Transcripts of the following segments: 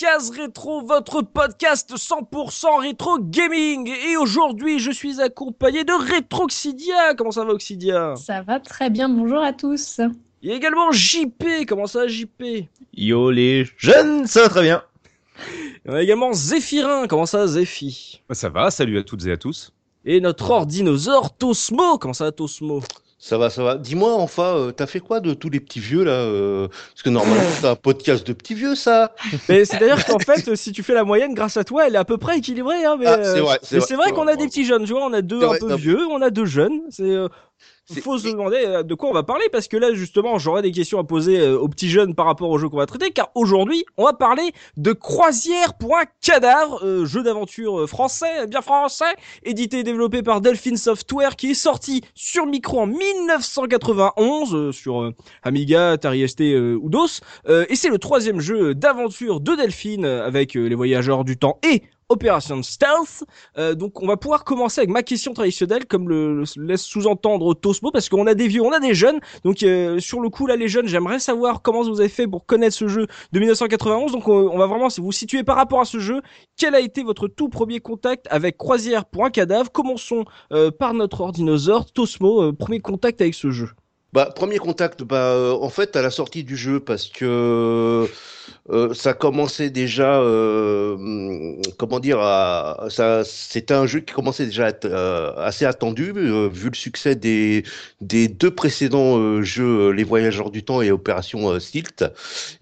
Case rétro, votre podcast 100% rétro gaming. Et aujourd'hui, je suis accompagné de Retroxidia. Comment ça va, Oxidia? Ça va très bien, bonjour à tous. Il y a également JP. Comment ça va, JP Yo les jeunes, ça va très bien. On a également Zéphirin. Comment ça, Zéphi? Ça va, salut à toutes et à tous. Et notre ordinosaure Tosmo. Comment ça va, Tosmo? Ça va, ça va. Dis-moi, enfin, euh, t'as fait quoi de tous les petits vieux là euh, Parce que normalement, c'est un podcast de petits vieux, ça. Mais c'est-à-dire qu'en fait, si tu fais la moyenne, grâce à toi, elle est à peu près équilibrée. Hein, mais Ah, euh, c'est vrai, c'est mais vrai. c'est vrai qu'on a des petits jeunes, tu vois, on a deux un vrai, peu vieux, on a deux jeunes. C'est C'est- faut se demander euh, de quoi on va parler parce que là justement j'aurais des questions à poser euh, aux petits jeunes par rapport au jeu qu'on va traiter car aujourd'hui on va parler de Croisière.cadavre, euh, jeu d'aventure français, bien français, édité et développé par Delphine Software qui est sorti sur micro en 1991 euh, sur euh, Amiga, Atari ST euh, ou DOS Euh, et c'est le troisième jeu d'aventure de Delphine avec les voyageurs du temps et Opération Stealth. Euh, donc on va pouvoir commencer avec ma question traditionnelle comme le, le laisse sous-entendre Tosmo parce qu'on a des vieux, on a des jeunes. Donc euh, sur le coup là les jeunes, j'aimerais savoir comment vous avez fait pour connaître ce jeu de 1991. Donc on, on va vraiment vous situez par rapport à ce jeu, quel a été votre tout premier contact avec Croisière.cadavre Commençons euh, par notre ordinosaure Tosmo, euh, premier contact avec ce jeu. Bah, premier contact, bah, euh, en fait, à la sortie du jeu, parce que euh, ça commençait déjà, euh, comment dire, ça, c'était un jeu qui commençait déjà à être euh, assez attendu, euh, vu le succès des, des deux précédents euh, jeux, Les Voyageurs du Temps et Opération Stilt.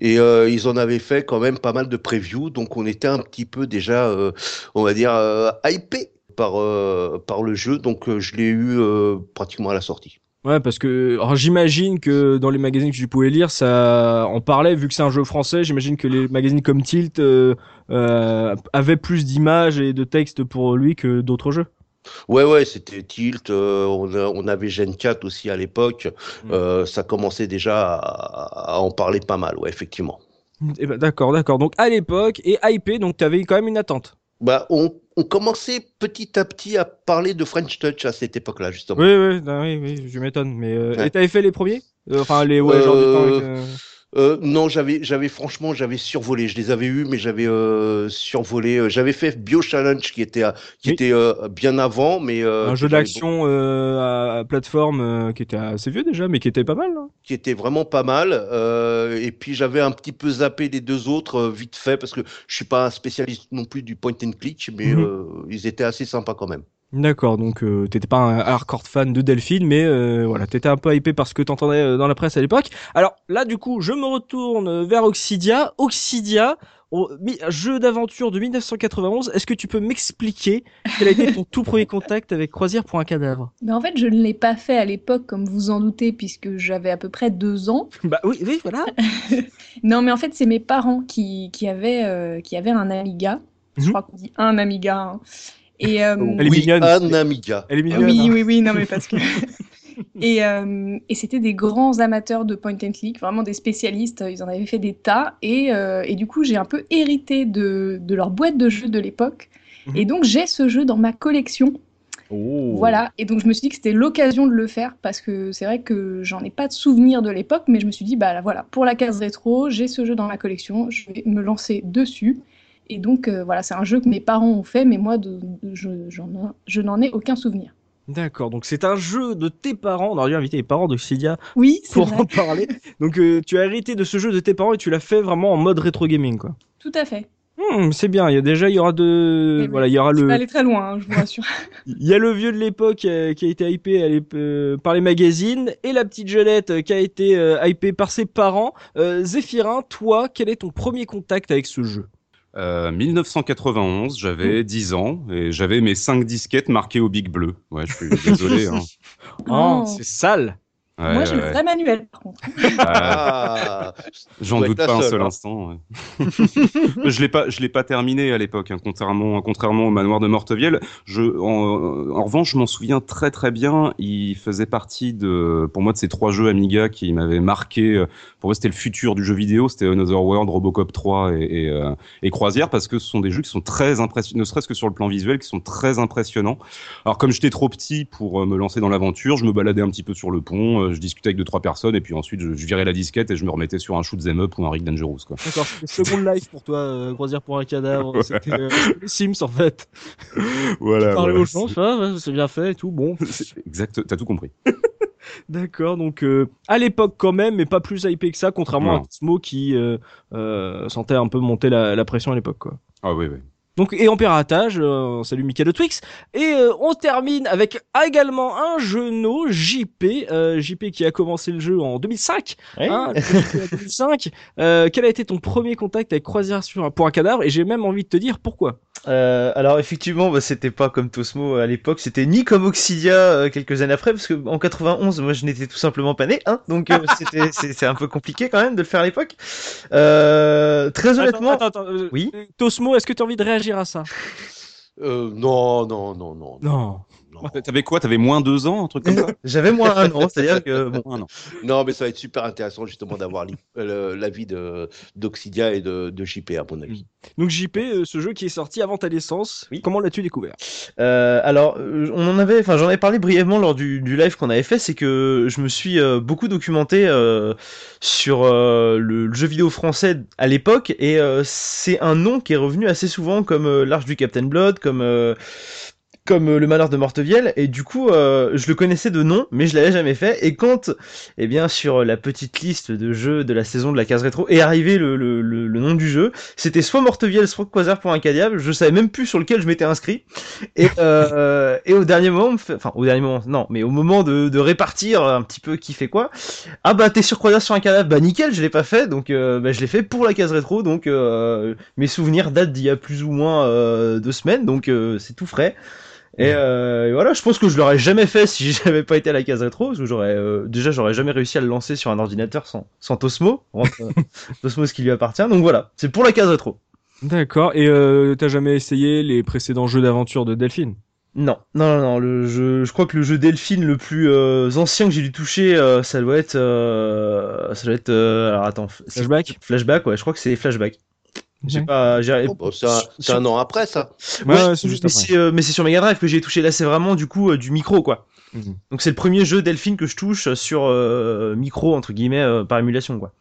Et ils en avaient fait quand même pas mal de previews, donc on était un petit peu déjà, on va dire, hypé par, par le jeu, donc je l'ai eu pratiquement à la sortie. Ouais, parce que j'imagine que dans les magazines que tu pouvais lire, ça en parlait vu que c'est un jeu français. J'imagine que les magazines comme Tilt euh, euh, avaient plus d'images et de textes pour lui que d'autres jeux. Ouais, ouais, c'était Tilt. euh, on, avait Gen 4 aussi à l'époque. Mm. Ça commençait déjà à, à en parler pas mal, ouais, effectivement. Eh ben, d'accord, d'accord. Donc à l'époque et hypé, donc t'avais quand même une attente. Bah, on, on commençait petit à petit à parler de French Touch à cette époque-là, justement. Oui, oui, oui, oui, je m'étonne. Mais euh, Ouais. et t'avais fait les premiers? Euh, Enfin les ouais, genre du temps. avec, euh, non, j'avais, j'avais franchement, j'avais survolé. Je les avais eus, mais j'avais euh, survolé. Euh, J'avais fait Bio Challenge qui était, à- qui Oui. était euh, bien avant, mais euh, un jeu d'action euh, à plateforme euh, qui était assez vieux déjà, mais qui était pas mal. hein. qui était vraiment pas mal. euh, et puis j'avais un petit peu zappé les deux autres euh, vite fait parce que je suis pas un spécialiste non plus du point and click, mais Mhm. euh, ils étaient assez sympas quand même. D'accord, donc euh, t'étais pas un hardcore fan de Delphine, mais euh, voilà, t'étais un peu hypé parce que t'entendais euh, dans la presse à l'époque. Alors là, du coup, je me retourne vers Oxidia. Oxidia, oh, mi- jeu d'aventure de 1991. Est-ce que tu peux m'expliquer quel a été ton tout premier contact avec Croisière pour un cadavre? Mais en fait, je ne l'ai pas fait à l'époque, comme vous en doutez, puisque j'avais à peu près deux ans. Bah oui, oui, voilà. Non, mais en fait, c'est mes parents qui, qui, avaient, euh, qui avaient un Amiga. Je Mhm. crois qu'on dit un Amiga. hein. Et, euh, Elle est oui, mignonne. Elle est mignonne. oui, hein. oui, oui, non, mais parce que. Et, euh, et c'était des grands amateurs de point and click, vraiment des spécialistes, ils en avaient fait des tas, et, euh, et du coup j'ai un peu hérité de, de leur boîte de jeux de l'époque, Mhm. et donc j'ai ce jeu dans ma collection, Oh. Voilà, et donc je me suis dit que c'était l'occasion de le faire parce que c'est vrai que j'en ai pas de souvenir de l'époque, mais je me suis dit, bah là, voilà, pour la case rétro, j'ai ce jeu dans ma collection, je vais me lancer dessus. Et donc euh, voilà, c'est un jeu que mes parents ont fait, mais moi, de, de- je, n'en ai aucun souvenir. D'accord, donc c'est un jeu de tes parents. On aurait dû inviter les parents d'Oxidia Oui, c'est pour vrai, en parler. Donc euh, tu as hérité de ce jeu de tes parents et tu l'as fait vraiment en mode rétro gaming, quoi. tout à fait. Hmm, c'est bien. Il y a déjà, il y aura de, Eh voilà, oui, il y aura le, aller très loin, hein, je vous rassure. il y a le vieux de l'époque euh, qui a été hypé euh, par les magazines et la petite Jeannette euh, qui a été hypée par ses parents. Zéphirin, toi, quel est ton premier contact avec ce jeu? Euh, 1991, j'avais 10 ans et j'avais mes 5 disquettes marquées au Big Bleu. Ouais, je suis désolé. Hein. Oh, Oh. c'est sale. Ouais, Moi, j'ai ouais, le vrai manuel, par contre. Euh, Ah, J'en doute pas un seul hein. instant. ouais. je l'ai pas, je l'ai pas terminé à l'époque, hein, contrairement, contrairement au manoir de Mortevielle. Je, en, en revanche, je m'en souviens très très bien. Il faisait partie de, pour moi, de ces trois jeux Amiga qui m'avaient marqué. Pour moi, c'était le futur du jeu vidéo. C'était Another World, Robocop 3 et, et, euh, et Croisière parce que ce sont des jeux qui sont très impressionnants, ne serait-ce que sur le plan visuel, qui sont très impressionnants. Alors, comme j'étais trop petit pour euh, me lancer dans l'aventure, je me baladais un petit peu sur le pont, euh, je discutais avec deux trois personnes et puis ensuite je, je virais la disquette et je me remettais sur un shoot 'em up ou un Rick Dangerous quoi. D'accord, c'était Second Life pour toi, euh, croisière pour un cadavre. C'était euh, Sims en fait. Voilà. Parler voilà. aux gens, ouais, c'est bien fait et tout. Bon, Exact, t'as tout compris. D'accord. Donc euh, à l'époque quand même, mais pas plus hypé que ça, contrairement Non. à Cosmo qui euh, euh, sentait un peu monter la, la pression à l'époque, quoi. Ah oui, oui. Donc et en piratage, euh, salut de Twix. Et euh, on termine avec également un jeuneau JP, euh, JP qui a commencé le jeu en 2005. Ouais. Hein, 2005. Euh, quel a été ton premier contact avec Croisière sur pour un cadavre? Et j'ai même envie de te dire pourquoi. Alors effectivement, bah, c'était pas comme Tosmo à l'époque, c'était ni comme Oxidia quelques années après, parce que en 91, moi je n'étais tout simplement pas né, hein, donc c'était c'est un peu compliqué quand même de le faire à l'époque. Très honnêtement, Attends, attends, attends, Oui Tosmo, est-ce que tu as envie de réagir à ça? Euh, non, non, non, non. Non. T'avais quoi? T'avais moins deux ans, un truc comme ça? J'avais moins un an, c'est-à-dire que bon, Un an. Non, mais ça va être super intéressant justement d'avoir euh, l'avis de- d'Oxidia et de, de JP à mon avis. Donc JP, euh, ce jeu qui est sorti avant ta naissance, Oui. comment l'as-tu découvert? Euh, alors, on en avait, enfin, j'en avais parlé brièvement lors du, du live qu'on avait fait, c'est que je me suis euh, beaucoup documenté euh, sur euh, le, le jeu vidéo français à l'époque, et euh, c'est un nom qui est revenu assez souvent, comme euh, l'Arche du Captain Blood, comme euh, comme euh, le Malheur de Mortevielle, et du coup, euh, je le connaissais de nom, mais je l'avais jamais fait. Et quand, eh bien, sur la petite liste de jeux de la saison de la case rétro est arrivé le, le, le, nom du jeu, c'était soit Mortevielle, soit Quasar pour un Cadiable. Je savais même plus sur lequel je m'étais inscrit. Et, euh, et au dernier moment, enfin au dernier moment, non, mais au moment de, de répartir un petit peu qui fait quoi, ah bah t'es sur Croisière sur un cadavre, bah nickel, je l'ai pas fait, donc euh, bah, je l'ai fait pour la case rétro, donc euh, mes souvenirs datent d'il y a plus ou moins euh, deux semaines, donc euh, c'est tout frais. Et, euh, et voilà, je pense que je l'aurais jamais fait si j'avais pas été à la case rétro, parce que j'aurais euh, déjà j'aurais jamais réussi à le lancer sur un ordinateur sans, sans Tosmo, euh, Tosmo ce qui lui appartient. Donc voilà, c'est pour la case rétro. D'accord. Et euh, t'as jamais essayé les précédents jeux d'aventure de Delphine? Non, non, non, non, le jeu, je crois que le jeu Delphine le plus ancien que j'ai dû toucher, ça doit être, ça doit être, alors attends, Flashback? Flashback, ouais, je crois que c'est Flashback. J'ai Ouais. pas, j'ai, Oh, bah, c'est un, an après ça. Ouais, Ouais, ouais, c'est juste mais après. c'est, euh, mais c'est sur Mega Drive que j'ai touché. Là, c'est vraiment du coup euh, du micro, quoi. Mhm. Donc c'est le premier jeu Delphine que je touche sur euh, micro entre guillemets euh, par émulation, quoi.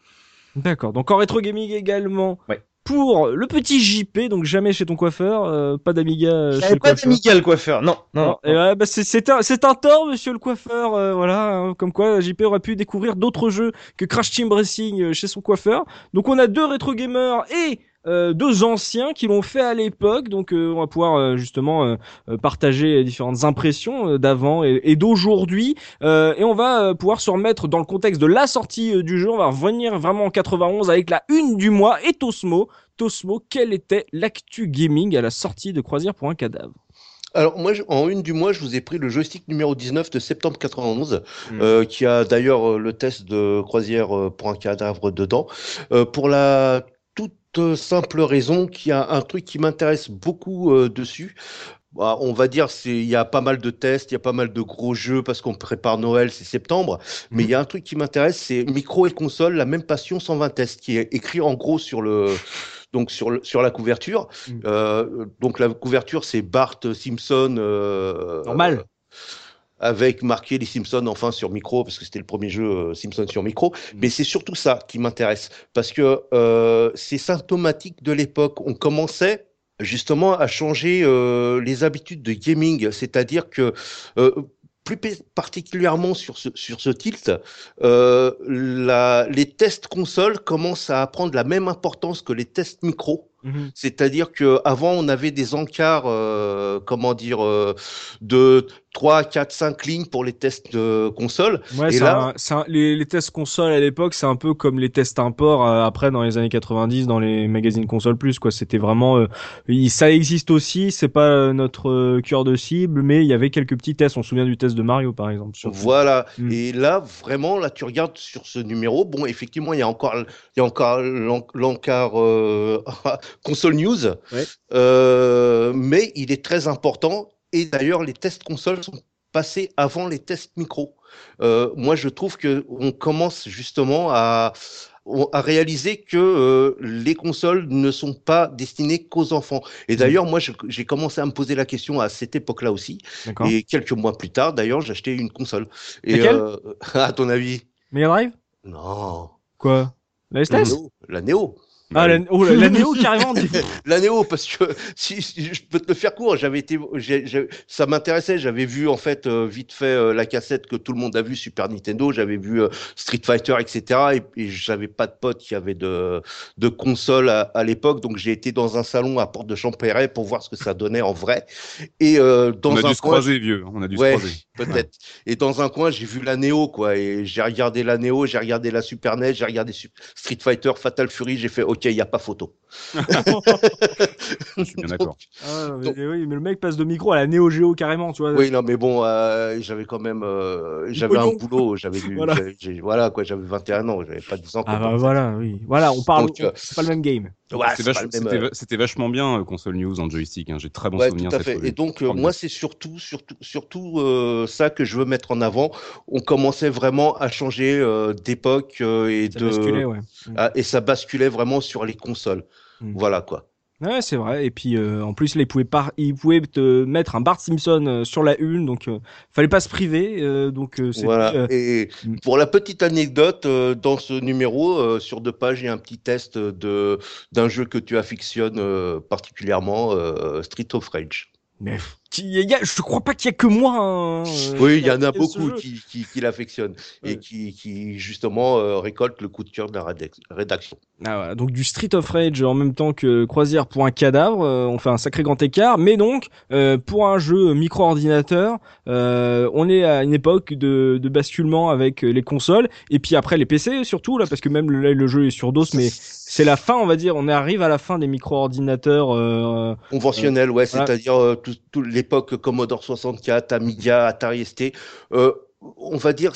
D'accord. Donc en rétro gaming également. Ouais. Pour le petit JP, donc jamais chez ton coiffeur, euh, pas d'Amiga euh, chez le pas coiffeur. d'Amiga le coiffeur, non, non. Non, et ouais, bah, c'est c'est un, c'est un tort, monsieur le coiffeur. euh, voilà, hein, comme quoi JP aurait pu découvrir d'autres jeux que Crash Team Racing euh, chez son coiffeur. Donc on a deux rétro gamers et euh, deux anciens qui l'ont fait à l'époque. Donc euh, on va pouvoir euh, justement partager différentes impressions d'avant et, et d'aujourd'hui. Et on va pouvoir se remettre dans le contexte de la sortie du jeu. On va revenir vraiment en 91 avec la une du mois et Tosmo. Tosmo, quelle était l'actu gaming à la sortie de Croisière pour un cadavre? Alors moi, en une du mois, je vous ai pris le joystick numéro 19 de septembre 91, Mm. euh, qui a d'ailleurs le test de croisière pour un cadavre dedans, euh, pour la simple raison qu'il y a un truc qui m'intéresse beaucoup euh, dessus. Bah, on va dire c'est il y a pas mal de tests, il y a pas mal de gros jeux parce qu'on prépare Noël, c'est septembre, mais il y a un truc qui m'intéresse, c'est micro et console, la même passion 120 tests qui est écrit en gros sur le donc sur le, sur la couverture. Mm. Euh, donc la couverture c'est Bart Simpson euh, Normal. Avec marqué les Simpsons enfin sur micro parce que c'était le premier jeu euh, Simpson sur micro. Mais c'est surtout ça qui m'intéresse parce que euh, c'est symptomatique de l'époque. On commençait justement à changer euh, les habitudes de gaming, c'est-à-dire que euh, plus particulièrement sur ce, sur ce tilt, la, les tests consoles commencent à prendre la même importance que les tests micro. Mhm. C'est-à-dire que avant on avait des encarts, euh, comment dire, euh, de 3, 4, 5 lignes pour les tests de console. Ouais, Et c'est là- un- c'est un- les, les tests console à l'époque, c'est un peu comme les tests import euh, après dans les années 90 dans les magazines console plus quoi. C'était vraiment, ça existe aussi, c'est pas notre cœur de cible, mais il y avait quelques petits tests. On se souvient du test de Mario par exemple. surtout. Voilà. Mm. Et là, vraiment, là, tu regardes sur ce numéro. Bon, effectivement, il y a encore, il y a encore l'en- l'encart console news, Ouais. Euh, mais il est très important. Et d'ailleurs, les tests console sont passés avant les tests micro. Euh, moi, je trouve que on commence justement à à réaliser que euh, les consoles ne sont pas destinées qu'aux enfants. Et Mm. d'ailleurs, moi, j'ai commencé à me poser la question à cette époque-là aussi. Et quelques mois plus tard, d'ailleurs, j'ai acheté une console. Et euh, à ton avis? Mega Drive? Non. Quoi? La Néo. La Néo. Ah la, oh, la, la Neo carrément. La Néo, parce que si, si je peux te le faire court, j'avais été, ça m'intéressait. J'avais vu en fait euh, vite fait euh, la cassette que tout le monde a vu Super Nintendo. J'avais vu euh, Street Fighter, etc. Et, et j'avais pas de potes qui avaient de, de console à, à l'époque, donc j'ai été dans un salon à Porte de Champéret pour voir ce que ça donnait en vrai. Et euh, dans On a un dû se coin, croiser, vieux. On a dû Ouais, se croiser. peut-être. Et dans un coin, j'ai vu la Néo, quoi. Et j'ai regardé la Néo, j'ai regardé la Super NES, j'ai regardé Su- Street Fighter, Fatal Fury. J'ai fait, OK, il n'y a pas photo. Je suis bien d'accord. Ah, mais, oui, mais le mec passe de micro à la Neo Geo carrément, tu vois. Oui, non, mais bon, euh, j'avais quand même, euh, j'avais un boulot, j'avais Voilà. quoi, j'avais 21 ans, j'avais pas 10 ans. Ah bah voilà, oui. Voilà, on parle. Euh, c'est pas le même game. Ouais, C'était vachement bien, euh, console news en joystick. hein. J'ai très bons Ouais, souvenirs tout à cette fait. Et donc, euh, moi, c'est surtout, surtout, surtout euh, ça que je veux mettre en avant. On commençait vraiment à changer euh, d'époque euh, et Ça de, basculait, ouais. ah, et ça basculait vraiment sur les consoles. Mm. Voilà quoi. Ouais, c'est vrai. Et puis, euh, en plus, là, ils pouvaient, ils pouvaient te mettre un Bart Simpson euh, sur la une, donc euh, fallait pas se priver. euh, donc, Voilà. Et Mm. pour la petite anecdote, dans ce numéro, sur deux pages, il y a un petit test de d'un jeu que tu affectionnes particulièrement, Street of Rage. mais qui- y a- je crois pas qu'il y a que moi. hein, Oui, il y en a beaucoup qui, qui, qui l'affectionnent Ouais. et qui, qui justement euh, récoltent le coup de cœur de la rédac- rédaction. Ah ouais, donc du Street of Rage en même temps que Croisière pour un cadavre, euh, on fait un sacré grand écart. Mais donc euh, pour un jeu micro-ordinateur, euh, on est à une époque de, de basculement avec euh, les consoles et puis après les PC surtout là parce que même le, le jeu est sur DOS, mais c'est la fin on va dire. On arrive à la fin des micro-ordinateurs. euh, Conventionnel, ouais, Voilà. c'est-à-dire euh, tout, tout l'époque Commodore 64, Amiga, Atari ST. Euh, on va dire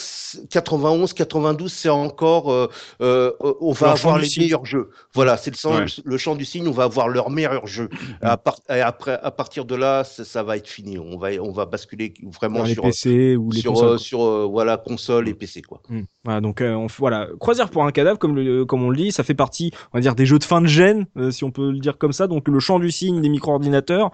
91, 92, c'est encore, euh, euh, on va avoir les signe. meilleurs jeux. Voilà, c'est le, Ouais. le champ du signe, on va avoir leurs meilleurs jeux. À, part- et après, à partir de là, ça, ça va être fini. On va, on va basculer vraiment dans les sur, PC ou les sur, consoles. euh, sur voilà, console et PC, quoi. Voilà, donc on voilà, Croisière pour un cadavre, comme le, comme on le dit, ça fait partie, on va dire, des jeux de fin de gêne, si on peut le dire comme ça. Donc le champ du signe des micro-ordinateurs,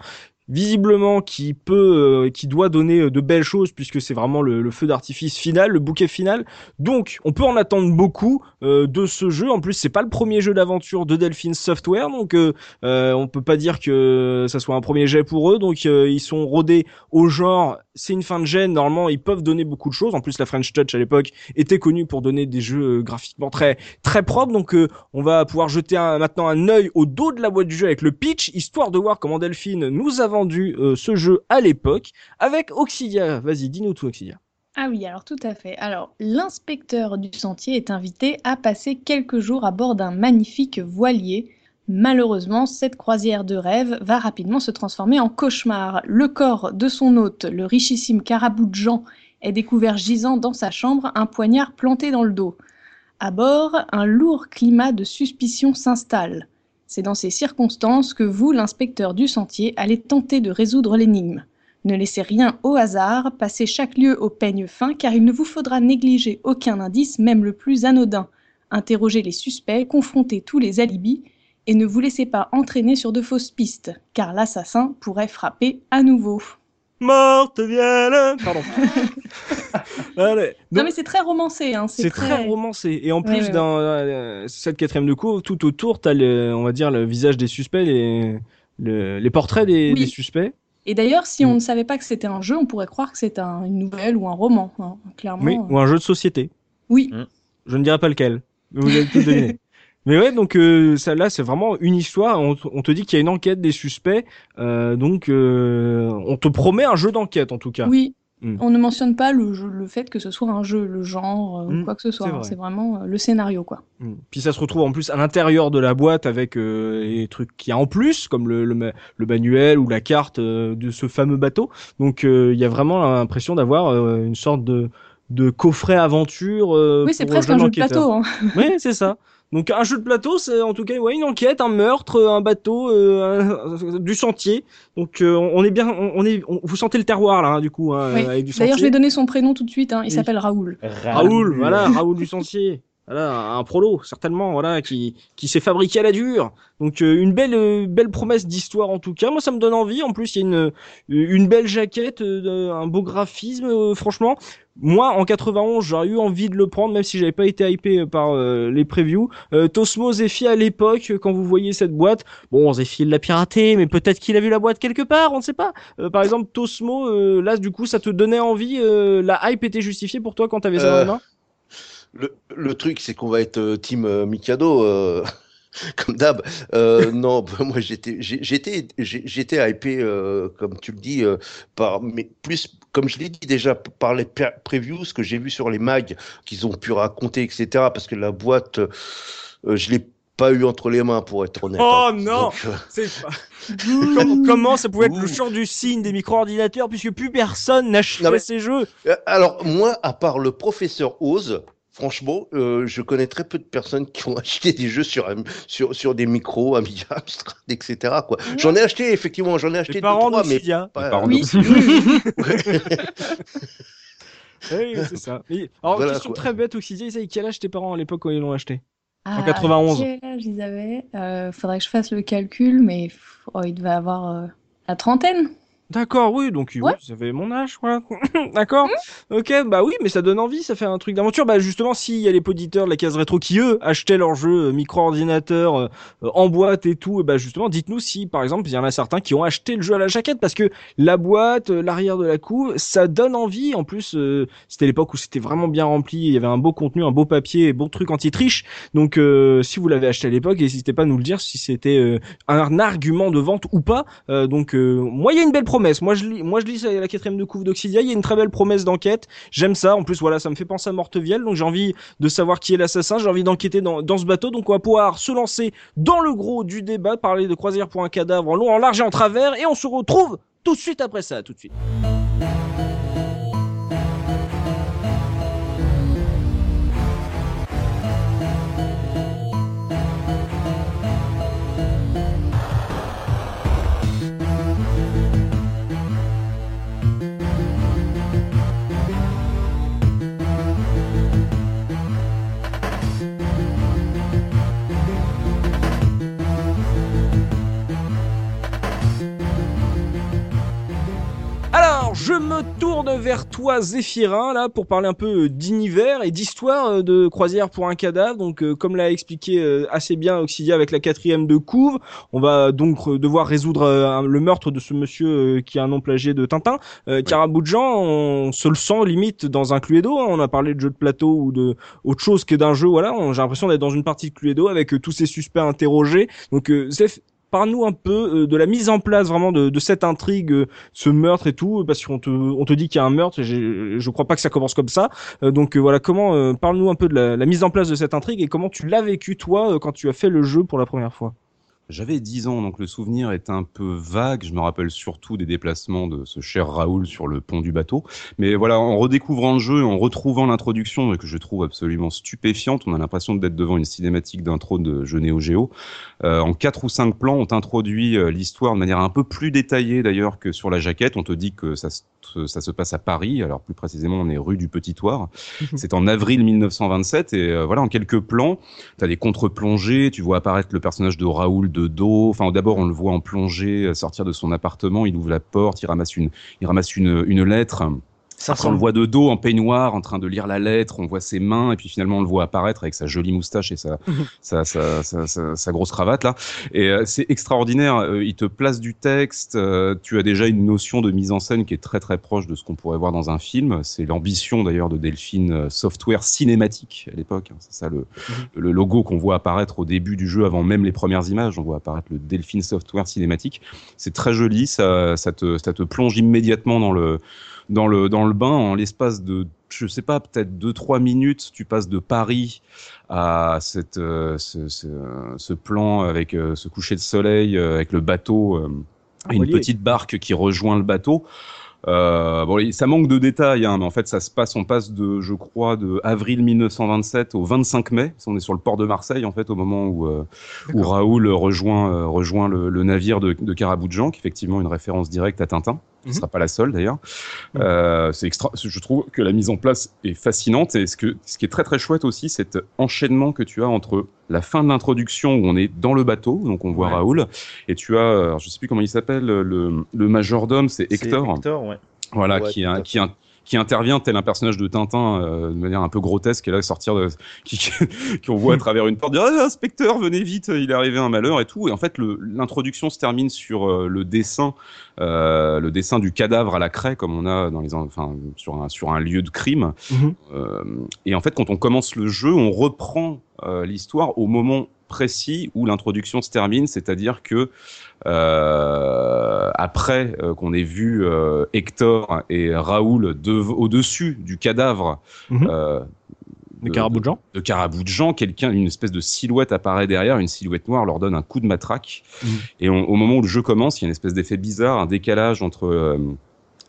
visiblement qui peut, euh, qui doit donner euh, de belles choses puisque c'est vraiment le, le feu d'artifice final, le bouquet final. Donc on peut en attendre beaucoup euh, de ce jeu. En plus, c'est pas le premier jeu d'aventure de Delphine Software, donc euh, euh, on peut pas dire que ça soit un premier jet pour eux. Donc euh, ils sont rodés au genre, c'est une fin de gêne. Normalement, ils peuvent donner beaucoup de choses. En plus, la French Touch à l'époque était connue pour donner des jeux graphiquement très très propres. Donc on va pouvoir jeter un- maintenant un œil au dos de la boîte du jeu avec le pitch, histoire de voir comment Delphine nous a euh, ce jeu à l'époque avec Oxidia. Vas-y, dis-nous tout, Oxidia. Ah oui, alors tout à fait. Alors, l'inspecteur du sentier est invité à passer quelques jours à bord d'un magnifique voilier. Malheureusement, cette croisière de rêve va rapidement se transformer en cauchemar. Le corps de son hôte, le richissime Carabou Jean, est découvert gisant dans sa chambre, un poignard planté dans le dos. À bord, un lourd climat de suspicion s'installe. C'est dans ces circonstances que vous, l'inspecteur du sentier, allez tenter de résoudre l'énigme. Ne laissez rien au hasard, passez chaque lieu au peigne fin car il ne vous faudra négliger aucun indice, même le plus anodin. Interrogez les suspects, confrontez tous les alibis et ne vous laissez pas entraîner sur de fausses pistes, car l'assassin pourrait frapper à nouveau. Morte vienne. Pardon. Allez. non mais c'est très romancé, hein, C'est très romancé. Et en plus, Ouais, ouais, dans euh, cette quatrième de cours, tout autour, t'as le, on va dire, le visage des suspects, les, le- les portraits des, Oui. des suspects. Et d'ailleurs, si on Mm. ne savait pas que c'était un jeu, on pourrait croire que c'est un- une nouvelle ou un roman, hein, clairement. Oui, ou un jeu de société. Oui. Je ne dirai pas lequel. mais Vous allez tout deviner. Mais ouais, donc euh, ça là, c'est vraiment une histoire. On, te dit qu'il y a une enquête des suspects, euh, donc euh, on te promet un jeu d'enquête en tout cas. Oui, Mm. on ne mentionne pas le, jeu- le fait que ce soit un jeu, le genre euh, Mm, ou quoi que ce soit. c'est vrai. C'est vraiment euh, le scénario, quoi. Mm. Puis ça se retrouve en plus à l'intérieur de la boîte avec euh, les trucs qu'il y a en plus, comme le, le, le manuel ou la carte de ce fameux bateau. Donc euh, il y a vraiment l'impression d'avoir euh, une sorte de, de coffret aventure. euh, oui, c'est presque un jeu de plateau. hein. Oui, c'est ça. Donc un jeu de plateau, c'est en tout cas ouais, une enquête, un meurtre, un bateau, euh, un- du sentier. Donc euh, on est bien, on, on est, on- vous sentez le terroir là, hein, du coup, hein, Oui. avec du D'ailleurs, je vais donner son prénom tout de suite. hein. Il Oui. s'appelle Raoul. Raoul, voilà, Raoul du Sentier. Voilà, un prolo, certainement, voilà, qui, qui s'est fabriqué à la dure. Donc euh, une belle, euh, belle promesse d'histoire en tout cas. Moi, ça me donne envie. En plus, il y a une, euh, une belle jaquette, euh, un beau graphisme. euh, franchement, moi, en 91, j'aurais eu envie de le prendre, même si j'avais pas été hypé par euh, les previews. Euh, Tosmo Zephy à l'époque, quand vous voyez cette boîte, bon, Zephy il l'a piraté, mais peut-être qu'il a vu la boîte quelque part, on ne sait pas. Euh, par exemple, Tosmo, euh, là, du coup, ça te donnait envie. la hype était justifiée pour toi quand t'avais ça dans mains. Le, le truc, c'est qu'on va être team Mikado, comme d'hab. Euh, non, bah, moi j'étais, j'étais, j'étais hypé, euh, comme tu le dis, euh, par, mais plus, comme je l'ai dit déjà, par les previews que j'ai vu sur les mags qu'ils ont pu raconter, etc. Parce que la boîte, euh, je l'ai pas eu entre les mains, pour être honnête. Oh hein. non Donc, euh, Com- Comment ça pouvait être le champ du signe des micro-ordinateurs puisque plus personne n'achetait mais- ces jeux? Euh, Alors, moi, à part le professeur Oz, franchement, euh, je connais très peu de personnes qui ont acheté des jeux sur, sur, sur des micros, Amiga, Amstrad, etc. Quoi. J'en ai acheté, effectivement, j'en ai acheté Les deux, parents trois, mais pas- Les parents Oui. Oui, c'est ça. Mais, alors, Voilà, question quoi. très bête, Oxidia, quel âge tes parents à l'époque quand ils l'ont acheté Ah, 91. Quel âge ils avaient? Euh, Faudrait que je fasse le calcul, mais oh, il devait avoir euh, la trentaine. D'accord, oui, donc oui, ça fait mon âge, voilà. D'accord Ok, bah oui, mais ça donne envie, ça fait un truc d'aventure. Bah justement, s'il y a les auditeurs de la case rétro qui, eux, achetaient leurs jeux euh, micro-ordinateurs euh, euh, en boîte et tout, et bah justement, dites-nous si, par exemple, il y en a certains qui ont acheté le jeu à la jaquette, parce que la boîte, euh, l'arrière de la couve, ça donne envie. En plus, euh, c'était l'époque où c'était vraiment bien rempli, il y avait un beau contenu, un beau papier, bon truc anti-triche. Donc, euh, si vous l'avez acheté à l'époque, n'hésitez pas à nous le dire si c'était euh, un argument de vente ou pas. Euh, donc, euh, moi, il y a une belle promesse. Moi, je lis, moi, je lis la quatrième de couve d'Oxidia. Il y a une très belle promesse d'enquête. J'aime ça. En plus, voilà, ça me fait penser à Mortevielle. Donc, j'ai envie de savoir qui est l'assassin. J'ai envie d'enquêter dans, dans ce bateau. Donc, on va pouvoir se lancer dans le gros du débat, parler de croisière pour un cadavre en long, en large et en travers. Et on se retrouve tout de suite après ça. Tout de suite. Je me tourne vers toi, Zéphirin, là, pour parler un peu euh, d'univers et d'histoire euh, de Croisière pour un cadavre. Donc, euh, comme l'a expliqué euh, assez bien Oxidia avec la quatrième de couve, on va donc devoir résoudre euh, le meurtre de ce monsieur qui a un nom plagié de Tintin. Euh, on se le sent limite dans un Cluedo. hein. On a parlé de jeu de plateau ou de autre chose que d'un jeu. Voilà, j'ai l'impression d'être dans une partie de Cluedo avec tous ces suspects interrogés. Donc, Zeph, parle-nous un peu euh, de la mise en place vraiment de, cette intrigue, euh, ce meurtre et tout, parce qu'on te, on te dit qu'il y a un meurtre. J'ai- je crois pas que ça commence comme ça. Euh, donc voilà, comment parle-nous un peu de la, la mise en place de cette intrigue et comment tu l'as vécu toi quand tu as fait le jeu pour la première fois. J'avais 10 ans, donc le souvenir est un peu vague. Je me rappelle surtout des déplacements de ce cher Raoul sur le pont du bateau. Mais voilà, en redécouvrant le jeu, en retrouvant l'introduction que je trouve absolument stupéfiante, on a l'impression d'être devant une cinématique d'intro de jeu Neo Geo. Euh, en quatre ou cinq plans, on t'introduit euh, l'histoire de manière un peu plus détaillée d'ailleurs que sur la jaquette. On te dit que ça, se- ça se passe à Paris. Alors plus précisément, on est rue du Petit Thouars. C'est en avril 1927 et euh, voilà, en quelques plans, T'as des contre-plongées, tu vois apparaître le personnage de Raoul de dos. Enfin, d'abord, on le voit en plongée, euh, sortir de son appartement, il ouvre la porte, il ramasse une, il ramasse une, une lettre. On le voit de dos en peignoir en train de lire la lettre, on voit ses mains et puis finalement on le voit apparaître avec sa jolie moustache et sa, sa, sa, sa, grosse cravate là. Et euh, c'est extraordinaire, euh, il te place du texte, euh, tu as déjà une notion de mise en scène qui est très très proche de ce qu'on pourrait voir dans un film. C'est l'ambition d'ailleurs de Delphine Software cinématique à l'époque. Hein. C'est ça le, mhm. le logo qu'on voit apparaître au début du jeu avant même les premières images. On voit apparaître le Delphine Software cinématique. C'est très joli, ça, ça, te, ça te plonge immédiatement dans le dans le dans le bain en l'espace de je sais pas peut-être deux trois minutes tu passes de Paris à cette euh, ce, ce, ce, plan avec euh, ce coucher de soleil euh, avec le bateau une petite barque qui rejoint le bateau bon, ça manque de détails, hein, mais en fait, ça se passe, on passe de, je crois, de avril 1927 au 25 mai. On est sur le port de Marseille, en fait, au moment où, où Raoul rejoint, rejoint le, le, navire de, de Caraboudjan, qui est effectivement une référence directe à Tintin. Ce ne sera pas la seule d'ailleurs. Mhm. Euh, c'est extra. Je trouve que la mise en place est fascinante et ce que ce qui est très très chouette aussi, cet enchaînement que tu as entre la fin de l'introduction où on est dans le bateau, donc on voit Raoul, et tu as, alors, je sais plus comment il s'appelle, le, le majordome, c'est Hector. Hector ouais. Voilà, qui, a, qui, a, qui intervient tel un personnage de Tintin euh, de manière un peu grotesque et là sortir de qui, qui on voit à travers une porte dire ah, inspecteur venez vite il est arrivé un malheur et tout et en fait l'introduction se termine sur euh, le dessin euh, le dessin du cadavre à la craie comme on a dans les enfin sur un sur un lieu de crime mhm. euh, et en fait quand on commence le jeu on reprend l'histoire au moment précis où l'introduction se termine, c'est-à-dire que après euh, qu'on ait vu euh, Hector et Raoul au-dessus du cadavre mhm. de, Caraboudjan, de, Caraboudjan, quelqu'un, une espèce de silhouette apparaît derrière, une silhouette noire leur donne un coup de matraque, mhm. et au moment où le jeu commence, il y a une espèce d'effet bizarre, un décalage entre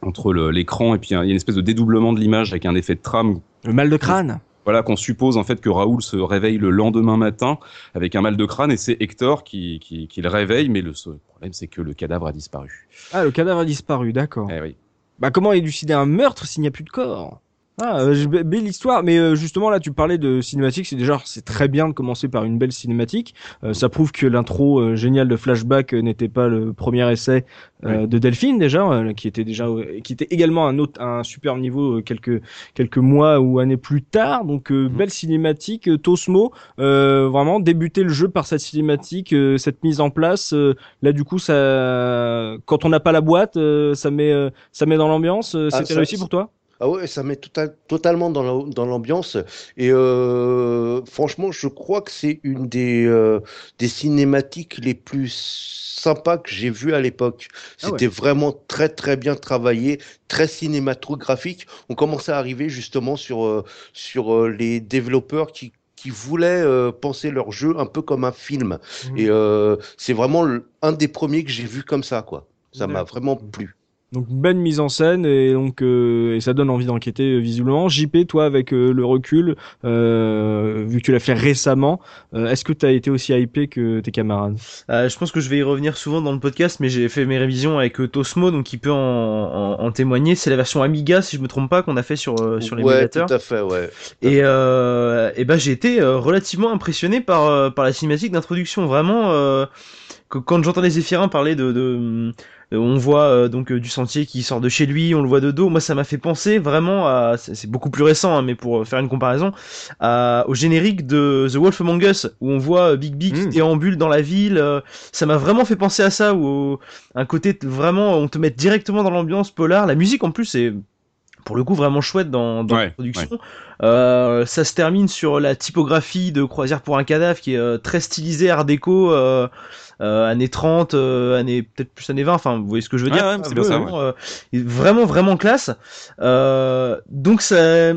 entre l'écran et puis il y a une espèce de dédoublement de l'image avec un effet de trame. Le mal de crâne voilà qu'on suppose en fait que Raoul se réveille le lendemain matin avec un mal de crâne et c'est Hector qui, qui, qui, le réveille, mais le problème c'est que le cadavre a disparu. Ah, le cadavre a disparu, d'accord. Eh oui. Bah comment élucider un meurtre s'il n'y a plus de corps? Ah, euh, belle histoire, mais euh, justement là tu parlais de cinématique, c'est déjà c'est très bien de commencer par une belle cinématique. Euh, ça prouve que l'intro euh, géniale de Flashback n'était pas le premier essai de Delphine déjà, qui était déjà qui était également un autre un super niveau quelques quelques mois ou années plus tard. Donc mhm. belle cinématique, Tosmo, vraiment débuter le jeu par cette cinématique, cette mise en place. là du coup ça, quand on n'a pas la boîte, ça met ça met dans l'ambiance. Ah, C'était réussi pour toi? Ah ouais, ça met totalement dans l'ambiance. Et euh, franchement, je crois que c'est une des, euh, des cinématiques les plus sympas que j'ai vues à l'époque. Ah C'était vraiment très très bien travaillé, très cinématographique. On commençait à arriver justement sur, euh, sur les développeurs qui qui voulaient penser leur jeu un peu comme un film. Mmh. Et c'est vraiment un des premiers que j'ai vu comme ça, quoi. Ça m'a vraiment plu. Donc belle mise en scène et donc euh, et ça donne envie d'enquêter euh, visuellement. JP, toi avec euh, le recul, vu que tu l'as fait récemment, est-ce que tu as été aussi hypé que tes camarades? Je pense que je vais y revenir souvent dans le podcast, mais j'ai fait mes révisions avec Tosmo, donc il peut en, en, témoigner. C'est la version Amiga, si je me trompe pas, qu'on a fait sur sur l'émulateur. Ouais, tout à fait, ouais. Et et ben j'ai été relativement impressionné par par la cinématique d'introduction, vraiment. quand j'entendais Zéphirin parler de, de euh, on voit euh, donc euh, du sentier qui sort de chez lui, on le voit de dos. Moi, ça m'a fait penser vraiment à, c'est beaucoup plus récent, hein, mais pour faire une comparaison, au générique de The Wolf Among Us où on voit Big Big qui hmm. déambule dans la ville. ça m'a vraiment fait penser à ça, où un côté vraiment, on te met directement dans l'ambiance polar. La musique en plus c'est pour le coup vraiment chouette dans, dans la production. Euh, ça se termine sur la typographie de Croisière pour un cadavre qui est très stylisée art déco. Euh, euh, années 30, euh, années peut-être plus années 20, enfin vous voyez ce que je veux dire? c'est bien ça. Euh, vraiment vraiment classe. donc ça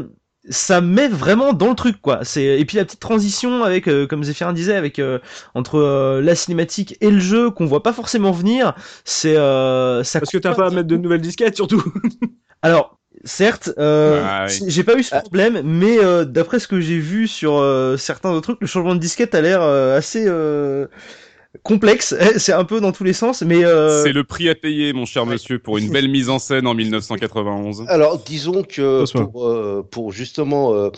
ça met vraiment dans le truc quoi. C'est et puis la petite transition avec comme Zéphirin disait avec entre la cinématique et le jeu qu'on voit pas forcément venir, c'est ça parce que t'as pas à mettre de nouvelles disquettes surtout. Alors Certes, euh, j'ai pas eu ce problème, mais d'après ce que j'ai vu sur certains autres trucs, le changement de disquette a l'air assez complexe. C'est un peu dans tous les sens, mais euh, C'est le prix à payer, mon cher monsieur, pour une belle mise en scène en 1991. Alors, disons que pour, euh, pour justement euh,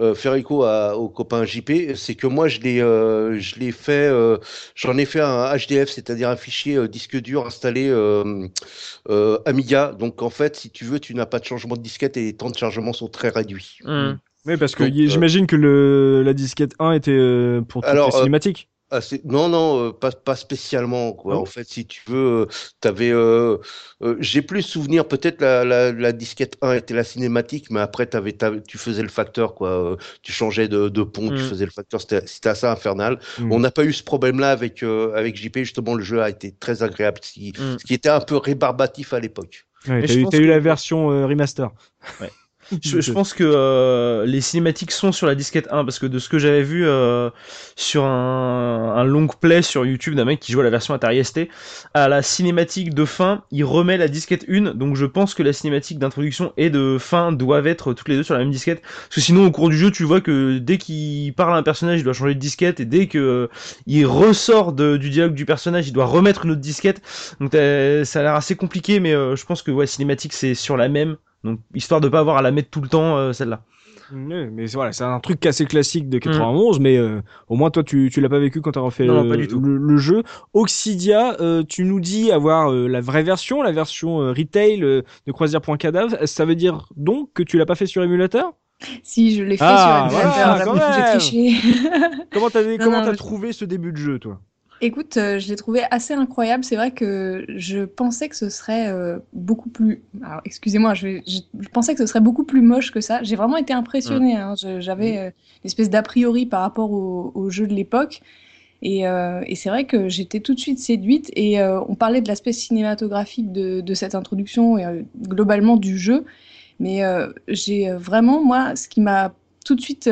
euh, faire écho à- au copain JP, c'est que moi, je l'ai euh, je l'ai fait, euh, j'en ai fait un HDF, c'est-à-dire un fichier euh, disque dur installé euh, euh, Amiga. Donc, en fait, si tu veux, tu n'as pas de changement de disquette et les temps de chargement sont très réduits. hmm. Oui, parce que Donc, y- euh, j'imagine que le, la disquette 1 était euh, pour toutes Alors, les euh, cinématiques. Ah, non, non, euh, pas, pas spécialement, quoi. En fait, si tu veux, euh, t'avais, euh, euh, j'ai plus souvenir, peut-être la, la, la disquette 1 était la cinématique, mais après, tu faisais le facteur, quoi. Euh, tu changeais de, de pont, tu Mm. faisais le facteur, c'était, assez infernal. Mm. On n'a pas eu ce problème-là avec, euh, avec JP, justement, le jeu a été très agréable, ce qui, Mm. ce qui était un peu rébarbatif à l'époque. Ouais, t'as je eu, que- la version euh, remaster. Ouais. Je, pense que euh, les cinématiques sont sur la disquette 1 parce que de ce que j'avais vu euh, sur un, long play sur YouTube d'un mec qui joue à la version Atari ST, à la cinématique de fin, il remet la disquette 1. Donc je pense que la cinématique d'introduction et de fin doivent être toutes les deux sur la même disquette. Parce que sinon au cours du jeu, tu vois que dès qu'il parle à un personnage, il doit changer de disquette et dès que euh, il ressort du dialogue du personnage, il doit remettre une autre disquette. Donc ça a l'air assez compliqué, mais je pense que ouais, cinématique c'est sur la même. Donc histoire de pas avoir à la mettre tout le temps euh, celle-là. Ouais, mais c'est- voilà, c'est un truc assez classique de 91, mais euh, au moins toi tu, tu l'as pas vécu quand t'as refait Mm. Non, non, euh, pas du tout. Le, le jeu. Oxidia, euh, tu nous dis avoir euh, la vraie version, la version euh, retail euh, de Croisière.cadavre. Ça veut dire donc que tu l'as pas fait sur émulateur? Si, je l'ai fait Ah, sur voilà, émulateur, triché. Comment t'as je- trouvé ce début de jeu, toi? Écoute, euh, je l'ai trouvé assez incroyable. C'est vrai que je pensais que ce serait euh, beaucoup plus. Alors, excusez-moi, je, vais- je, je pensais que ce serait beaucoup plus moche que ça. J'ai vraiment été impressionnée. hein. J'avais euh, une espèce d'a priori par rapport au, au jeu de l'époque. Et, euh, et c'est vrai que j'étais tout de suite séduite. Et on parlait de l'aspect cinématographique de, de cette introduction et globalement du jeu. Mais j'ai vraiment, moi, ce qui m'a tout de suite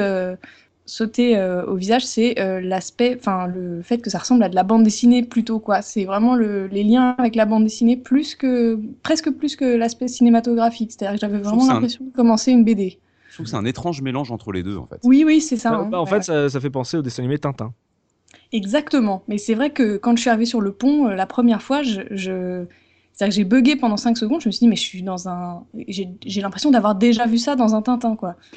sauté euh, au visage, c'est euh, l'aspect, enfin le fait que ça ressemble à de la bande dessinée plutôt quoi. C'est vraiment le- les liens avec la bande dessinée plus que presque plus que l'aspect cinématographique. C'est-à-dire que j'avais vraiment un- l'impression de commencer une BD. Je trouve que c'est un étrange mélange entre les deux, en fait. Oui, oui, c'est ça. Bah, hein. bah, En Ouais, fait, ouais. ça, ça fait penser au dessin animé Tintin. Exactement. Mais c'est vrai que quand je suis arrivée sur le pont, euh, la première fois, je, je... c'est-à-dire que j'ai bugué pendant 5 secondes. Je me suis dit, mais je suis dans un. J'ai j'ai l'impression d'avoir déjà vu ça dans un Tintin, quoi.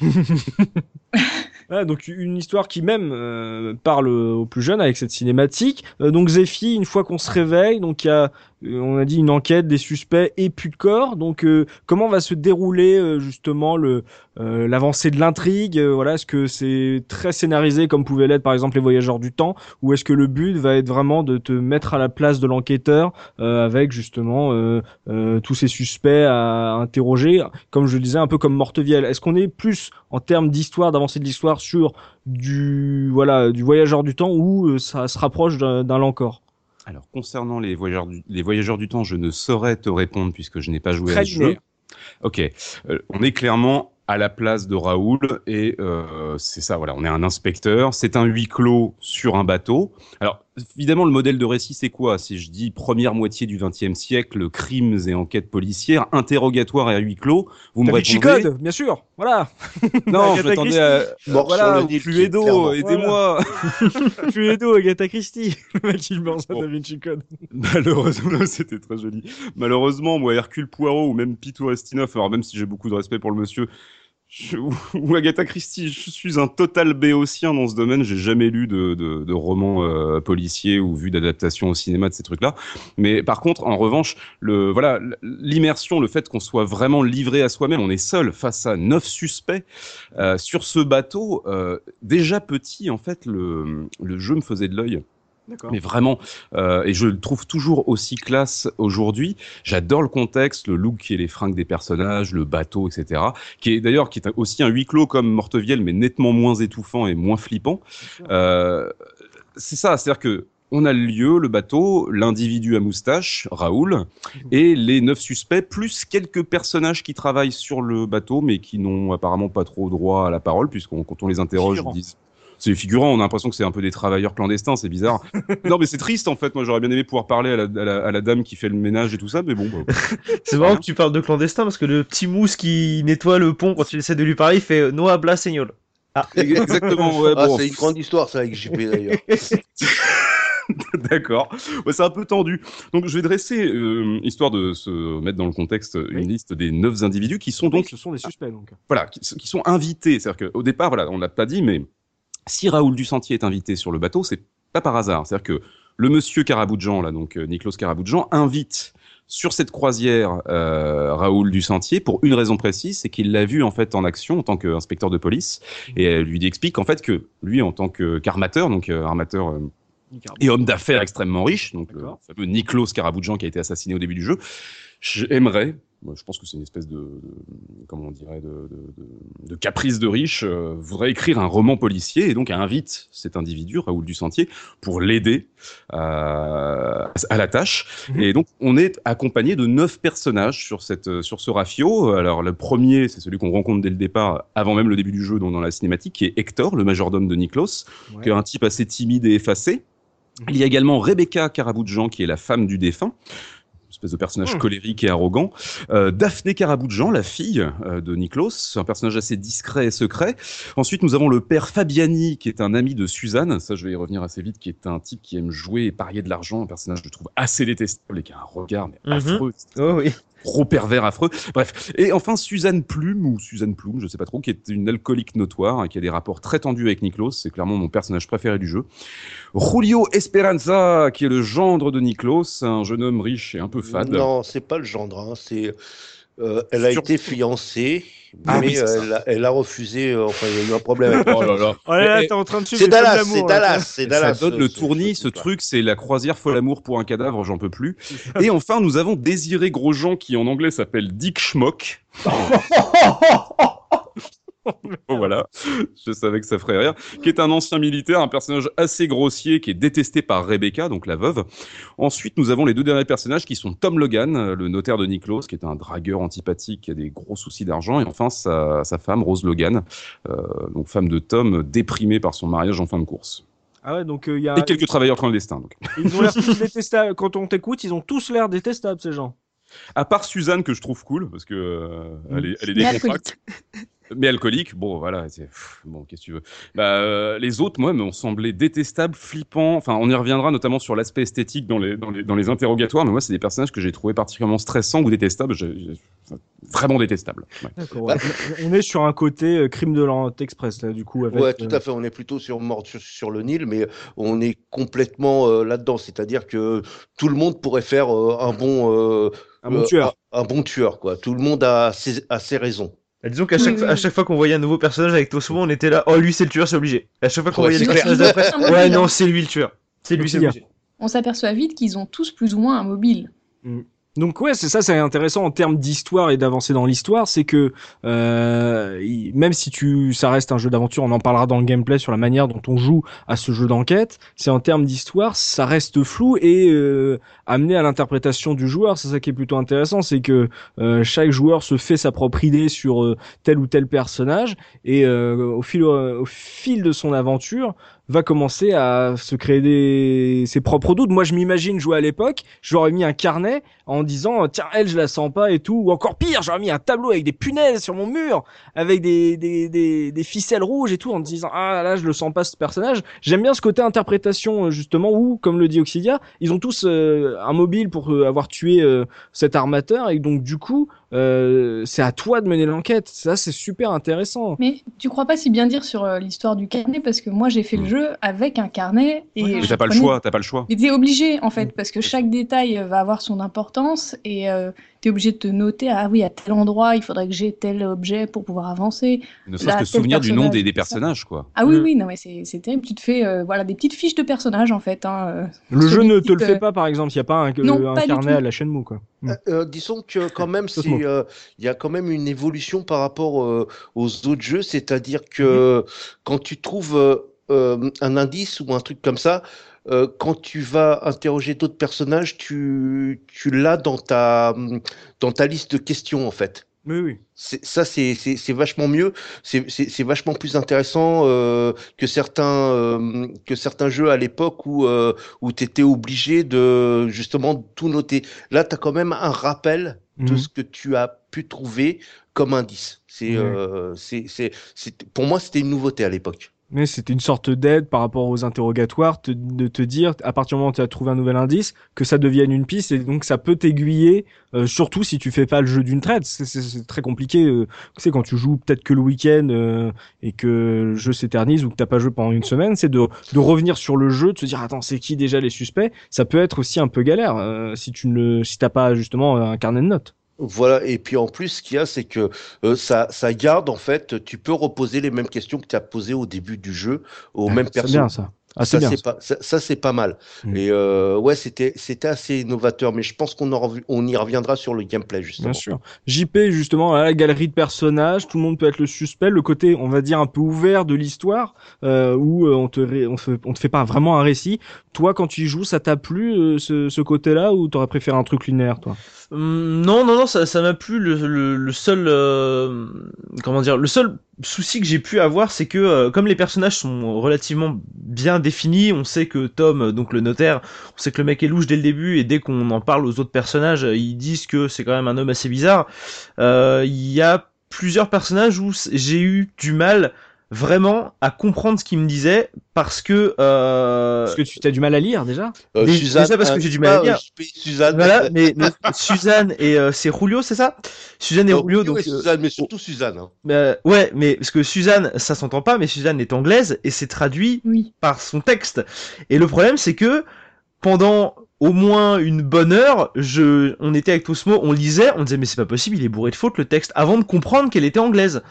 Donc une histoire qui même euh, parle aux plus jeunes avec cette cinématique. Euh, donc Zephy, une fois qu'on se réveille, donc il y a, on a dit une enquête, des suspects et plus de corps. Donc euh, comment va se dérouler euh, justement le euh, l'avancée de l'intrigue? Euh, Voilà, est-ce que c'est très scénarisé comme pouvait l'être par exemple les Voyageurs du Temps, ou est-ce que le but va être vraiment de te mettre à la place de l'enquêteur euh, avec justement euh, euh, tous ces suspects à interroger, comme je le disais un peu comme Mortevielle. Est-ce qu'on est plus en termes d'histoire, d'avancée de l'histoire sur du voilà du voyageur du temps ou euh, ça se rapproche d'un Lancor? Alors, concernant les voyageurs, du, les voyageurs du temps, je ne saurais te répondre puisque je n'ai pas joué Très à ce jeu. Ok, Euh, on est clairement à la place de Raoul et euh, c'est ça, voilà, on est un inspecteur, c'est un huis clos sur un bateau. Alors, évidemment, le modèle de récit, c'est quoi? Si je dis première moitié du XXe siècle, crimes et enquêtes policières, interrogatoire et à huis clos, vous me répondez... Code, bien sûr. Voilà. Non, Agatha je m'attendais à... Mort voilà, Cluedo, aidez-moi Cluedo, Agatha Christie. Bon. Malheureusement, c'était très joli. Malheureusement, moi, Hercule Poirot ou même Pitou Restinov, alors même si j'ai beaucoup de respect pour le monsieur, je- ou, Agatha Christie, je suis un total béotien dans ce domaine. J'ai jamais lu de, de, de romans euh, policiers ou vu d'adaptation au cinéma de ces trucs-là. Mais par contre, en revanche, le voilà, l'immersion, le fait qu'on soit vraiment livré à soi-même, on est seul face à neuf suspects euh, sur ce bateau. euh, déjà petit, en fait, le, le jeu me faisait de l'œil. Mais vraiment, euh, et je le trouve toujours aussi classe aujourd'hui. J'adore le contexte, le look et les fringues des personnages, le bateau, etc. Qui est d'ailleurs qui est aussi un huis clos comme Mortevielle, mais nettement moins étouffant et moins flippant. Euh, c'est ça, c'est-à-dire que on a le lieu, le bateau, l'individu à moustache, Raoul, et les neuf suspects, plus quelques personnages qui travaillent sur le bateau, mais qui n'ont apparemment pas trop droit à la parole, puisqu'on quand on les interroge, ils disent c'est des figurants, on a l'impression que c'est un peu des travailleurs clandestins, c'est bizarre. non, mais c'est triste en fait. Moi, j'aurais bien aimé pouvoir parler à la, à la- à la dame qui fait le ménage et tout ça, mais bon. bah, C'est marrant que tu parles de clandestin parce que le petit mousse qui nettoie le pont quand tu essaies de lui parler, il fait No habla señor. Ah. exactement. Ouais, Ah, bon, c'est une grande histoire, ça, avec JP d'ailleurs. D'accord. Ouais, c'est un peu tendu. Donc, je vais dresser, euh, histoire de se mettre dans le contexte, une liste des neuf individus qui sont donc, ce sont des suspects donc. voilà, qui, qui sont invités. C'est-à-dire qu'au départ, voilà, on l'a pas dit, mais si Raoul Dusentier est invité sur le bateau, c'est pas par hasard. C'est-à-dire que le monsieur Caraboudjan, là, donc euh, Niklos Caraboudjan, invite sur cette croisière euh, Raoul Dusentier pour une raison précise, c'est qu'il l'a vu en fait en action en tant qu'inspecteur de police et elle lui explique en fait que lui en tant que qu'armateur, donc euh, armateur euh, et homme d'affaires extrêmement riche, donc le fameux Niklos Caraboudjan qui a été assassiné au début du jeu, j'aimerais, moi, je pense que c'est une espèce de, de- comment on dirait, de, de- de- de caprice de riche, euh, voudrait écrire un roman policier et donc invite cet individu, Raoul Dusentier, pour l'aider euh, à la tâche. Mhm. Et donc, on est accompagné de neuf personnages sur, cette, sur ce rafio. Alors, le premier, c'est celui qu'on rencontre dès le départ, avant même le début du jeu, donc dans la cinématique, qui est Hector, le majordome de Niklos, Ouais. qui est un type assez timide et effacé. Il y a également Rebecca Caraboudjan, qui est la femme du défunt, espèce de personnage Hmm. colérique et arrogant. Euh, Daphné Caraboudjan, la fille euh, de Niklos, un personnage assez discret et secret. Ensuite, nous avons le père Fabiani, qui est un ami de Suzanne. Ça, je vais y revenir assez vite, qui est un type qui aime jouer et parier de l'argent, un personnage que je trouve assez détestable et qui a un regard mais Mhm. affreux Oh oui. Gros pervers affreux. Bref. Et enfin, Suzanne Plume, ou Suzanne Plume, je sais pas trop, qui est une alcoolique notoire, hein, qui a des rapports très tendus avec Niklos. C'est clairement mon personnage préféré du jeu. Julio Esperanza, qui est le gendre de Niklos, un jeune homme riche et un peu fade. Non, c'est pas le gendre. hein, C'est, euh, elle a Sur- été fiancée, Ah mais oui, euh, elle, a, elle a refusé. euh, enfin, il y a eu un problème. Avec Oh là là. Oh là là, t'es en train de suivre C'est Dallas, c'est. Dallas, c'est Dallas. ça donne le ce- tournis, ce truc, là. truc, c'est la croisière folle amour pour un cadavre, j'en peux plus. Et enfin, nous avons Désiré Grosjean, qui en anglais s'appelle Dick Schmock. Voilà, je savais que ça ferait rire. Qui est un ancien militaire, un personnage assez grossier, qui est détesté par Rebecca, donc la veuve. Ensuite, nous avons les deux derniers personnages qui sont Tom Logan, euh, le notaire de Niklos, qui est un dragueur antipathique, qui a des gros soucis d'argent, et enfin sa, sa femme, Rose Logan, euh, donc femme de Tom, déprimée par son mariage en fin de course. Ah ouais, donc il y a. Et quelques travailleurs clandestins. Donc. Ils ont l'air tous détestables. Quand on t'écoute, ils ont tous l'air détestables, ces gens. À part Suzanne, que je trouve cool, parce que euh, elle est, elle est décontractée. Mais alcoolique, bon voilà, c'est bon qu'est-ce que tu veux. Bah, euh, les autres, moi, m'ont semblé détestables, flippants. Enfin, on y reviendra notamment sur l'aspect esthétique dans les, dans les dans les interrogatoires. Mais moi, c'est des personnages que j'ai trouvé particulièrement stressants ou détestables. J'ai- enfin, vraiment détestables. Ouais. D'accord. ouais. on est sur un côté euh, crime de l'Orient Express, là, du coup. Avec, Ouais, tout euh, à fait. On est plutôt sur mort sur, sur le Nil, mais on est complètement euh, là-dedans. C'est-à-dire que tout le monde pourrait faire euh, un bon euh, un bon euh, tueur. un, un bon tueur, quoi. Tout le monde a ses, a ses raisons. Bah, disons qu'à chaque, Oui, oui, à chaque fois qu'on voyait un nouveau personnage avec Tosmo, on était là, oh lui c'est le tueur, c'est obligé. À chaque fois qu'on Ouais, voyait le personnage d'après, ouais non c'est lui le tueur. C'est lui, c'est obligé. On s'aperçoit vite qu'ils ont tous plus ou moins un mobile. Donc ouais, c'est ça, c'est intéressant en termes d'histoire et d'avancée dans l'histoire, c'est que euh, même si tu, ça reste un jeu d'aventure, on en parlera dans le gameplay sur la manière dont on joue à ce jeu d'enquête. C'est en termes d'histoire, ça reste flou et euh, amené à l'interprétation du joueur. C'est ça qui est plutôt intéressant, c'est que euh, chaque joueur se fait sa propre idée sur euh, tel ou tel personnage et au fil au fil de son aventure va commencer à se créer des ses propres doutes. Moi, je m'imagine jouer à l'époque, j'aurais mis un carnet en disant tiens elle je la sens pas et tout ou encore pire j'aurais mis un tableau avec des punaises sur mon mur avec des, des, des, ficelles rouges et tout en disant ah là je le sens pas ce personnage j'aime bien ce côté interprétation euh, justement où comme le dit Oxidia ils ont tous euh, un mobile pour euh, avoir tué cet armateur. Et donc du coup euh, c'est à toi de mener l'enquête. Ça c'est super intéressant. Mais tu crois pas si bien dire sur euh, l'histoire du carnet parce que moi j'ai fait le jeu avec un carnet et Ouais, t'as pas le choix, t'as pas le choix. Mais t'es obligé en fait parce que chaque détail va avoir son importance et euh, t'es obligé de te noter ah oui à tel endroit il faudrait que j'ai tel objet pour pouvoir avancer. Ne serait-ce que souvenir du nom des, des personnages, quoi. Ah oui Mm. oui non mais c'est terrible tu te fais euh, voilà des petites fiches de personnages en fait. Hein, euh. le jeu ne te le fait euh, pas par exemple il y a pas un, Non, un pas du carnet à la chaîne mou quoi Mm. Euh, disons que quand même, euh, il y a quand même une évolution par rapport euh, aux autres jeux, c'est-à-dire que quand tu trouves euh, euh, un indice ou un truc comme ça, euh, quand tu vas interroger d'autres personnages, tu, tu l'as dans ta, dans ta liste de questions en fait. oui oui ça, c'est, vachement mieux, c'est, vachement plus intéressant euh, que certains, euh, que certains jeux à l'époque où, euh, où tu étais obligé de justement tout noter. Là, tu as quand même un rappel de Mhm. ce que tu as pu trouver comme indice. C'est, c'est, pour moi, c'était une nouveauté à l'époque. Mais c'était une sorte d'aide par rapport aux interrogatoires, te- de te dire, à partir du moment où tu as trouvé un nouvel indice, que ça devienne une piste, et donc ça peut t'aiguiller, euh, surtout si tu fais pas le jeu d'une traite. C'est très compliqué. Euh, tu sais, quand tu joues peut-être que le week-end euh, et que le jeu s'éternise ou que t'as pas joué pendant une semaine, c'est de, de revenir sur le jeu, de se dire, attends, c'est qui déjà les suspects? Ça peut être aussi un peu galère euh, si tu ne, si t'as pas justement un carnet de notes. Voilà, et puis en plus, ce qu'il y a, c'est que euh, ça, ça garde, en fait, tu peux reposer les mêmes questions que tu as posées au début du jeu aux mêmes C'est personnes. bien ça. Ah, c'est ça, c'est pas, ça, ça, c'est pas mal. Mm. Et euh, ouais, c'était, c'était assez innovateur, mais je pense qu'on on y reviendra sur le gameplay, justement. Bien sûr. JP, justement, à la galerie de personnages, tout le monde peut être le suspect. Le côté, on va dire, un peu ouvert de l'histoire, euh, où euh, on te, ré- on, te, on te fait pas vraiment un récit. Toi, quand tu y joues, ça t'a plu, euh, ce, ce côté-là, ou t'aurais préféré un truc linéaire, toi? Non, non, non, ça, ça m'a plu. Le, le, seul, euh, comment dire, le seul souci que j'ai pu avoir, c'est que euh, comme les personnages sont relativement bien définis, on sait que Tom, euh, donc le notaire, on sait que le mec est louche dès le début, et dès qu'on en parle aux autres personnages, ils disent que c'est quand même un homme assez bizarre. Il y a plusieurs personnages où j'ai eu du mal vraiment à comprendre ce qu'il me disait parce que euh, Parce que tu as du mal à lire, déjà Euh, Déjà- Suzanne, déjà parce que j'ai du mal à pas, lire. euh, JP, Suzanne. voilà mais, mais Suzanne et euh, c'est Julio c'est ça? Suzanne et Julio oui, donc oui, euh, Suzanne, mais surtout Suzanne. hein. euh, ouais mais parce que Suzanne ça s'entend pas mais Suzanne est anglaise et c'est traduit Oui. par son texte et le problème c'est que pendant au moins une bonne heure je on était avec Tosmo on lisait on disait mais c'est pas possible il est bourré de fautes le texte avant de comprendre qu'elle était anglaise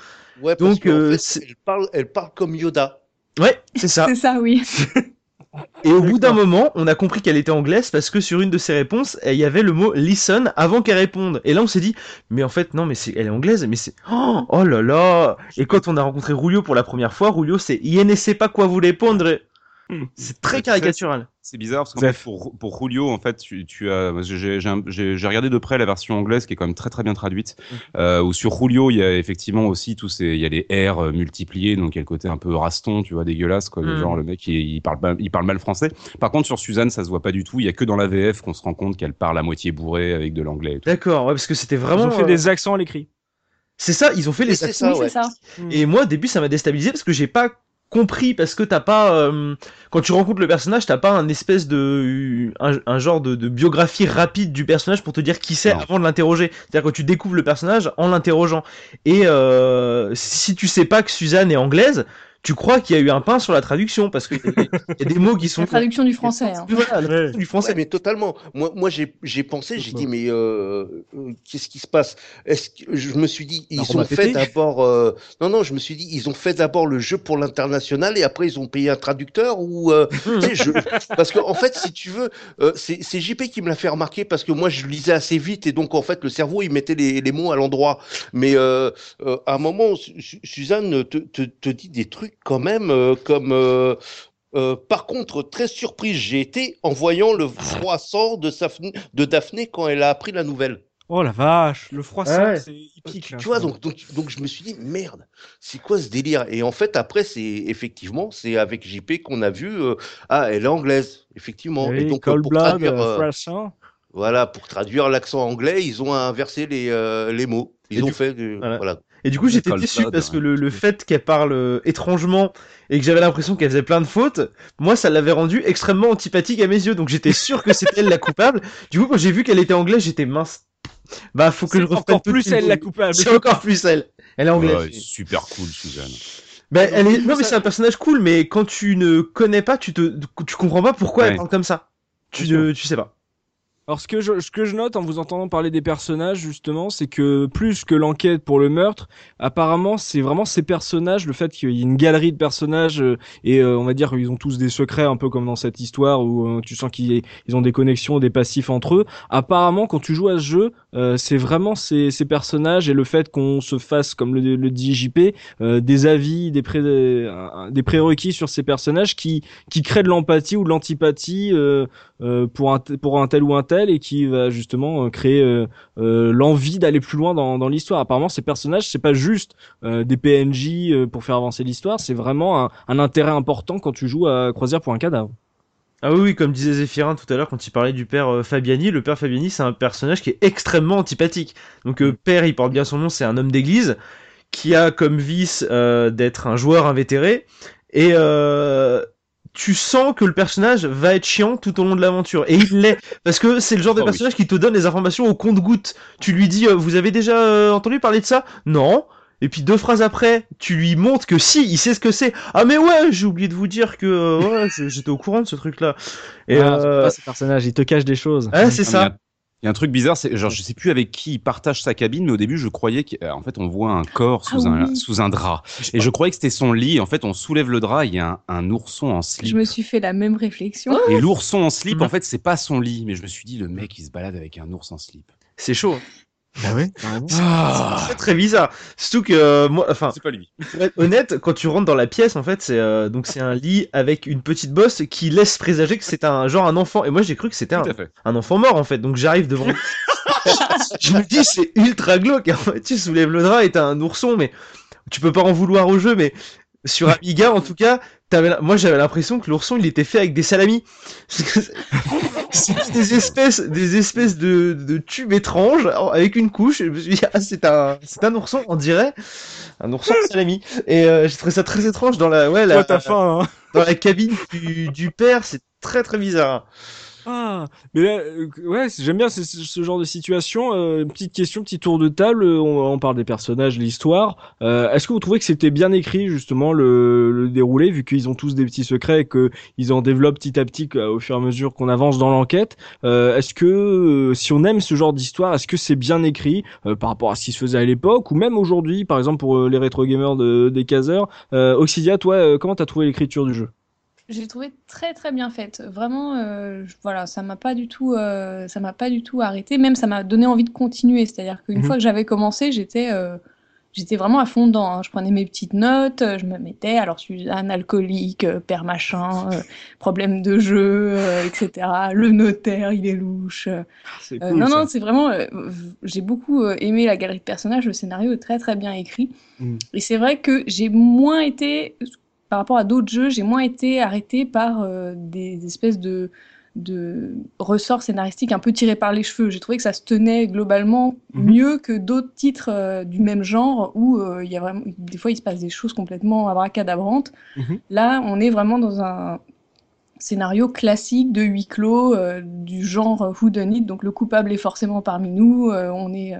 Ouais, parce Donc, euh, fait, elle parle, elle parle comme Yoda. ouais c'est ça C'est ça, oui. Et au bout d'un moment, on a compris qu'elle était anglaise parce que sur une de ses réponses, eh, il y avait le mot listen avant qu'elle réponde. Et là, on s'est dit, mais en fait, non, mais c'est, elle est anglaise, mais c'est, oh, oh là là. Et quand on a rencontré Rulio pour la première fois, Rulio, c'est, il ne sait pas quoi vous répondre. C'est très caricatural. C'est bizarre parce que pour, pour Julio, en fait, tu, tu as, j'ai regardé de près la version anglaise qui est quand même très très bien traduite. Euh, où sur Julio, il y a effectivement aussi tous ces, il y a les R euh, multipliés, donc il y a le côté un peu raston, tu vois, dégueulasse, quoi. Mm. Genre le mec, il, il parle il parle mal français. Par contre, sur Suzanne, ça se voit pas du tout. Il y a que dans la VF qu'on se rend compte qu'elle parle à moitié bourrée avec de l'anglais. et. D'accord, ouais, parce que c'était Ils vraiment. ont fait euh, des accents à l'écrit. C'est ça, ils ont fait Oui, les accents. ça, oui, ouais. c'est ça. Et moi, au début, ça m'a déstabilisé parce que j'ai pas compris parce que t'as pas euh, quand tu rencontres le personnage t'as pas un espèce de un, un genre de, de biographie rapide du personnage pour te dire qui c'est avant de l'interroger. C'est à dire que tu découvres le personnage en l'interrogeant. Et euh, si tu sais pas que Suzanne est anglaise tu crois qu'il y a eu un pain sur la traduction parce qu'il y, a des- il y a des mots qui sont La traduction du français. hein. Voilà, la traduction du Ouais, français mais totalement. Moi, moi j'ai j'ai pensé, j'ai dit, mais euh, euh, qu'est-ce qui se passe? Est-ce que je me suis dit, ils on ont fait d'abord. euh, non, non, je me suis dit, ils ont fait d'abord le jeu pour l'international et après ils ont payé un traducteur ou. euh, tu sais, je... Parce que en fait, si tu veux, euh, c'est c'est JP qui me l'a fait remarquer parce que moi je lisais assez vite et donc en fait le cerveau il mettait les, les mots à l'endroit. Mais euh, euh, à un moment, Su- Su- Suzanne te, te, te dit des trucs quand même euh, comme. euh, euh, par contre, très surprise j'ai été en voyant le froid sang de, de Daphné quand elle a appris la nouvelle. Oh la vache, le froid Ah sang, ouais. c'est hippique. Tu là, vois, ça. donc, donc, donc je me suis dit, merde, c'est quoi ce délire? Et en fait, après, c'est effectivement, c'est avec JP qu'on a vu, euh, ah, elle est anglaise, effectivement. Et donc, pour blood, traduire, euh, voilà, pour traduire l'accent anglais, ils ont inversé les, euh, les mots. Ils Et ont du- fait, voilà. Et du coup, j'étais déçu parce que ouais. le, le fait qu'elle parle euh, étrangement et que j'avais l'impression qu'elle faisait plein de fautes, moi, ça l'avait rendue extrêmement antipathique à mes yeux. Donc j'étais sûr que c'était elle la coupable. Du coup, quand j'ai vu qu'elle était anglaise, j'étais mince. Bah, faut que je reprenne encore plus elle la coupable. C'est encore plus elle. Elle est anglaise. Ouais, super cool, Suzanne. Bah, elle est... Non, mais c'est un personnage cool, mais quand tu ne connais pas, tu te, tu comprends pas pourquoi elle parle comme ça. Tu, ne... tu sais pas. Alors ce que je, ce que je note en vous entendant parler des personnages justement, c'est que plus que l'enquête pour le meurtre, apparemment c'est vraiment ces personnages, le fait qu'il y ait une galerie de personnages euh, et euh, on va dire qu'ils ont tous des secrets un peu comme dans cette histoire où euh, tu sens qu'ils ils ont des connexions, des passifs entre eux. Apparemment quand tu joues à ce jeu, euh, c'est vraiment ces, ces personnages et le fait qu'on se fasse comme le, dit JP, euh, des avis, des, pré, euh, des prérequis sur ces personnages qui qui créent de l'empathie ou de l'antipathie. euh, euh, pour un pour un tel ou un tel et qui va justement créer l'envie d'aller plus loin dans, dans l'histoire. Apparemment, ces personnages, c'est pas juste des PNJ pour faire avancer l'histoire, c'est vraiment un, un intérêt important quand tu joues à Croisière pour un cadavre. Ah oui, oui, comme disait Zéphirin tout à l'heure quand il parlait du père euh, Fabiani, le père Fabiani c'est un personnage qui est extrêmement antipathique. Donc euh, père, il porte bien son nom, c'est un homme d'église qui a comme vice euh, d'être un joueur invétéré et euh, tu sens que le personnage va être chiant tout au long de l'aventure. Et il l'est. Parce que c'est le genre de Oh oui. personnage qui te donne les informations au compte-goutte. Tu lui dis, euh, vous avez déjà entendu parler de ça? Non. Et puis deux phrases après, tu lui montres que si, il sait ce que c'est. Ah mais ouais, j'ai oublié de vous dire que euh, ouais, je- j'étais au courant de ce truc-là. Et Ah, c'est euh, pas ce personnage, il te cache des choses. ouais, c'est Ah, a- ça. il y a un truc bizarre, c'est genre je sais plus avec qui il partage sa cabine, mais au début je croyais qu'en fait on voit un corps sous Ah un oui. sous un drap, et je croyais que c'était son lit. En fait, on soulève le drap, il y a un, un ourson en Je slip. me suis fait la même réflexion. Et l'ourson en slip, Mhm. en fait, c'est pas son lit, mais je me suis dit le mec il se balade avec un ours en slip. C'est chaud. Ah ouais Ah, C'est très bizarre. Surtout que euh, moi, enfin, c'est pas lui. pour être honnête, quand tu rentres dans la pièce, en fait, c'est euh, donc c'est un lit avec une petite bosse qui laisse présager que c'est un genre un enfant. Et moi, j'ai cru que c'était un, un enfant mort en fait. Donc j'arrive devant. je me dis c'est ultra glauque. En fait, tu soulèves le drap et t'as un ourson, mais tu peux pas en vouloir au jeu. Mais sur Amiga, en tout cas, moi j'avais l'impression que l'ourson il était fait avec des salamis. C'est des espèces, des espèces de, de tubes étranges avec une couche. Et je me suis dit ah c'est un, c'est un ourson, on dirait un ourson de salami. Et euh, j'ai trouvé ça très étrange dans la, ouais, la, Toi, t'as faim, hein dans la cabine du, du père. C'est très très bizarre. Ah, mais là, euh, ouais, j'aime bien ce, genre de situation. Euh, petite question, petit tour de table. euh, On, on parle des personnages, l'histoire. Euh, Est-ce que vous trouvez que c'était bien écrit justement le, le déroulé, vu qu'ils ont tous des petits secrets et que ils en développent petit à petit au fur et à mesure qu'on avance dans l'enquête Est-ce que si on aime ce genre d'histoire, est-ce que c'est bien écrit par rapport à ce qui se faisait à l'époque ou même aujourd'hui, par exemple pour les rétro gamers de, des caseurs Oxidia, toi, comment t'as trouvé l'écriture du jeu? Je l'ai trouvé très très bien faite. Vraiment, euh, je- voilà, ça m'a pas du tout, euh, ça m'a pas du tout arrêté. Même ça m'a donné envie de continuer. C'est-à-dire qu'une Mhm. fois que j'avais commencé, j'étais, euh, j'étais vraiment à fond dedans. hein. Je prenais mes petites notes, je me mettais. Alors, Suzanne alcoolique, père machin, problème de jeu, etc. Le notaire, il est louche. C'est euh, non, non, c'est vraiment. j'ai beaucoup aimé la galerie de personnages. Le scénario est très, très bien écrit. Mm. Et c'est vrai que j'ai moins été, par rapport à d'autres jeux, j'ai moins été arrêtée par euh, des espèces de, de ressorts scénaristiques un peu tirés par les cheveux. J'ai trouvé que ça se tenait globalement Mhm. mieux que d'autres titres euh, du même genre où euh, il y a vraiment, des fois, il se passe des choses complètement abracadabrantes. Mhm. Là, on est vraiment dans un scénario classique de huis clos du genre Who Done It, donc le coupable est forcément parmi nous, on est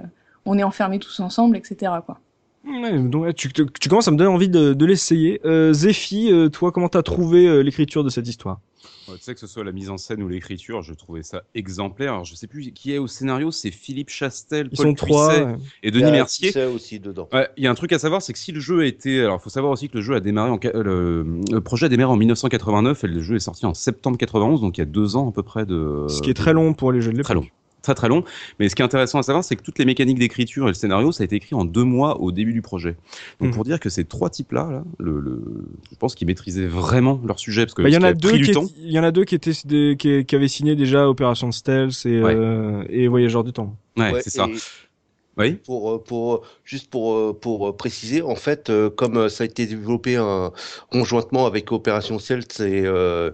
on est enfermés tous ensemble, etc. Quoi. Ouais, donc ouais, tu, tu- tu commences à me donner envie de, de l'essayer. Euh, Zephy, euh, toi, comment t'as trouvé euh, l'écriture de cette histoire? Ouais, tu sais que ce soit la mise en scène ou l'écriture, je trouvais ça exemplaire. Alors, je sais plus qui est au scénario, c'est Philippe Chastel, Ils Paul sont trois. Cuisset ouais. et Il y Denis a Mercier. Tisset aussi dedans. Ouais, il y a un truc à savoir, c'est que si le jeu a été, alors faut savoir aussi que le jeu a démarré en, le projet a démarré en 1989 et le jeu est sorti en septembre 91, donc il y a deux ans à peu près de. Ce qui est très long pour les jeux de l'époque. Très long. Très très long. Mais ce qui est intéressant à savoir, c'est que toutes les mécaniques d'écriture et le scénario, ça a été écrit en deux mois au début du projet. Donc Mhm. pour dire que ces trois types-là, là, le, le- je pense qu'ils maîtrisaient vraiment leur sujet parce que Bah, Il y en a deux pris du qui, il y en a deux qui étaient des- qui, qui avaient signé déjà Opération Stealth et, Ouais. euh, et Voyageurs du temps. Ouais, Ouais, c'est ça. Oui. Pour, euh, pour, juste pour, euh, pour euh, préciser, en fait, euh, comme euh, ça a été développé euh, conjointement avec Opération Celt et euh,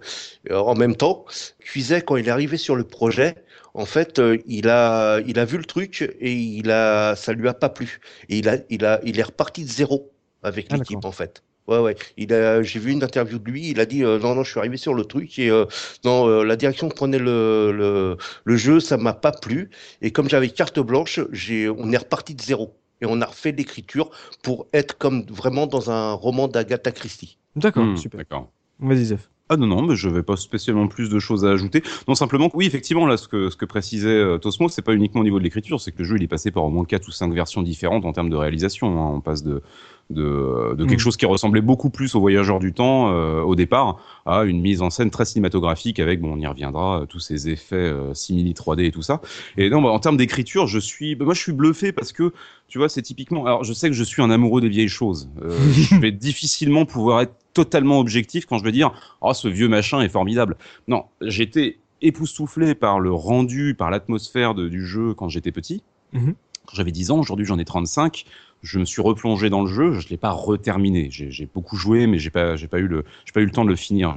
euh, en même temps, Cuiset, quand il est arrivé sur le projet, en fait, euh, il a, il a vu le truc et il a, ça lui a pas plu. Et il a, il a, il est reparti de zéro avec Ah, l'équipe, en fait. Ouais, ouais. Il a, j'ai vu une interview de lui. Il a dit euh, non, non, je suis arrivé sur le truc et euh, non, euh, la direction que prenait le, le, le jeu, ça m'a pas plu. Et comme j'avais carte blanche, j'ai, on est reparti de zéro et on a refait l'écriture pour être comme vraiment dans un roman d'Agatha Christie. D'accord, Hmm, super. D'accord. Vas-y, Zeph. Ah non, non, mais je vais pas spécialement plus de choses à ajouter. Non, simplement que oui, effectivement, là, ce que, ce que précisait euh, Tosmo, c'est pas uniquement au niveau de l'écriture, c'est que le jeu, il est passé par au moins quatre ou cinq versions différentes en termes de réalisation. hein. On passe de, de, de quelque Mm. chose qui ressemblait beaucoup plus au Voyageur du Temps euh, au départ à une mise en scène très cinématographique avec, bon, on y reviendra, euh, tous ces effets euh, simili 3D et tout ça. Et non, bah, en termes d'écriture, je suis, bah, moi, je suis bluffé parce que, tu vois, c'est typiquement. Alors, je sais que je suis un amoureux des vieilles choses. Euh, je vais difficilement pouvoir être totalement objectif quand je vais dire, oh, ce vieux machin est formidable. Non, j'étais époustouflé par le rendu, par l'atmosphère du jeu quand j'étais petit. Mhm. Quand j'avais 10 ans, aujourd'hui j'en ai 35. Je me suis replongé dans le jeu, je l'ai pas reterminé. J'ai beaucoup joué, mais j'ai pas, j'ai pas eu le, j'ai pas eu le temps de le finir.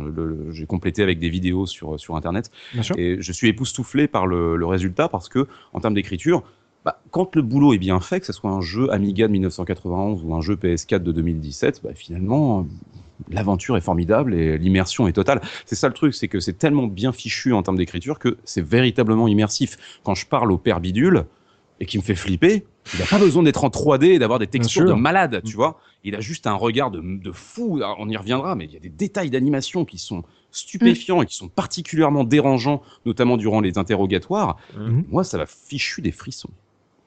J'ai complété avec des vidéos sur sur internet. Bien sûr. Et je suis époustouflé par le, le résultat parce que, en termes d'écriture, bah, quand le boulot est bien fait, que ce soit un jeu Amiga de 1991 ou un jeu PS4 de 2017, bah, finalement, l'aventure est formidable et l'immersion est totale. C'est ça le truc, c'est que c'est tellement bien fichu en termes d'écriture que c'est véritablement immersif. Quand je parle au père bidule et qui me fait flipper, il n'a pas besoin d'être en 3D et d'avoir des textures de malade, tu vois. Il a juste un regard de, de fou. on y reviendra, mais il y a des détails d'animation qui sont stupéfiants et qui sont particulièrement dérangeants, notamment durant les interrogatoires. Mhm. Moi, ça va fichu des frissons.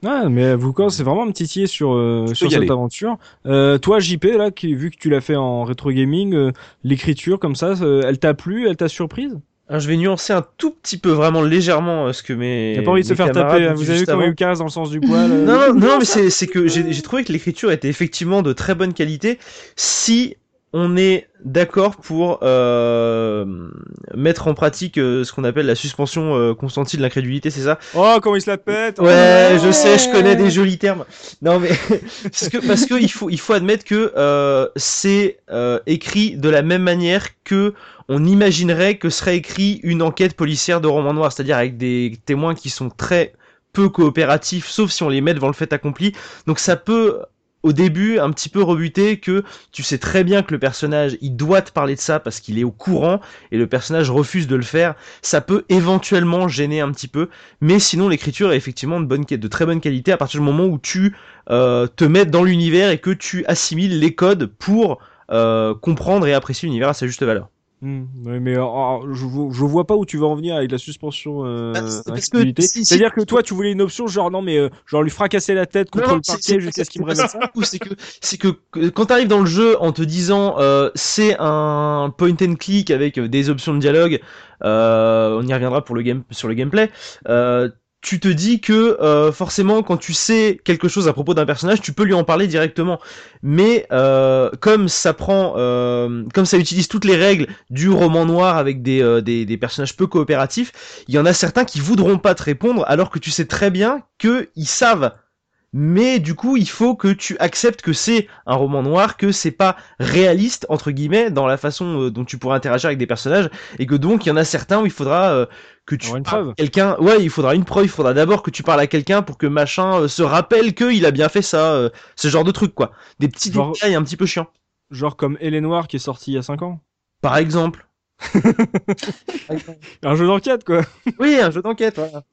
Ah, mais vous quand c'est vraiment un titiller sur euh, sur cette aventure. Euh, toi, JP, là, qui, vu que tu l'as fait en rétro gaming, euh, l'écriture comme ça, euh, elle t'a plu, elle t'a surprise? Alors, je vais nuancer un tout petit peu, vraiment légèrement, ce que mes. A pas envie de se faire taper. Hein. Vous avez vu comment il casse dans le sens du poil Non, non, non, mais c'est que j'ai trouvé que l'écriture était effectivement de très bonne qualité. Si on est d'accord pour euh, mettre en pratique euh, ce qu'on appelle la suspension euh, constantine de l'incrédulité, c'est ça? Oh, comment il se la pète Ouais, je sais, je connais des jolis termes. Non, mais parce que parce que il faut il faut admettre que euh, c'est écrit de la même manière que on imaginerait que serait écrit une enquête policière de roman noir, c'est-à-dire avec des témoins qui sont très peu coopératifs, sauf si on les met devant le fait accompli. Donc ça peut au début un petit peu rebuté que tu sais très bien que le personnage il doit te parler de ça parce qu'il est au courant et le personnage refuse de le faire, ça peut éventuellement gêner un petit peu, mais sinon l'écriture est effectivement de bonne de très bonne qualité à partir du moment où tu euh, te mets dans l'univers et que tu assimiles les codes pour euh, comprendre et apprécier l'univers à sa juste valeur. Hmm, mais euh, oh, je, je vois pas où tu vas en venir avec la suspension euh, bah, C'est-à-dire que toi, tu voulais une option genre non, mais euh, genre lui fracasser la tête contre le parquet jusqu'à ce qu'il me révèle ça. C'est que c'est que quand t'arrives dans le jeu en te disant euh, c'est un point and click avec des options de dialogue, on y reviendra pour le game sur le gameplay tu te dis que euh, forcément quand tu sais quelque chose à propos d'un personnage, tu peux lui en parler directement. Mais euh, comme ça prend, euh, comme ça utilise toutes les règles du roman noir avec des, des, des, personnages peu coopératifs, il y en a certains qui voudront pas te répondre alors que tu sais très bien que ils savent mais du coup il faut que tu acceptes que c'est un roman noir, que c'est pas réaliste entre guillemets dans la façon dont tu pourras interagir avec des personnages et que donc il y en a certains où il faudra que tu parles quelqu'un ouais il faudra une preuve il faudra d'abord que tu parles à quelqu'un pour que machin euh, se rappelle que il a bien fait ça euh, ce genre de truc quoi. Des petits détails un petit peu chiants. Genre comme Elle Noir qui est sorti il y a 5 ans. Par exemple. Un jeu d'enquête quoi. Oui un jeu d'enquête voilà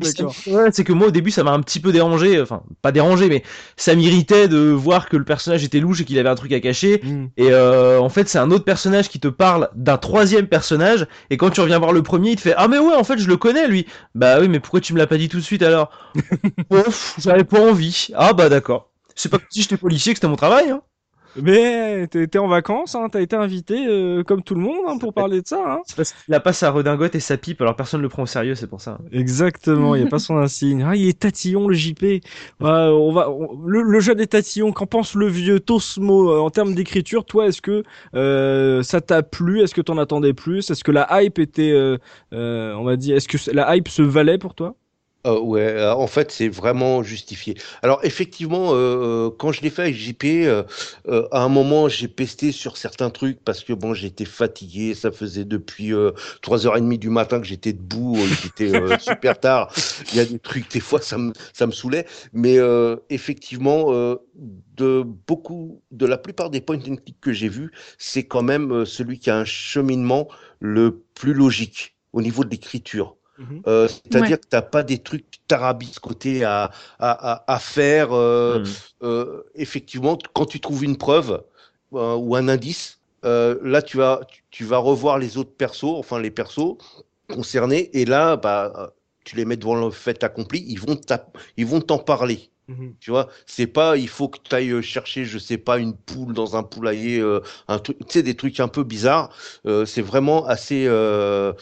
c'est que moi au début ça m'a un petit peu dérangé, enfin pas dérangé mais ça m'irritait de voir que le personnage était louche et qu'il avait un truc à cacher. Mm. Et euh, en fait c'est un autre personnage qui te parle d'un troisième personnage et quand tu reviens voir le premier il te fait ah mais ouais en fait je le connais lui. Bah oui mais pourquoi tu me l'as pas dit tout de suite alors? Ouf, j'avais pas envie. Ah bah d'accord. C'est pas si j'étais policier que c'était mon travail. Hein. Mais t'es en vacances, hein, t'as été invité euh, comme tout le monde hein, pour parler de ça. Hein. Parce qu'il a pas sa redingote et sa pipe, alors personne le prend au sérieux, c'est pour ça. Exactement, il y a pas son insigne. Ah, il est tatillon le JP. on va le, jeu des tatillons. Qu'en pense le vieux Tosmo euh, en termes d'écriture? Toi, est-ce que euh, ça t'a plu? Est-ce que t'en attendais plus? Est-ce que la hype était, on va dire, est-ce que la hype se valait pour toi? Euh, ouais, euh, en fait, c'est vraiment justifié. Alors, effectivement, euh, quand je l'ai fait avec JP, à un moment, j'ai pesté sur certains trucs parce que bon, j'étais fatigué. Ça faisait depuis 3h30 du matin que j'étais debout. Il était super tard. Il y a des trucs, des fois, ça me, ça me saoulait. Mais effectivement, de beaucoup, de la plupart des points and click que j'ai vus, c'est quand même celui qui a un cheminement le plus logique au niveau de l'écriture. Mhm. Euh, c'est-à-dire que tu n'as pas des trucs tarabiscotés à, à, à, faire. Euh, mhm. euh, effectivement, quand tu trouves une preuve ou un indice, là, tu vas, tu, vas revoir les autres persos, enfin les persos concernés, et là, bah, tu les mets devant le fait accompli, ils vont ils vont t'en parler. Mhm. Tu vois, c'est pas il faut que tu ailles chercher, je sais pas, une poule dans un poulailler, un truc, tu sais, des trucs un peu bizarres. c'est vraiment assez. Euh,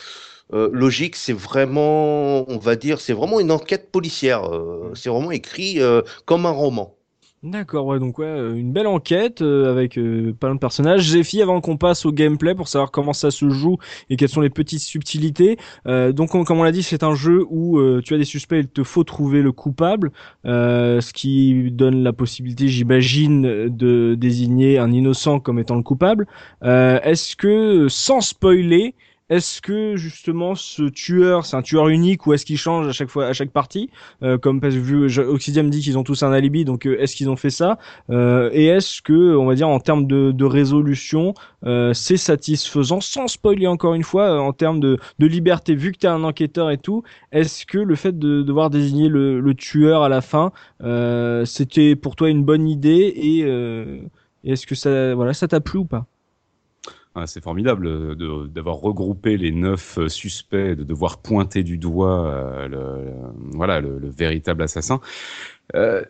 logique, c'est vraiment, on va dire, c'est vraiment une enquête policière. Euh, c'est vraiment écrit euh, comme un roman. D'accord, ouais, donc ouais, une belle enquête avec plein de personnages. Zephy, avant qu'on passe au gameplay pour savoir comment ça se joue et quelles sont les petites subtilités. donc, comme on l'a dit, c'est un jeu où tu as des suspects, il te faut trouver le coupable, ce qui donne la possibilité, j'imagine, de désigner un innocent comme étant le coupable. Est-ce que, sans spoiler, est-ce que justement ce tueur, c'est un tueur unique ou est-ce qu'il change à chaque fois, à chaque partie? Euh, Comme parce que vu Oxidia me dit qu'ils ont tous un alibi, donc euh, est-ce qu'ils ont fait ça? Euh, Et est-ce que, on va dire, en termes de, résolution, c'est satisfaisant, sans spoiler encore une fois, en termes de, liberté, vu que t'es un enquêteur et tout, est-ce que le fait de devoir désigner le, le tueur à la fin, c'était pour toi une bonne idée et, est-ce que ça, voilà, ça t'a plu ou pas? C'est formidable euh, d'avoir regroupé les neuf euh, suspects, de devoir pointer du doigt euh, le, voilà, le, véritable assassin. Euh,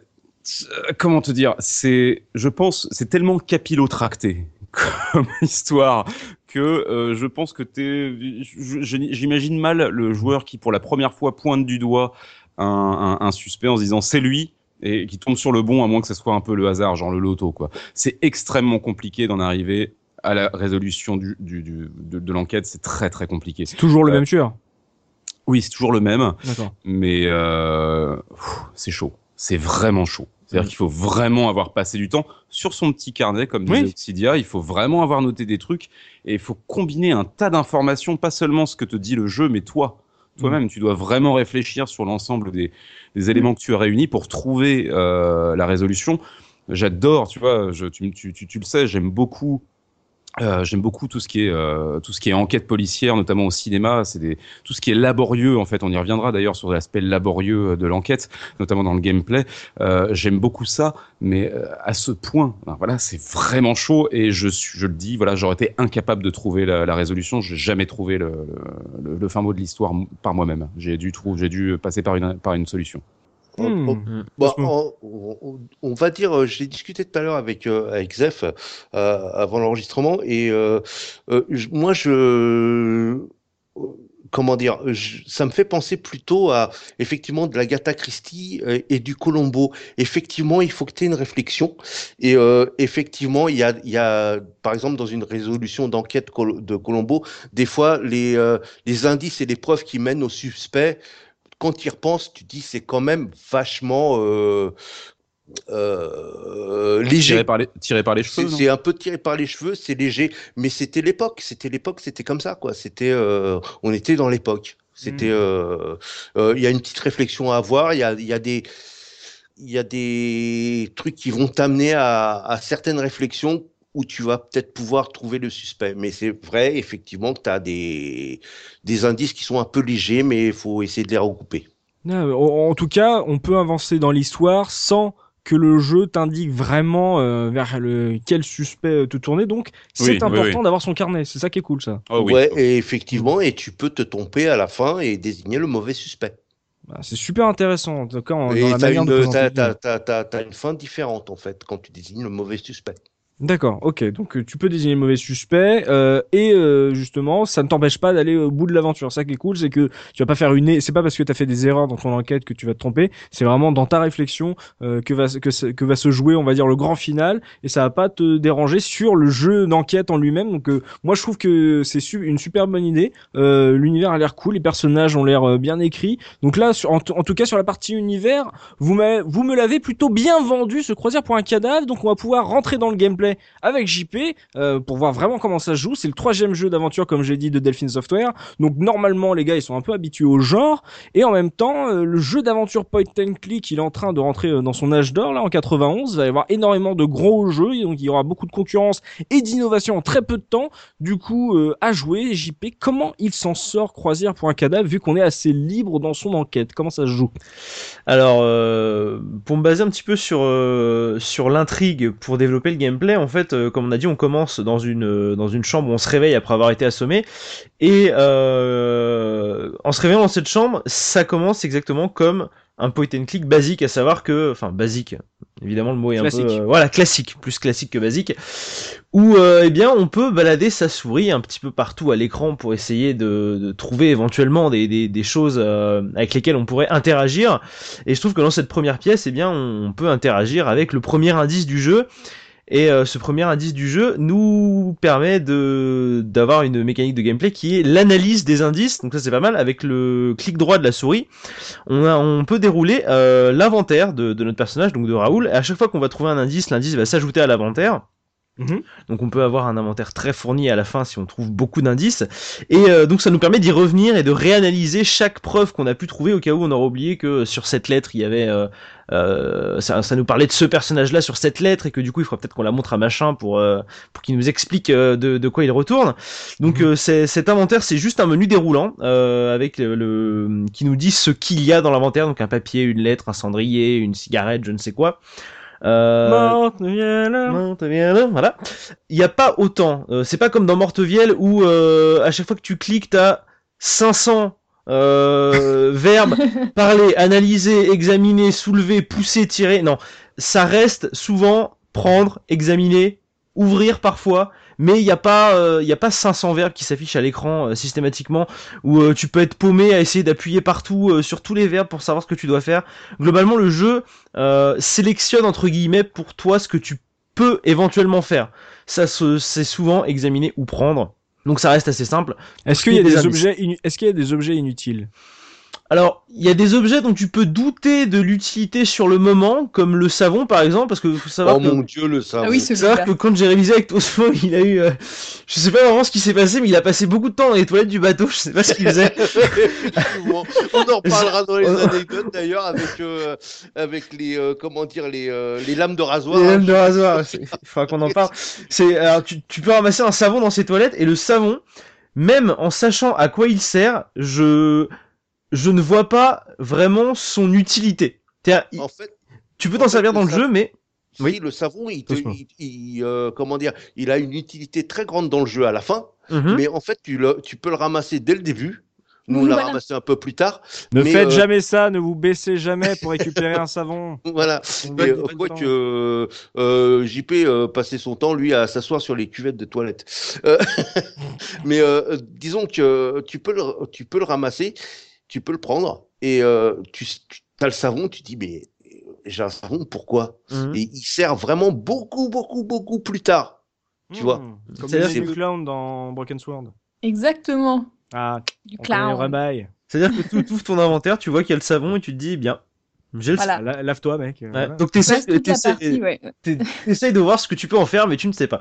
comment te dire C'est, je pense, c'est tellement capillotracté comme histoire que je pense que t'es. J'imagine mal le joueur qui, pour la première fois, pointe du doigt un, un, un suspect en se disant c'est lui et qui tombe sur le bon à moins que ce soit un peu le hasard, genre le loto quoi. C'est extrêmement compliqué d'en arriver à la résolution du, du, du de, de l'enquête, c'est très très compliqué. C'est toujours le euh, même tueur Oui, c'est toujours le même. Mais euh, c'est chaud. C'est vraiment chaud. C'est-à-dire qu'il faut vraiment avoir passé du temps sur son petit carnet, comme disait Oxidia. Il faut vraiment avoir noté des trucs et il faut combiner un tas d'informations, pas seulement ce que te dit le jeu, mais toi. Toi-même, tu dois vraiment réfléchir sur l'ensemble des, des, éléments que tu as réunis pour trouver euh, la résolution. J'adore, tu vois, je, tu, tu, tu, tu le sais, j'aime beaucoup euh, J'aime beaucoup tout ce qui est euh, tout ce qui est enquête policière, notamment au cinéma. C'est des tout ce qui est laborieux en fait. On y reviendra d'ailleurs sur l'aspect laborieux de l'enquête, notamment dans le gameplay. Euh, J'aime beaucoup ça, mais euh, à ce point, voilà, c'est vraiment chaud et je je le dis, voilà, j'aurais été incapable de trouver la, la résolution. J'ai jamais trouvé le, le, le, fin mot de l'histoire par moi-même. J'ai dû trouver, j'ai dû passer par une par une solution. Hmm. Hmm. on, on, va dire, euh, j'ai discuté tout à l'heure avec, euh, avec Zef euh, avant l'enregistrement et euh, euh, moi je comment dire, ça me fait penser plutôt à effectivement de la Gata Christie et du Colombo. Effectivement, il faut que tu aies une réflexion. Et euh, effectivement, il y a, il y a, par exemple, dans une résolution d'enquête de Colombo, des fois, les, euh, les indices et les preuves qui mènent au suspect quand tu y repenses, tu dis c'est quand même vachement euh, euh, léger. Tiré par les, tiré par les cheveux. C'est un peu tiré par les cheveux, c'est léger, mais c'était l'époque. C'était l'époque, c'était comme ça, quoi. C'était, euh, on était dans l'époque. C'était, hmm. il y a une petite réflexion à avoir. Il y a, il y a des, il y a des trucs qui vont t'amener à, à certaines réflexions où tu vas peut-être pouvoir trouver le suspect. Mais c'est vrai, effectivement, que tu as des, des indices qui sont un peu légers, mais il faut essayer de les recouper. En tout cas, on peut avancer dans l'histoire sans que le jeu t'indique vraiment euh, vers le, quel suspect te tourner. Donc, c'est important oui, oui. d'avoir son carnet. C'est ça qui est cool, ça. Oh, oui. Ouais, et effectivement, et tu peux te tromper à la fin et désigner le mauvais suspect. Bah, c'est super intéressant. En tout cas, dans et la manière une, de as, une fin différente, en fait, quand tu désignes le mauvais suspect. D'accord, ok. Donc euh, tu peux désigner mauvais suspect euh, et euh, justement, ça ne t'empêche pas d'aller au bout de l'aventure. Ça qui est cool, c'est que tu vas pas faire une. C'est pas parce que tu as fait des erreurs dans ton enquête que tu vas te tromper. C'est vraiment dans ta réflexion que va que, que va se jouer, on va dire, le grand final et ça va pas te déranger sur le jeu d'enquête en lui-même. Donc moi, je trouve que c'est su une super bonne idée. L'univers a l'air cool, les personnages ont l'air bien écrits. Donc là, en, tout cas sur la partie univers, vous vous me l'avez plutôt bien vendu ce croisière pour un cadavre. Donc on va pouvoir rentrer dans le gameplay avec JP euh, pour voir vraiment comment ça joue. C'est le troisième jeu d'aventure, comme j'ai dit, de Delphine Software. Donc normalement, les gars, ils sont un peu habitués au genre. Et en même temps, euh, le jeu d'aventure point and click, il est en train de rentrer euh, dans son âge d'or, là, en 91. Il va y avoir énormément de gros jeux. Donc il y aura beaucoup de concurrence et d'innovation en très peu de temps. Du coup, à jouer, JP, comment il s'en sort croisière pour un cadavre, vu qu'on est assez libre dans son enquête? Comment ça se joue? Alors, pour me baser un petit peu sur, sur l'intrigue pour développer le gameplay, en fait, euh, comme on a dit, on commence dans une, euh, dans une chambre où on se réveille après avoir été assommé. Et euh, en se réveillant dans cette chambre, ça commence exactement comme un point and click basique, à savoir que, enfin basique, évidemment le mot est classique. un peu, voilà, classique, plus classique que basique, où eh bien on peut balader sa souris un petit peu partout à l'écran pour essayer de, de trouver éventuellement des, des, des choses avec lesquelles on pourrait interagir. Et je trouve que dans cette première pièce, eh bien on peut interagir avec le premier indice du jeu et euh, ce premier indice du jeu nous permet de d'avoir une mécanique de gameplay qui est l'analyse des indices. Donc ça c'est pas mal. Avec le clic droit de la souris, on, a, on peut dérouler euh, l'inventaire de, de, notre personnage, donc de Raoul. Et à chaque fois qu'on va trouver un indice, l'indice va s'ajouter à l'inventaire. Mhm. Donc on peut avoir un inventaire très fourni à la fin si on trouve beaucoup d'indices. Et euh, donc ça nous permet d'y revenir et de réanalyser chaque preuve qu'on a pu trouver au cas où on aurait oublié que sur cette lettre il y avait... Euh, euh, ça, ça nous parlait de ce personnage-là sur cette lettre et que du coup il faudra peut-être qu'on la montre à machin pour, euh, pour qu'il nous explique euh, de, de quoi il retourne. Donc c'est- cet inventaire c'est juste un menu déroulant euh, avec le, le- qui nous dit ce qu'il y a dans l'inventaire, donc un papier, une lettre, un cendrier, une cigarette, je ne sais quoi. Euh, Mortevielle. Mortevielle, voilà. Il n'y a pas autant. Euh, c'est pas comme dans Mortevielle où euh, à chaque fois que tu cliques, t'as 500 euh, verbes parler, analyser, examiner, soulever, pousser, tirer. Non, ça reste souvent prendre, examiner, ouvrir parfois. Mais il n'y a pas, euh, il y a pas 500 verbes qui s'affichent à l'écran euh, systématiquement où euh, tu peux être paumé à essayer d'appuyer partout euh, sur tous les verbes pour savoir ce que tu dois faire. Globalement, le jeu euh, sélectionne entre guillemets pour toi ce que tu peux éventuellement faire. Ça, se- c'est souvent examiner ou prendre. Donc ça reste assez simple. Est-ce qu'il y a Des y a objets inutiles? Alors, il y a des objets dont tu peux douter de l'utilité sur le moment, comme le savon par exemple, parce que faut savoir Oh que, mon dieu, le savon. Ah oui, c'est savoir que quand j'ai révisé avec Tosmo, il a eu, euh, je sais pas vraiment ce qui s'est passé, mais il a passé beaucoup de temps dans les toilettes du bateau. Je sais pas ce qu'il faisait. On en reparlera dans les anecdotes d'ailleurs avec euh, avec les euh, comment dire les euh, les lames de rasoir. Les hein. lames de rasoir, il faudra qu'on en parle. C'est, alors, tu, tu peux ramasser un savon dans ses toilettes et le savon, même en sachant à quoi il sert, je, je ne vois pas vraiment son utilité. C'est-à-dire, il- En fait, tu peux en t'en servir dans le savon- jeu, mais si, Oui. le savon, il, te- Doucement. il- il, euh, comment dire, il a une utilité très grande dans le jeu à la fin, Mhm. mais en fait, tu, le, tu peux le ramasser dès le début. Nous, on l'a voilà. ramassé un peu plus tard. Ne Mais, faites euh, jamais ça, ne vous baissez jamais pour récupérer un savon. Voilà. Mais euh, quoi que euh, euh, JP euh, passait son temps, lui, à s'asseoir sur les cuvettes de toilette. Euh, mais euh, disons que tu peux, le, tu peux le ramasser, tu peux le prendre, et euh, tu, tu as le savon, tu dis, mais euh, j'ai un savon, pourquoi? Mhm. Et il sert vraiment beaucoup, beaucoup, beaucoup plus tard. Tu vois? Hmm, Comme C'est-à-dire les que- clown dans Broken Sword. Exactement. Ah, Du on le clown. C'est-à-dire que tu ouvres ton inventaire, tu vois qu'il y a le savon et tu te dis, bien, Voilà. La- Lave-toi, mec. euh, Ouais. voilà. Donc t'essayes, ouais. de voir ce que tu peux en faire, mais tu ne sais pas.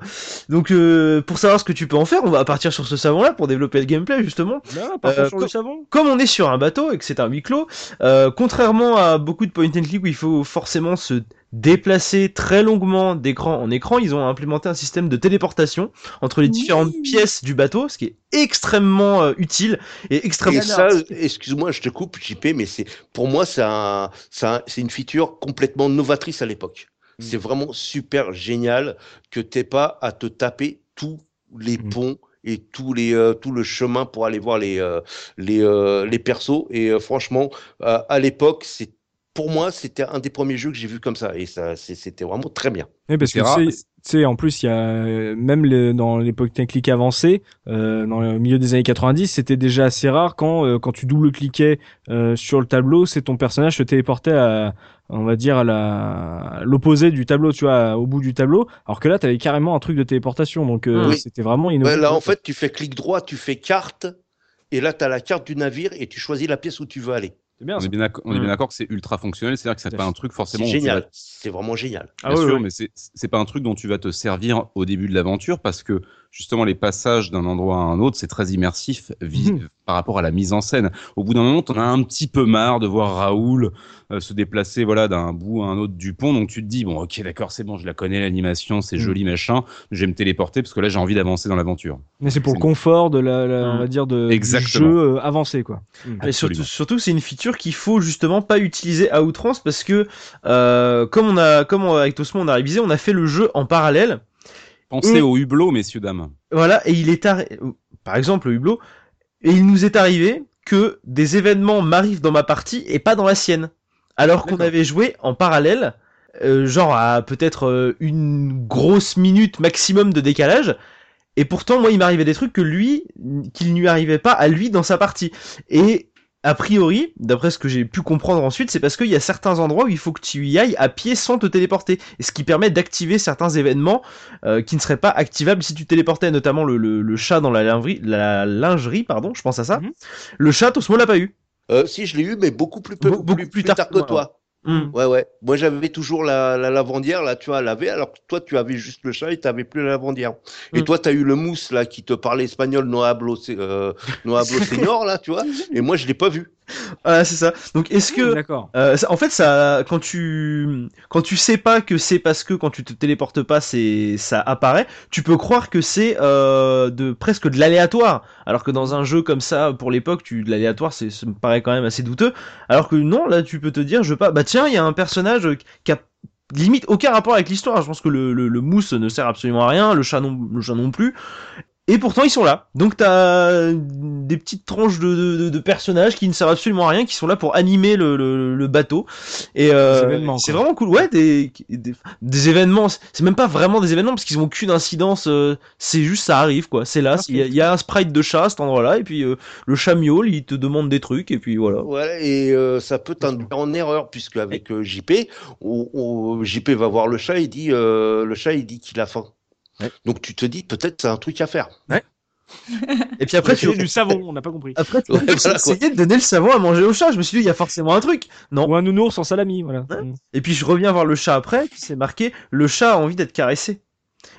Donc euh, pour savoir ce que tu peux en faire, on va partir sur ce savon-là pour développer le gameplay justement. Là, partons Euh, sur le savon. Comme on est sur un bateau et que c'est un huis clos, euh, contrairement à beaucoup de point and click où il faut forcément se déplacer très longuement d'écran en écran, ils ont implémenté un système de téléportation entre les Oui. différentes pièces du bateau, ce qui est extrêmement euh, utile et extrêmement Et ça, excuse-moi, je te coupe, JP, mais c'est pour moi, c'est un, c'est un- c'est une feature complètement novatrice à l'époque. Mm. C'est vraiment super génial que t'aies pas à te taper tous les Mm. ponts et tous les euh, tout le chemin pour aller voir les euh, les euh, les persos. Et euh, franchement, euh, à l'époque, c'est pour moi, c'était un des premiers jeux que j'ai vu comme ça, et ça, c'était vraiment très bien. Oui, parce que tu sais- en plus, il y a même les- dans l'époque technique avancée, euh, dans le milieu des années 90, c'était déjà assez rare quand euh, quand tu double-cliquais euh, sur le tableau, c'est ton personnage se téléportait à, on va dire à l'opposé du tableau, tu vois, au bout du tableau. Alors que là, tu avais carrément un truc de téléportation, donc euh, Oui. c'était vraiment innovant. Ouais, là, en fait, tu fais clic droit, tu fais carte, et là, tu as la carte du navire et tu choisis la pièce où tu veux aller. C'est bien. On est bien d'accord, on est Mm. bien d'accord que c'est ultra fonctionnel, c'est-à-dire que c'est pas un truc C'est forcément. vas- génial. C'est vraiment génial. Ah Bien ouais, sûr, ouais. mais c'est c'est pas un truc dont tu vas te servir au début de l'aventure parce que justement les passages d'un endroit à un autre, c'est très immersif Mhm. par rapport à la mise en scène. Au bout d'un moment, t'en as un petit peu marre de voir Raoul euh, se déplacer voilà d'un bout à un autre du pont, donc tu te dis bon, ok, d'accord, c'est bon, je la connais l'animation, c'est Mhm. joli machin, je vais me téléporter parce que là j'ai envie d'avancer dans l'aventure. Mais c'est pour le confort de la, la- on va dire de du Exactement. jeu euh, avancé quoi. Mais surtout, c'est une feature qu'il faut justement pas utiliser à outrance parce que euh, comme on a, comme on- avec Tosmo on a révisé, on a fait le jeu en parallèle. Pensez Et- au hublot, messieurs dames. Voilà, et il est arri- par exemple le hublot, et il nous est arrivé que des événements m'arrivent dans ma partie et pas dans la sienne. Alors qu'on avait joué en parallèle, euh, genre à peut-être euh, une grosse minute maximum de décalage. Et pourtant, moi, il m'arrivait des trucs que lui, qu'il ne lui arrivait pas à lui dans sa partie. Et a priori, d'après ce que j'ai pu comprendre ensuite, c'est parce qu'il y a certains endroits où il faut que tu y ailles à pied sans te téléporter. Et ce qui permet d'activer certains événements euh, qui ne seraient pas activables si tu téléportais, notamment le, le, le chat dans la lingerie, la lingerie, pardon, je pense à ça. Mhm. Le chat, Osmo l'a pas eu. Euh, si, je l'ai eu, mais beaucoup plus, peu, Beaucoup plus, plus tard, que ouais. toi. Hmm. Ouais, ouais. Moi, j'avais toujours la, la lavandière, là, tu vois, à laver, alors que toi, tu avais juste le chat et tu n'avais plus la lavandière. Et Mm. toi, tu as eu le mousse, là, qui te parlait espagnol, no hablo, se- euh, no hablo señor, là, tu vois. Et moi, je l'ai pas vu. Voilà, c'est ça. Donc, est-ce que D'accord. Euh, ça- en fait, ça, quand tu, quand tu sais pas que c'est parce que quand tu te téléportes pas, c'est, ça apparaît, tu peux croire que c'est euh, de presque de l'aléatoire. Alors que dans un jeu comme ça, pour l'époque, tu, de l'aléatoire, c'est, ça me paraît quand même assez douteux. Alors que non, là, tu peux te dire, je veux pas, bah tiens, il y a un personnage qui a limite aucun rapport avec l'histoire. Je pense que le, le, le mousse ne sert absolument à rien, le chat non, le chat non plus. Et pourtant ils sont là. Donc t'as des petites tranches de, de, de- de personnages qui ne servent absolument à rien, qui sont là pour animer le, le, le bateau. Et euh, Des événements, c'est vraiment cool. Ouais, des, des, des événements. C'est même pas vraiment des événements parce qu'ils ont aucune incidence. euh, c'est juste ça arrive quoi. C'est là. Ok. Il y, a- il y a un sprite de chat à cet endroit-là et puis euh, le chat miaule, il te demande des trucs et puis voilà. Voilà, et euh, ça peut t'induire en erreur, puisque avec euh, JP, JP va voir le chat, il dit, euh, le chat, il dit qu'il a faim. Ouais. Donc tu te dis, peut-être c'est un truc à faire. Et puis après tu du savon, on n'a pas compris. après tu Ouais, voilà, essayé de donner le savon à manger au chat. Je me suis dit il y a forcément un truc. Non. Ou un nounours en salami, voilà. Ouais. Mm. Et puis je reviens voir le chat après, puis c'est marqué le chat a envie d'être caressé.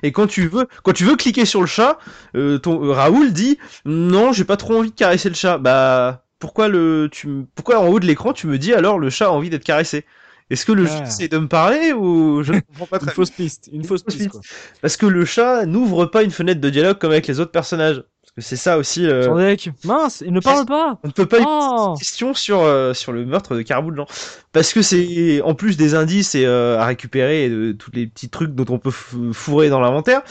Et quand tu veux, quand tu veux cliquer sur le chat, euh, ton euh, Raoul dit non, j'ai pas trop envie de caresser le chat. Bah pourquoi le, tu, pourquoi en haut de l'écran tu me dis alors le chat a envie d'être caressé? Est-ce que le Ah. chat essaie de me parler ou je ne comprends pas Une très bien. fausse piste, une fausse fausse piste. piste. Quoi. Parce que le chat n'ouvre pas une fenêtre de dialogue comme avec les autres personnages. Parce que c'est ça aussi. euh, Son deck. Mince, il ne parle pas. on ne peut pas Oh. question sur euh, sur le meurtre de Carabou de Jean parce que c'est en plus des indices et euh, à récupérer et de tous les petits trucs dont on peut fourrer dans l'inventaire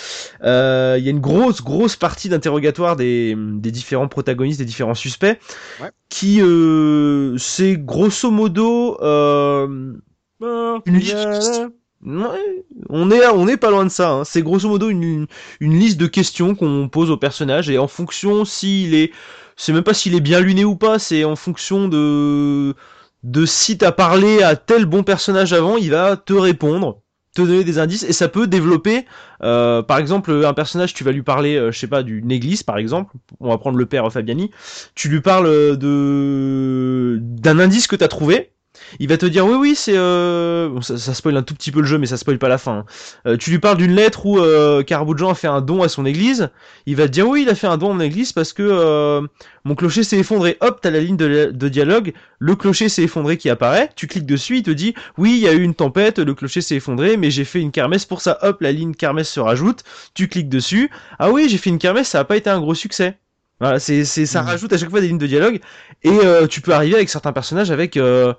euh, il y a une grosse grosse partie d'interrogatoire des des différents protagonistes des différents suspects Ouais. qui euh, c'est grosso modo euh, Une liste- on est on est pas loin de ça. hein. C'est grosso modo une, une liste de questions qu'on pose au personnage et en fonction s'il est, c'est même pas s'il est bien luné ou pas, c'est en fonction de de si t'as parlé à tel bon personnage avant, il va te répondre, te donner des indices et ça peut développer. euh, par exemple, un personnage, tu vas lui parler, euh, je sais pas, d'une église par exemple. On va prendre le père Fabiani. Tu lui parles de d'un indice que t'as trouvé. Il va te dire oui oui c'est euh... bon, ça, ça spoil un tout petit peu le jeu mais ça spoil pas la fin. hein. Euh, tu lui parles d'une lettre où euh, Caraboudjan a fait un don à son église. Il va te dire oui il a fait un don à mon église parce que euh, mon clocher s'est effondré. Hop t'as la ligne de, de dialogue. Le clocher s'est effondré qui apparaît. Tu cliques dessus il te dit oui il y a eu une tempête le clocher s'est effondré mais j'ai fait une kermesse pour ça. Hop la ligne kermesse se rajoute. Tu cliques dessus. Ah oui j'ai fait une kermesse ça a pas été un gros succès. Voilà c'est c'est ça Mhm. rajoute à chaque fois des lignes de dialogue et euh, tu peux arriver avec certains personnages avec euh,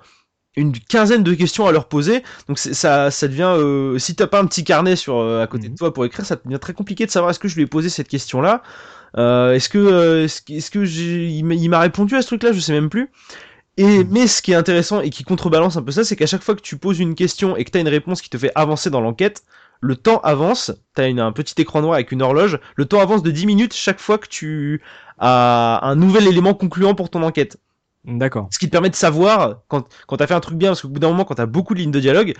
une quinzaine de questions à leur poser. Donc ça, ça devient, euh, si t'as pas un petit carnet sur euh, à côté Mhm. de toi pour écrire, ça devient très compliqué de savoir est-ce que je lui ai posé cette question-là. Euh, est-ce que, euh, est-ce, que- est-ce que j'ai, il m'a- il m'a répondu à ce truc-là, je sais même plus. Et Mhm. mais ce qui est intéressant et qui contrebalance un peu ça, c'est qu'à chaque fois que tu poses une question et que t'as une réponse qui te fait avancer dans l'enquête, le temps avance. T'as une, un petit écran noir avec une horloge. Le temps avance de 10 minutes chaque fois que tu as un nouvel élément concluant pour ton enquête. D'accord. Ce qui te permet de savoir quand, quand t'as fait un truc bien, parce qu'au bout d'un moment, quand t'as beaucoup de lignes de dialogue,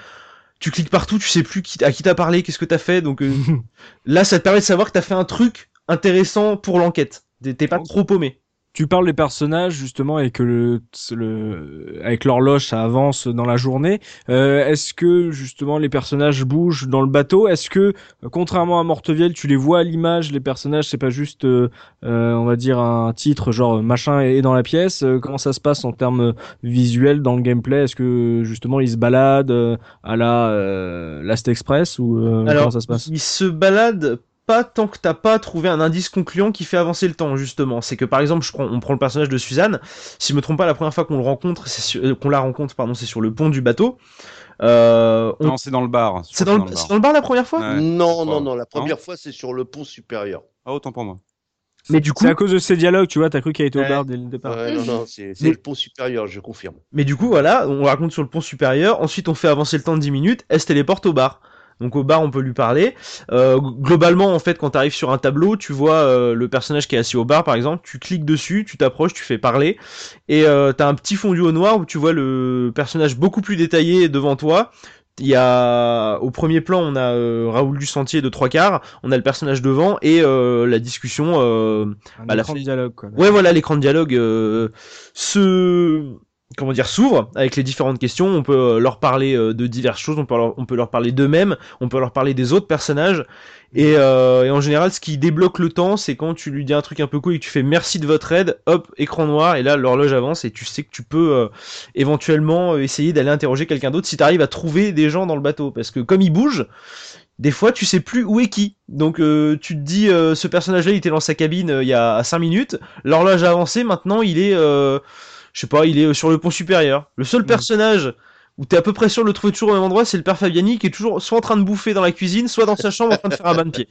tu cliques partout, tu sais plus qui, à qui t'as parlé, qu'est-ce que t'as fait. Donc euh, là, ça te permet de savoir que t'as fait un truc intéressant pour l'enquête. T'es t'es pas trop paumé. Tu parles des personnages justement et que le, le avec l'horloge ça avance dans la journée. Euh, Est-ce que justement les personnages bougent dans le bateau? Est-ce que contrairement à Mortevielle, tu les vois à l'image Les personnages, c'est pas juste, euh, euh, on va dire un titre genre machin est dans la pièce? Euh, comment ça se passe en termes visuels dans le gameplay? Est-ce que justement ils se baladent euh, à la euh, Last Express ou euh, comment ça se passe? il se balade pas tant que t'as pas trouvé un indice concluant qui fait avancer le temps justement. C'est que par exemple, je prends, on prend le personnage de Suzanne. Si je me trompe pas, la première fois qu'on le rencontre, c'est sur- euh, qu'on la rencontre, pardon, c'est sur le pont du bateau. Euh, on- Non, c'est dans le bar. C'est dans, le- c'est dans le bar la première fois. Ouais. non, non, non, la Non première fois, c'est sur le pont supérieur. Ah, autant pour moi. Mais du coup, C'est à cause de ces dialogues, tu vois, t'as cru qu'il a été au Ouais. bar dès le départ. Ouais, non, non, c'est c'est Mais- le pont supérieur, je confirme. Mais du coup, voilà, on raconte sur le pont supérieur. Ensuite, on fait avancer le temps de 10 minutes. Elle se téléporte au bar. Donc au bar, on peut lui parler. Euh, globalement, en fait, quand tu arrives sur un tableau, tu vois euh, le personnage qui est assis au bar, par exemple. Tu cliques dessus, tu t'approches, tu fais parler. Et euh, t'as un petit fondu au noir où tu vois le personnage beaucoup plus détaillé devant toi. Il y a au premier plan, on a euh, Raoul du Sentier de trois quarts. On a le personnage devant et euh, la discussion. euh, Bah, la écran de fin- dialogue, quoi. Ouais, voilà, l'écran de dialogue. Euh, ce comment dire s'ouvre avec les différentes questions. On peut euh, leur parler euh, de diverses choses, on peut leur, on peut leur parler d'eux-mêmes, on peut leur parler des autres personnages. Et, euh, et en général, ce qui débloque le temps, c'est quand tu lui dis un truc un peu cool et que tu fais merci de votre aide, hop, écran noir, et là l'horloge avance et tu sais que tu peux éventuellement essayer d'aller interroger quelqu'un d'autre si tu arrives à trouver des gens dans le bateau. Parce que comme il bouge, des fois tu sais plus où est qui. Donc tu te dis ce personnage-là il était dans sa cabine il y a 5 minutes, l'horloge a avancé, maintenant il est je sais pas, il est sur le pont supérieur. Le seul Mm. personnage où t'es à peu près sûr de le trouver toujours au même endroit, c'est le père Fabiani qui est toujours soit en train de bouffer dans la cuisine, soit dans sa chambre en train de faire un bain de pied.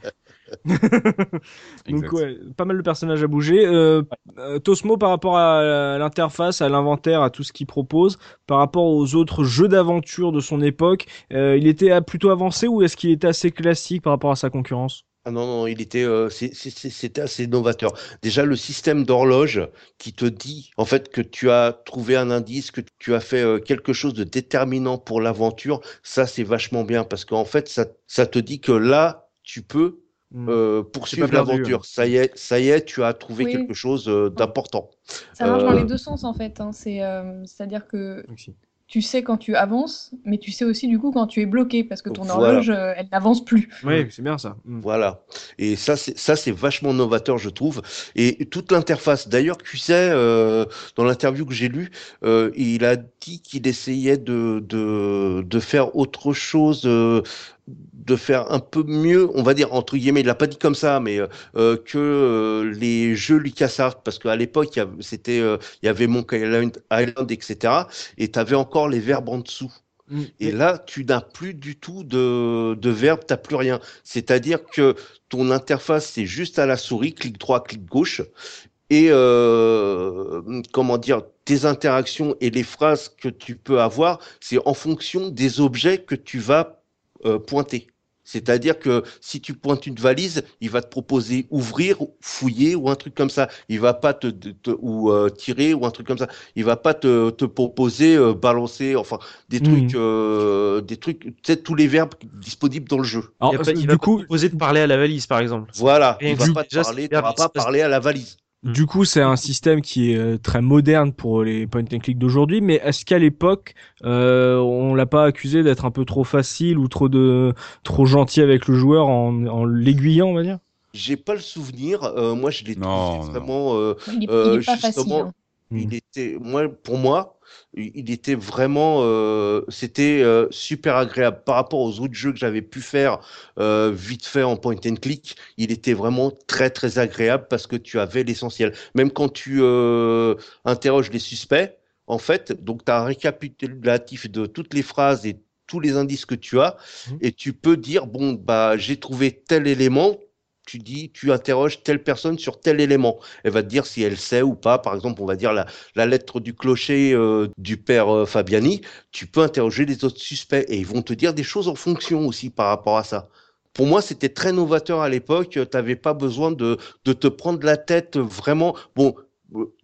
Donc ouais, pas mal de personnages à bouger. Euh, euh, Tosmo par rapport à l'interface, à l'inventaire, à tout ce qu'il propose, par rapport aux autres jeux d'aventure de son époque, euh, il était euh, plutôt avancé ou est-ce qu'il était assez classique par rapport à sa concurrence? Ah non, non, il était, euh, c'était assez novateur. Déjà, le système d'horloge qui te dit, en fait, que tu as trouvé un indice, que tu as fait euh, quelque chose de déterminant pour l'aventure, ça, c'est vachement bien parce qu'en fait, ça, ça te dit que là, tu peux Hmm. euh, poursuivre l'aventure. Ça y est, ça y est, tu as trouvé Oui. quelque chose euh, d'important. Ça marche dans les deux sens en fait. hein. C'est, euh, c'est-à-dire que. Tu sais quand tu avances, mais tu sais aussi du coup quand tu es bloqué parce que ton Voilà. horloge, euh, elle n'avance plus. Oui, c'est bien ça. Hmm. Voilà. Et ça, c'est ça, c'est vachement novateur, je trouve. Et toute l'interface. D'ailleurs, Cuisset, euh, dans l'interview que j'ai lue, euh, il a dit qu'il essayait de, de, de faire autre chose, euh, de faire un peu mieux, on va dire entre guillemets. Il l'a pas dit comme ça, mais euh, que euh, les jeux LucasArts, parce qu'à l'époque, il y avait- c'était, euh, il y avait Monkey Island, Island etc. Et tu avais encore les verbes en dessous. Hmm. Et là, tu n'as plus du tout de, de verbe, tu n'as plus rien. C'est-à-dire que ton interface, c'est juste à la souris, clic droit, clic gauche. Et euh, comment dire, tes interactions et les phrases que tu peux avoir, c'est en fonction des objets que tu vas euh, pointer. C'est-à-dire que si tu pointes une valise, il va te proposer ouvrir, fouiller ou un truc comme ça. Il va pas te, te- ou euh, tirer ou un truc comme ça. Il va pas te, te proposer euh, balancer, enfin des Mhm. trucs, euh, des trucs, sais tous les verbes disponibles dans le jeu. Alors, il va pas, il du va pas coup, te proposer de parler à la valise par exemple. Voilà, Rien il va pas te parler, tu vas pas parler à la valise. Du coup, c'est un système qui est euh, très moderne pour les point and click d'aujourd'hui, mais est-ce qu'à l'époque, euh, on l'a pas accusé d'être un peu trop facile ou trop de trop gentil avec le joueur en, en l'aiguillant, on va dire? J'ai pas le souvenir. euh, moi, je l'ai trouvé non, vraiment. euh, Il est, Euh, il est pas facile. justement, hein. Mm. Il était, moi, pour moi, il était vraiment, euh, c'était euh, super agréable par rapport aux autres jeux que j'avais pu faire euh, vite fait en point and click. Il était vraiment très très agréable parce que tu avais l'essentiel. Même quand tu euh, interroges les suspects, en fait, donc tu as un récapitulatif de toutes les phrases et tous les indices que tu as, Mhm. et tu peux dire bon bah j'ai trouvé tel élément. Tu dis, tu interroges telle personne sur tel élément. Elle va te dire si elle sait ou pas. Par exemple, on va dire la, lettre du clocher euh, du père euh, Fabiani. Tu peux interroger les autres suspects et ils vont te dire des choses en fonction aussi par rapport à ça. Pour moi, c'était très novateur à l'époque. Tu n'avais pas besoin de, de te prendre la tête vraiment. Bon,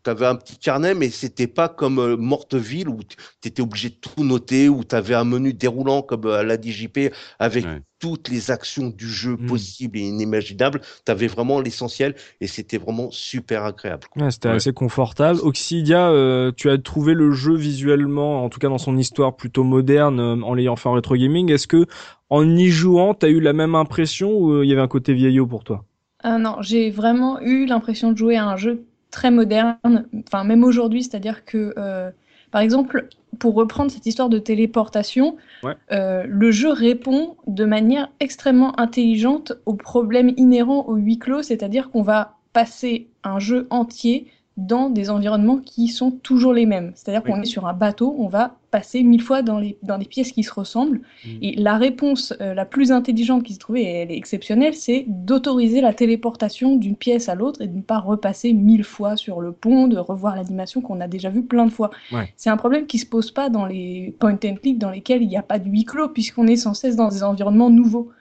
tu avais un petit carnet, mais c'était pas comme euh, Morteville où tu étais obligé de tout noter, où tu avais un menu déroulant comme euh, à la DJP avec Ouais. toutes les actions du jeu Mm. possibles et inimaginables. Tu avais vraiment l'essentiel et c'était vraiment super agréable. Ouais, C'était Ouais. assez confortable. Oxidia, euh, tu as trouvé le jeu visuellement, en tout cas dans son histoire plutôt moderne, euh, en l'ayant fait en rétro gaming. Est-ce que en y jouant, t'as eu la même impression ou euh, il y avait un côté vieillot pour toi? Non, j'ai vraiment eu l'impression de jouer à un jeu très moderne, enfin même aujourd'hui, c'est-à-dire que, euh, par exemple, pour reprendre cette histoire de téléportation, Ouais. euh, le jeu répond de manière extrêmement intelligente aux problèmes inhérents au huis clos, c'est-à-dire qu'on va passer un jeu entier dans des environnements qui sont toujours les mêmes. C'est-à-dire Oui. qu'on est sur un bateau, on va passer mille fois dans, les, dans des pièces qui se ressemblent. Mm. Et la réponse euh, la plus intelligente qui s'est trouvée, et elle est exceptionnelle, c'est d'autoriser la téléportation d'une pièce à l'autre et de ne pas repasser mille fois sur le pont, de revoir l'animation qu'on a déjà vue plein de fois. Ouais. C'est un problème qui se pose pas dans les point and click dans lesquels il n'y a pas de huis clos, puisqu'on est sans cesse dans des environnements nouveaux.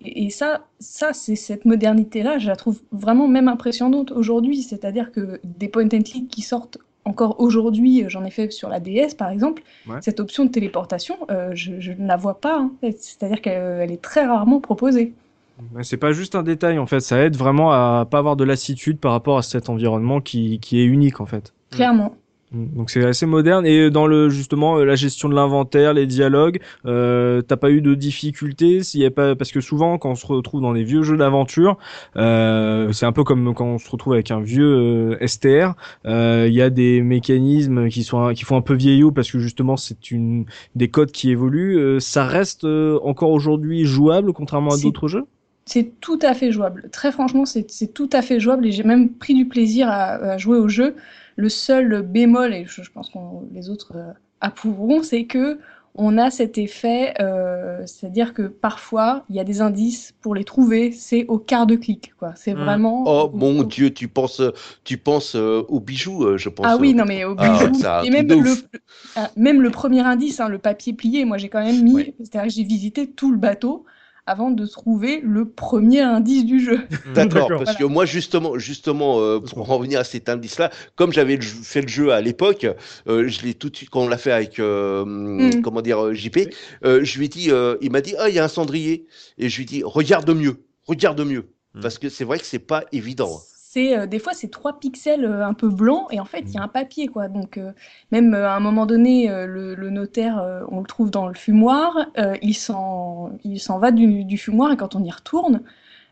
Et, et ça, ça c'est cette modernité-là, je la trouve vraiment même impressionnante aujourd'hui. C'est-à-dire que des point and click qui sortent encore aujourd'hui, j'en ai fait sur la DS par exemple, Ouais. cette option de téléportation, euh, je, je ne la vois pas. hein. C'est-à-dire qu'elle elle est très rarement proposée. C'est pas juste un détail en fait, ça aide vraiment à pas avoir de lassitude par rapport à cet environnement qui, qui est unique en fait. Clairement. Mm. Donc c'est assez moderne et dans le justement euh, la gestion de l'inventaire, les dialogues, euh, t'as pas eu de difficultés s'il y a pas parce que souvent quand on se retrouve dans les vieux jeux d'aventure, euh, c'est un peu comme quand on se retrouve avec un vieux euh, STR, euh, il y a des mécanismes qui sont qui font un peu vieillot parce que justement c'est une des codes qui évoluent. ça reste encore aujourd'hui jouable contrairement à d'autres jeux? C'est tout à fait jouable. Très franchement, c'est tout à fait jouable et j'ai même pris du plaisir à, à jouer au jeu. Le seul bémol, et je, pense que les autres euh, approuveront, c'est que on a cet effet, euh, c'est-à-dire que parfois il y a des indices pour les trouver, c'est au quart de clic, quoi. C'est hmm. vraiment. Oh mon Dieu, tu penses, tu penses euh, aux bijoux, je pense. Ah oui, non mais aux ah, bijoux. et même le, ah, même le premier indice, hein, le papier plié, moi j'ai quand même mis, c'est-à-dire que j'ai visité tout le bateau avant de trouver le premier indice du jeu. D'accord, parce que moi justement, justement, euh, pour en revenir à cet indice-là, comme j'avais fait le jeu à l'époque, euh, je l'ai tout de suite quand on l'a fait avec euh, mm. comment dire JP, je lui ai dit, il m'a dit ah il y a un cendrier et je lui ai dit regarde mieux, regarde mieux, mm. parce que c'est vrai que c'est pas évident. Euh, des fois c'est trois pixels euh, un peu blancs et en fait il y a un papier quoi. Donc euh, même à un moment donné le, notaire on le trouve dans le fumoir, il s'en il s'en va du, fumoir et quand on y retourne,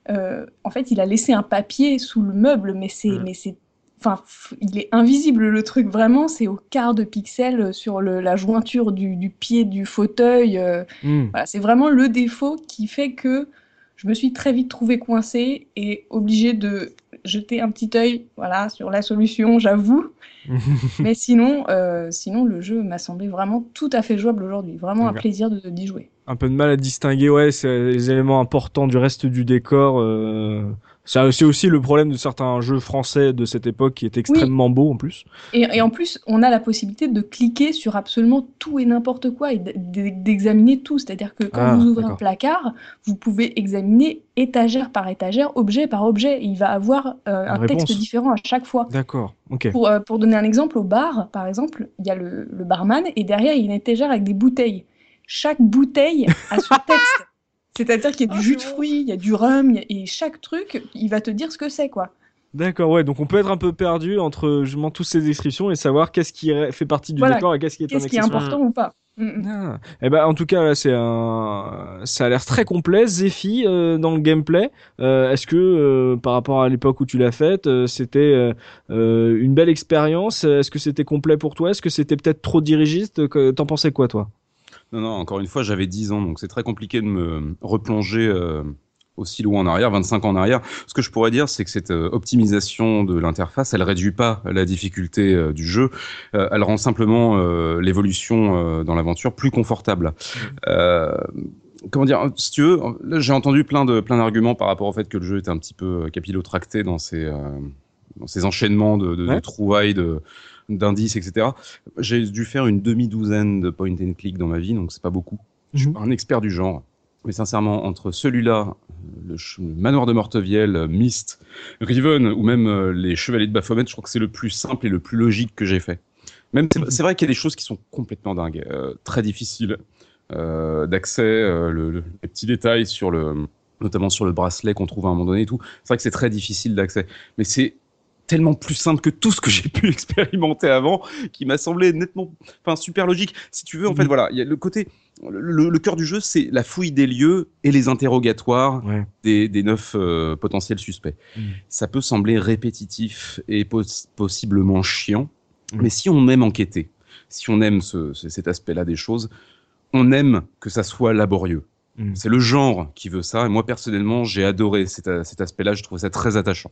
en fait il a laissé un papier sous le meuble mais c'est mm. mais c'est Enfin, il est invisible le truc vraiment, c'est au quart de pixel sur la jointure du, pied du fauteuil. Mm. c'est vraiment le défaut qui fait que je me suis très vite trouvé coincée et obligée de jeter un petit œil voilà, sur la solution, j'avoue. Mais sinon, euh, sinon, le jeu m'a semblé vraiment tout à fait jouable aujourd'hui. Vraiment un plaisir d'y jouer. Un peu de mal à distinguer ouais, les éléments importants du reste du décor. Euh, c'est aussi le problème de certains jeux français de cette époque qui est extrêmement beau en plus. Et, en plus, on a la possibilité de cliquer sur absolument tout et n'importe quoi et d'examiner tout. C'est-à-dire que quand ah, vous ouvrez un placard, vous pouvez examiner étagère par étagère, objet par objet. il va avoir euh, un texte différent à chaque fois. D'accord. Pour, euh, pour, donner un exemple, au bar, par exemple, il y a le, le barman et derrière, il y a une étagère avec des bouteilles. Chaque bouteille a son texte. C'est-à-dire qu'il y a du ah, jus de fruits, il y a du rhum, et chaque truc, il va te dire ce que c'est, quoi. D'accord, ouais, donc on peut être un peu perdu entre justement toutes ces descriptions et savoir qu'est-ce qui fait partie du décor et qu'est-ce qui est Qu'est-ce qui est important ou pas mm, mm. ah. Eh ben, en tout cas, c'est un, ça a l'air très complet. Zephy euh, dans le gameplay. Euh, est-ce que euh, par rapport à l'époque où tu l'as faite, c'était une belle expérience? Est-ce que c'était complet pour toi? Est-ce que c'était peut-être trop dirigiste? T'en pensais quoi, toi? Non, non, encore une fois, j'avais 10 ans, donc c'est très compliqué de me replonger euh, aussi loin en arrière, 25 ans en arrière. Ce que je pourrais dire, c'est que cette euh, optimisation de l'interface, elle réduit pas la difficulté euh, du jeu, elle rend simplement l'évolution dans l'aventure plus confortable. comment dire, si tu veux, là j'ai entendu plein de plein d'arguments par rapport au fait que le jeu était un petit peu capillotracté dans ses dans ses enchaînements de, de, de trouvailles de d'indices, etc. J'ai dû faire une demi-douzaine de point and click dans ma vie, donc c'est pas beaucoup. Je suis mhm. pas un expert du genre. Mais sincèrement, entre celui-là, le, manoir de Mortevielle, Myst, Riven ou même euh, les Chevaliers de Baphomet, je crois que c'est le plus simple et le plus logique que j'ai fait. Même c'est vrai qu'il y a des choses qui sont complètement dingues, euh, très difficiles euh, d'accès, le, les petits détails sur le, notamment sur le bracelet qu'on trouve à un moment donné et tout. C'est vrai que c'est très difficile d'accès, mais c'est tellement plus simple que tout ce que j'ai pu expérimenter avant, qui m'a semblé nettement, enfin super logique. Si tu veux, en fait, mhm. voilà, il y a le côté, le, cœur du jeu, c'est la fouille des lieux et les interrogatoires des, des, neuf euh, potentiels suspects. Mhm. Ça peut sembler répétitif et possiblement chiant, mhm. mais si on aime enquêter, si on aime ce, cet aspect-là des choses, on aime que ça soit laborieux. C'est le genre qui veut ça, et moi personnellement, j'ai adoré cet, cet aspect-là, je trouve ça très attachant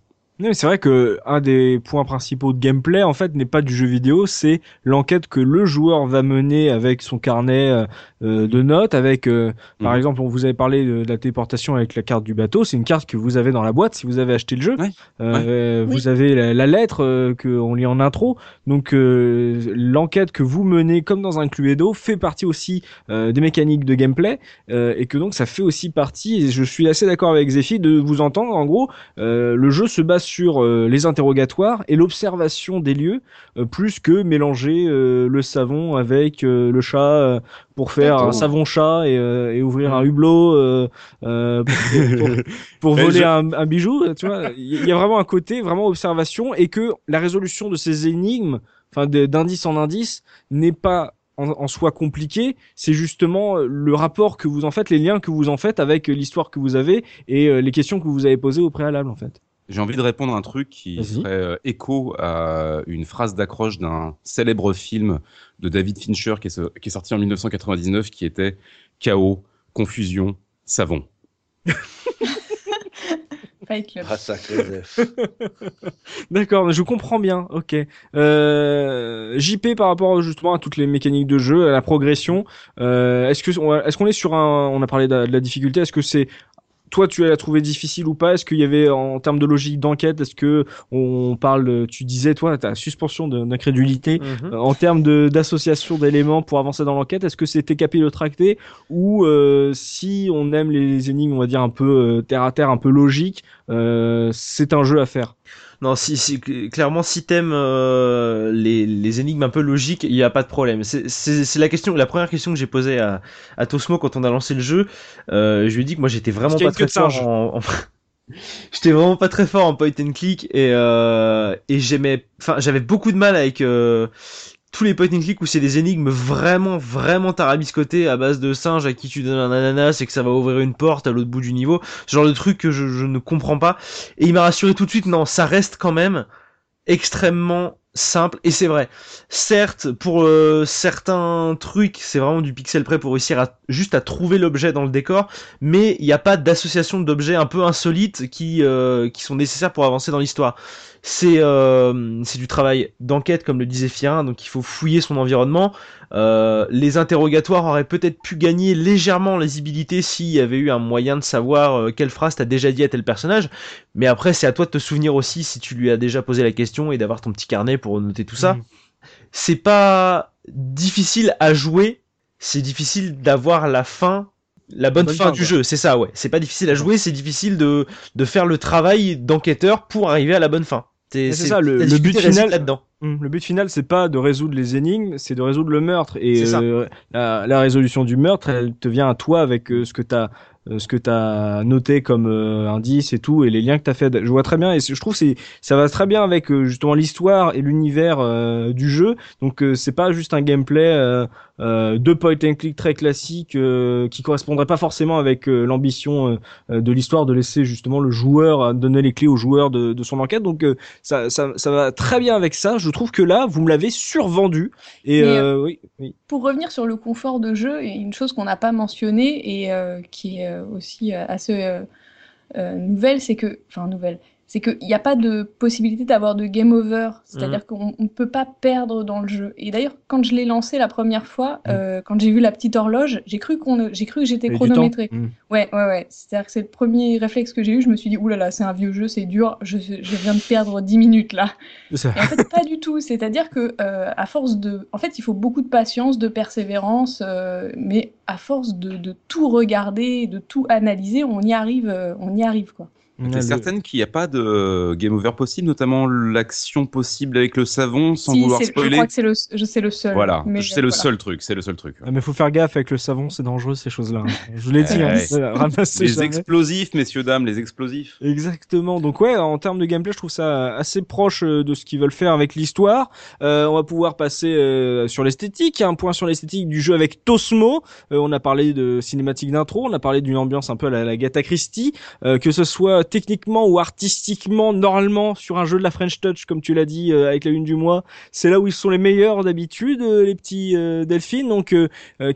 c'est vrai que un des points principaux de gameplay en fait n'est pas du jeu vidéo, c'est l'enquête que le joueur va mener avec son carnet euh, de notes, avec euh, par mhm. exemple, on vous avait parlé de, la téléportation avec la carte du bateau, c'est une carte que vous avez dans la boîte si vous avez acheté le jeu. Vous avez la, lettre que on lit en intro, donc l'enquête que vous menez comme dans un Cluedo fait partie aussi des mécaniques de gameplay et que donc ça fait aussi partie. Et je suis assez d'accord avec Zephy de vous entendre. En gros, le jeu se base sur euh, les interrogatoires et l'observation des lieux, euh, plus que mélanger euh, le savon avec le chat pour faire un savon chat et, ouvrir un hublot pour, voler un, bijou. Tu vois, il y a vraiment un côté vraiment observation et que la résolution de ces énigmes enfin d'indice en indice, n'est pas en, en soi compliqué. C'est justement euh, le rapport que vous en faites, les liens que vous en faites avec euh, l'histoire que vous avez et euh, les questions que vous avez posées au préalable, en fait. J'ai envie de répondre à un truc qui Vas-y. ferait euh, écho à une phrase d'accroche d'un célèbre film de David Fincher qui est, so- qui est sorti en 1999 qui était Chaos, confusion, savon. Ah. D'accord, je comprends bien. Ok. Euh, JP par rapport justement à toutes les mécaniques de jeu, à la progression. euh, est-ce que est-ce qu'on est sur un, on a parlé de la difficulté. Est-ce que c'est toi tu l'as trouvé difficile ou pas? Est-ce qu'il y avait en termes de logique d'enquête Est-ce que on parle Tu disais toi ta suspension d'incrédulité Mhm. euh, en termes d'association d'éléments pour avancer dans l'enquête. Est-ce que c'était capillotracté ou euh, si on aime les énigmes, on va dire un peu euh, terre à terre, un peu logique, euh, c'est un jeu à faire? Non, si, si, cl- clairement, si t'aimes euh, les, les énigmes un peu logiques, il n'y a pas de problème. C'est- la question, la première question que j'ai posée à, à Tosmo quand on a lancé le jeu. Euh, je lui ai dit que moi j'étais vraiment pas très fort en, en- J'étais vraiment pas très fort en point and click et euh, et j'aimais, enfin j'avais beaucoup de mal avec euh, tous les point and où c'est des énigmes vraiment vraiment tarabiscotées à base de singes à qui tu donnes un ananas et que ça va ouvrir une porte à l'autre bout du niveau, ce genre de truc que je, je ne comprends pas. Et il m'a rassuré tout de suite, non, ça reste quand même extrêmement simple et c'est vrai. Certes, pour euh, certains trucs, c'est vraiment du pixel près pour réussir à juste à trouver l'objet dans le décor, mais il n'y a pas d'association d'objets un peu insolites qui euh, qui sont nécessaires pour avancer dans l'histoire. C'est euh, c'est du travail d'enquête comme le disait Firin, donc il faut fouiller son environnement. Euh, les interrogatoires auraient peut-être pu gagner légèrement en lisibilité s'il y avait eu un moyen de savoir euh, quelle phrase t'as déjà dit à tel personnage. Mais après, c'est à toi de te souvenir aussi si tu lui as déjà posé la question et d'avoir ton petit carnet pour noter tout ça. Mhm. C'est pas difficile à jouer, c'est difficile d'avoir la fin, la bonne, bonne fin, fin, du jeu. C'est ça, ouais. C'est pas difficile à jouer, c'est difficile de, de faire le travail d'enquêteur pour arriver à la bonne fin. C'est ça, le- but final- là-dedans. Hum, Le but final, c'est pas de résoudre les énigmes, c'est de résoudre le meurtre. Et euh, la, la résolution du meurtre, elle te vient à toi avec euh, ce que t'as euh, ce que t'as noté comme indice et tout, et les liens que t'as fait. Je vois très bien, et je trouve que c'est ça va très bien avec justement l'histoire et l'univers du jeu. Donc c'est pas juste un gameplay euh, euh, de point and click très classique euh, qui correspondrait pas forcément avec euh, l'ambition euh, de l'histoire de laisser justement le joueur euh, donner les clés au joueur de, de son enquête. Donc euh, ça, ça, ça va très bien avec ça. Je trouve que là, vous me l'avez survendu. Et Mais, euh, oui, oui. Pour revenir sur le confort de jeu, une chose qu'on n'a pas mentionnée et euh, qui est euh, aussi euh, assez euh, euh, nouvelle, c'est que, enfin nouvelle, c'est qu'il n'y a pas de possibilité d'avoir de game over, c'est-à-dire qu'on ne peut pas perdre dans le jeu. Et d'ailleurs, quand je l'ai lancé la première fois, Mm. euh, quand j'ai vu la petite horloge, j'ai cru qu'on, j'ai cru que j'étais chronométré. Mm. Ouais, ouais, ouais. C'est-à-dire que c'est le premier réflexe que j'ai eu. Je me suis dit, oulala, c'est un vieux jeu, c'est dur. Je, je viens de perdre 10 minutes là. Et en fait, pas du tout. C'est-à-dire que euh, à force de, en fait, il faut beaucoup de patience, de persévérance, euh, mais à force de, de tout regarder, de tout analyser, on y arrive, euh, on y arrive quoi. T'es le- certaine qu'il n'y a pas de game over possible, notamment l'action possible avec le savon, sans Si, vouloir c'est- je spoiler crois que c'est le, je sais le seul. Voilà, mais, c'est le voilà. seul truc, c'est le seul truc. Ah, mais faut faire gaffe avec le savon, c'est dangereux ces choses-là. hein. Je l'ai dit, hein, Les jamais. explosifs, messieurs, dames, les explosifs. Exactement. Donc ouais, en termes de gameplay, je trouve ça assez proche euh, de ce qu'ils veulent faire avec l'histoire. Euh, on va pouvoir passer euh, sur l'esthétique. Un point sur l'esthétique du jeu avec Tosmo. Euh, on a parlé de cinématique d'intro, on a parlé d'une ambiance un peu à la, la Gata Christie, euh, que ce soit techniquement ou artistiquement, normalement sur un jeu de la French Touch, comme tu l'as dit euh, avec la une du mois, c'est là où ils sont les meilleurs d'habitude, euh, les petits euh, Delphines. Donc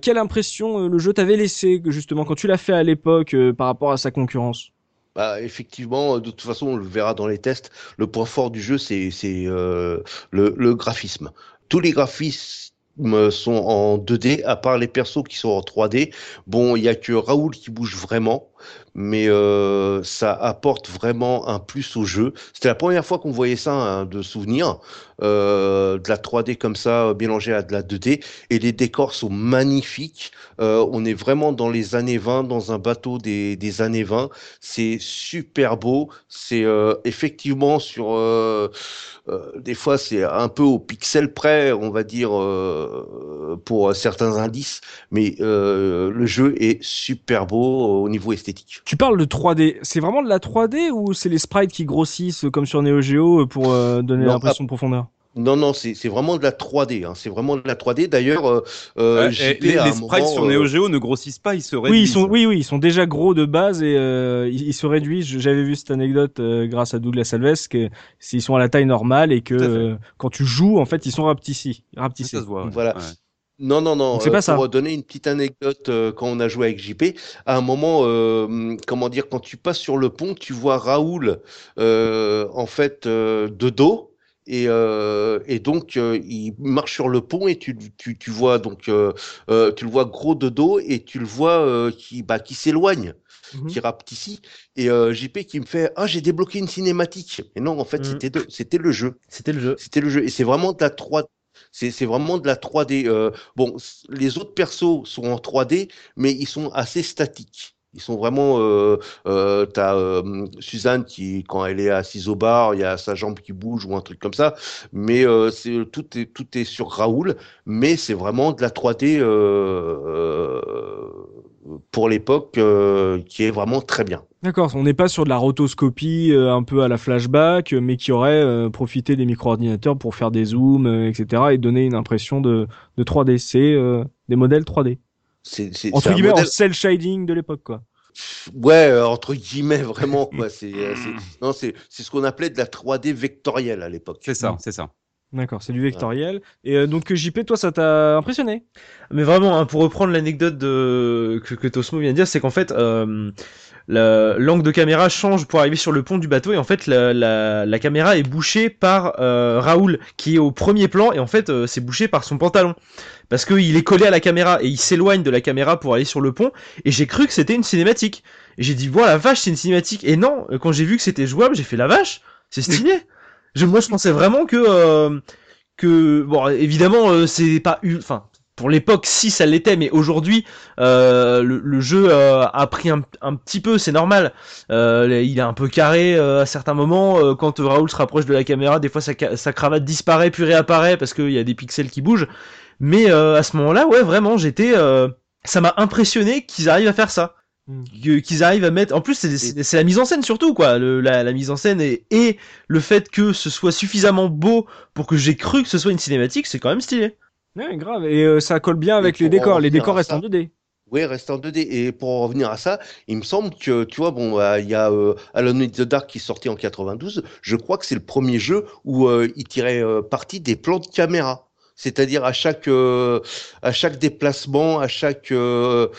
quelle impression le jeu t'avait laissé justement quand tu l'as fait à l'époque par rapport à sa concurrence? Bah, effectivement, de toute façon, on le verra dans les tests. Le point fort du jeu, c'est le graphisme. Tous les graphismes sont en 2D, à part les persos qui sont en 3D. Bon, il y a que Raoul qui bouge vraiment, mais euh, ça apporte vraiment un plus au jeu. C'était la première fois qu'on voyait ça hein, de souvenir, euh, de la 3D comme ça euh, mélangée à de la 2D, et les décors sont magnifiques. Euh, on est vraiment dans les années 20, dans un bateau des, des années 20. C'est super beau. C'est euh, effectivement sur euh, euh, des fois c'est un peu au pixel près, on va dire euh, pour certains indices, mais euh, le jeu est super beau au niveau esthétique. Tu parles de 3D, c'est vraiment de la 3D ou c'est les sprites qui grossissent comme sur Neo Geo pour donner l'impression de profondeur? Non, non, c'est c'est vraiment de la 3D. Hein. C'est vraiment de la 3D. D'ailleurs, euh, euh, les, sprites moment, sur euh, Neo Geo ne grossissent pas, ils se réduisent. Oui, ils sont, oui, oui, ils sont déjà gros de base et euh, ils, ils se réduisent. J'avais vu cette anecdote euh, grâce à Douglas Alves que s'ils sont à la taille normale et que euh, quand tu joues, en fait, ils sont rapetissés. rapetissés. Ça se voit. ouais. Voilà. Ouais. Non, non, non. C'est euh, pas ça. Pour donner une petite anecdote, euh, quand on a joué avec JP, à un moment, euh, comment dire, quand tu passes sur le pont, tu vois Raoul, euh, en fait, euh, de dos. Et, euh, et donc, euh, il marche sur le pont et tu, tu, tu vois donc, euh, euh, tu le vois gros de dos et tu le vois euh, qui, bah, qui s'éloigne, Mhm. qui rapetissit. Et euh, JP qui me fait, ah, j'ai débloqué une cinématique. Et non, en fait, Mhm. c'était le jeu. C'était le jeu. C'était le jeu. Et c'est vraiment de la 3 c'est c'est vraiment de la 3D. Euh, bon, les autres persos sont en 3D, mais ils sont assez statiques. Ils sont vraiment. Euh, euh, T'as euh, Suzanne qui, quand elle est assise au bar, il y a sa jambe qui bouge ou un truc comme ça. Mais euh, c'est tout est tout est sur Raoul, mais c'est vraiment de la 3D euh, euh, pour l'époque qui est vraiment très bien. D'accord, on n'est pas sur de la rotoscopie un peu à la flashback, mais qui aurait profité des micro-ordinateurs pour faire des zooms, etc. et donner une impression de, de 3D. C'est des modèles 3D. C'est c'est- c'est Entre un guillemets, modèle- en cell shading de l'époque, quoi. Ouais, euh, entre guillemets, vraiment, quoi. C'est, euh, c'est- non, c'est, c'est ce qu'on appelait de la 3D vectorielle à l'époque. C'est ça, c'est ça. D'accord, c'est du vectoriel. Et euh, donc JP, toi, ça t'a impressionné? Mais vraiment, hein, pour reprendre l'anecdote de... que, que Tosmo vient de dire, c'est qu'en fait, euh, l'angle de caméra change pour arriver sur le pont du bateau et en fait, la, caméra est bouchée par euh, Raoul qui est au premier plan et en fait, euh, c'est bouché par son pantalon parce qu'il est collé à la caméra et il s'éloigne de la caméra pour aller sur le pont et j'ai cru que c'était une cinématique. J'ai dit, voilà, la vache, c'est une cinématique. Et non, euh, quand j'ai vu que c'était jouable, j'ai fait la vache, c'est stylé. je, moi, je pensais vraiment que euh, que bon, évidemment, c'est pas enfin. Pour l'époque, si ça l'était, mais aujourd'hui, euh, le, le jeu euh, a pris un, un petit peu, c'est normal. Euh, il est un peu carré euh, à certains moments. euh, quand Raoul se rapproche de la caméra, des fois sa, sa cravate disparaît puis réapparaît parce qu'il y a des pixels qui bougent. Mais euh, à ce moment-là, ouais, vraiment, j'étais, euh, ça m'a impressionné qu'ils arrivent à faire ça, Mm. Que- qu'ils arrivent à mettre. En plus, c'est la mise en scène surtout, quoi. Le- la, la mise en scène et, et le fait que ce soit suffisamment beau pour que j'ai cru que ce soit une cinématique, c'est quand même stylé. Ouais, grave. Et euh, ça colle bien avec les décors. Les décors restent en 2D. Oui, reste en 2D. Et pour en revenir à ça, il me semble que, tu vois, bon, bah, il y a euh, Alone in the Dark qui sorti en 92. Je crois que c'est le premier jeu où euh, il tirait euh, parti des plans de caméra. C'est-à-dire à chaque à chaque déplacement, à chaque changement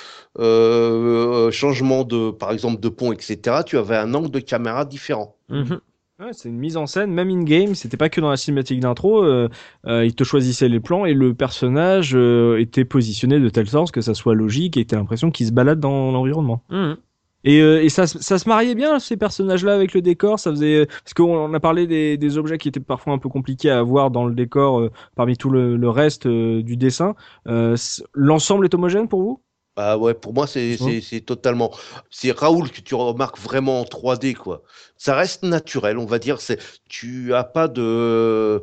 de, par exemple, de pont, etc. Tu avais un angle de caméra différent. Mhm. Ouais, c'est une mise en scène, même in-game, c'était pas que dans la cinématique d'intro, euh, euh, il te choisissait les plans et le personnage euh, était positionné de telle sorte que ça soit logique et t'aies l'impression qu'il se balade dans l'environnement. Mhm. Et, euh, et ça, se- ça se mariait bien, ces personnages-là, avec le décor, ça faisait... Parce qu'on on a parlé des, des objets qui étaient parfois un peu compliqués à avoir dans le décor euh, parmi tout le, le reste euh, du dessin. Euh, L'ensemble est homogène pour vous? Bah ouais, pour moi, c'est c'est totalement. C'est Raoul que tu remarques vraiment en 3D, quoi. Ça reste naturel, on va dire. C'est tu as pas de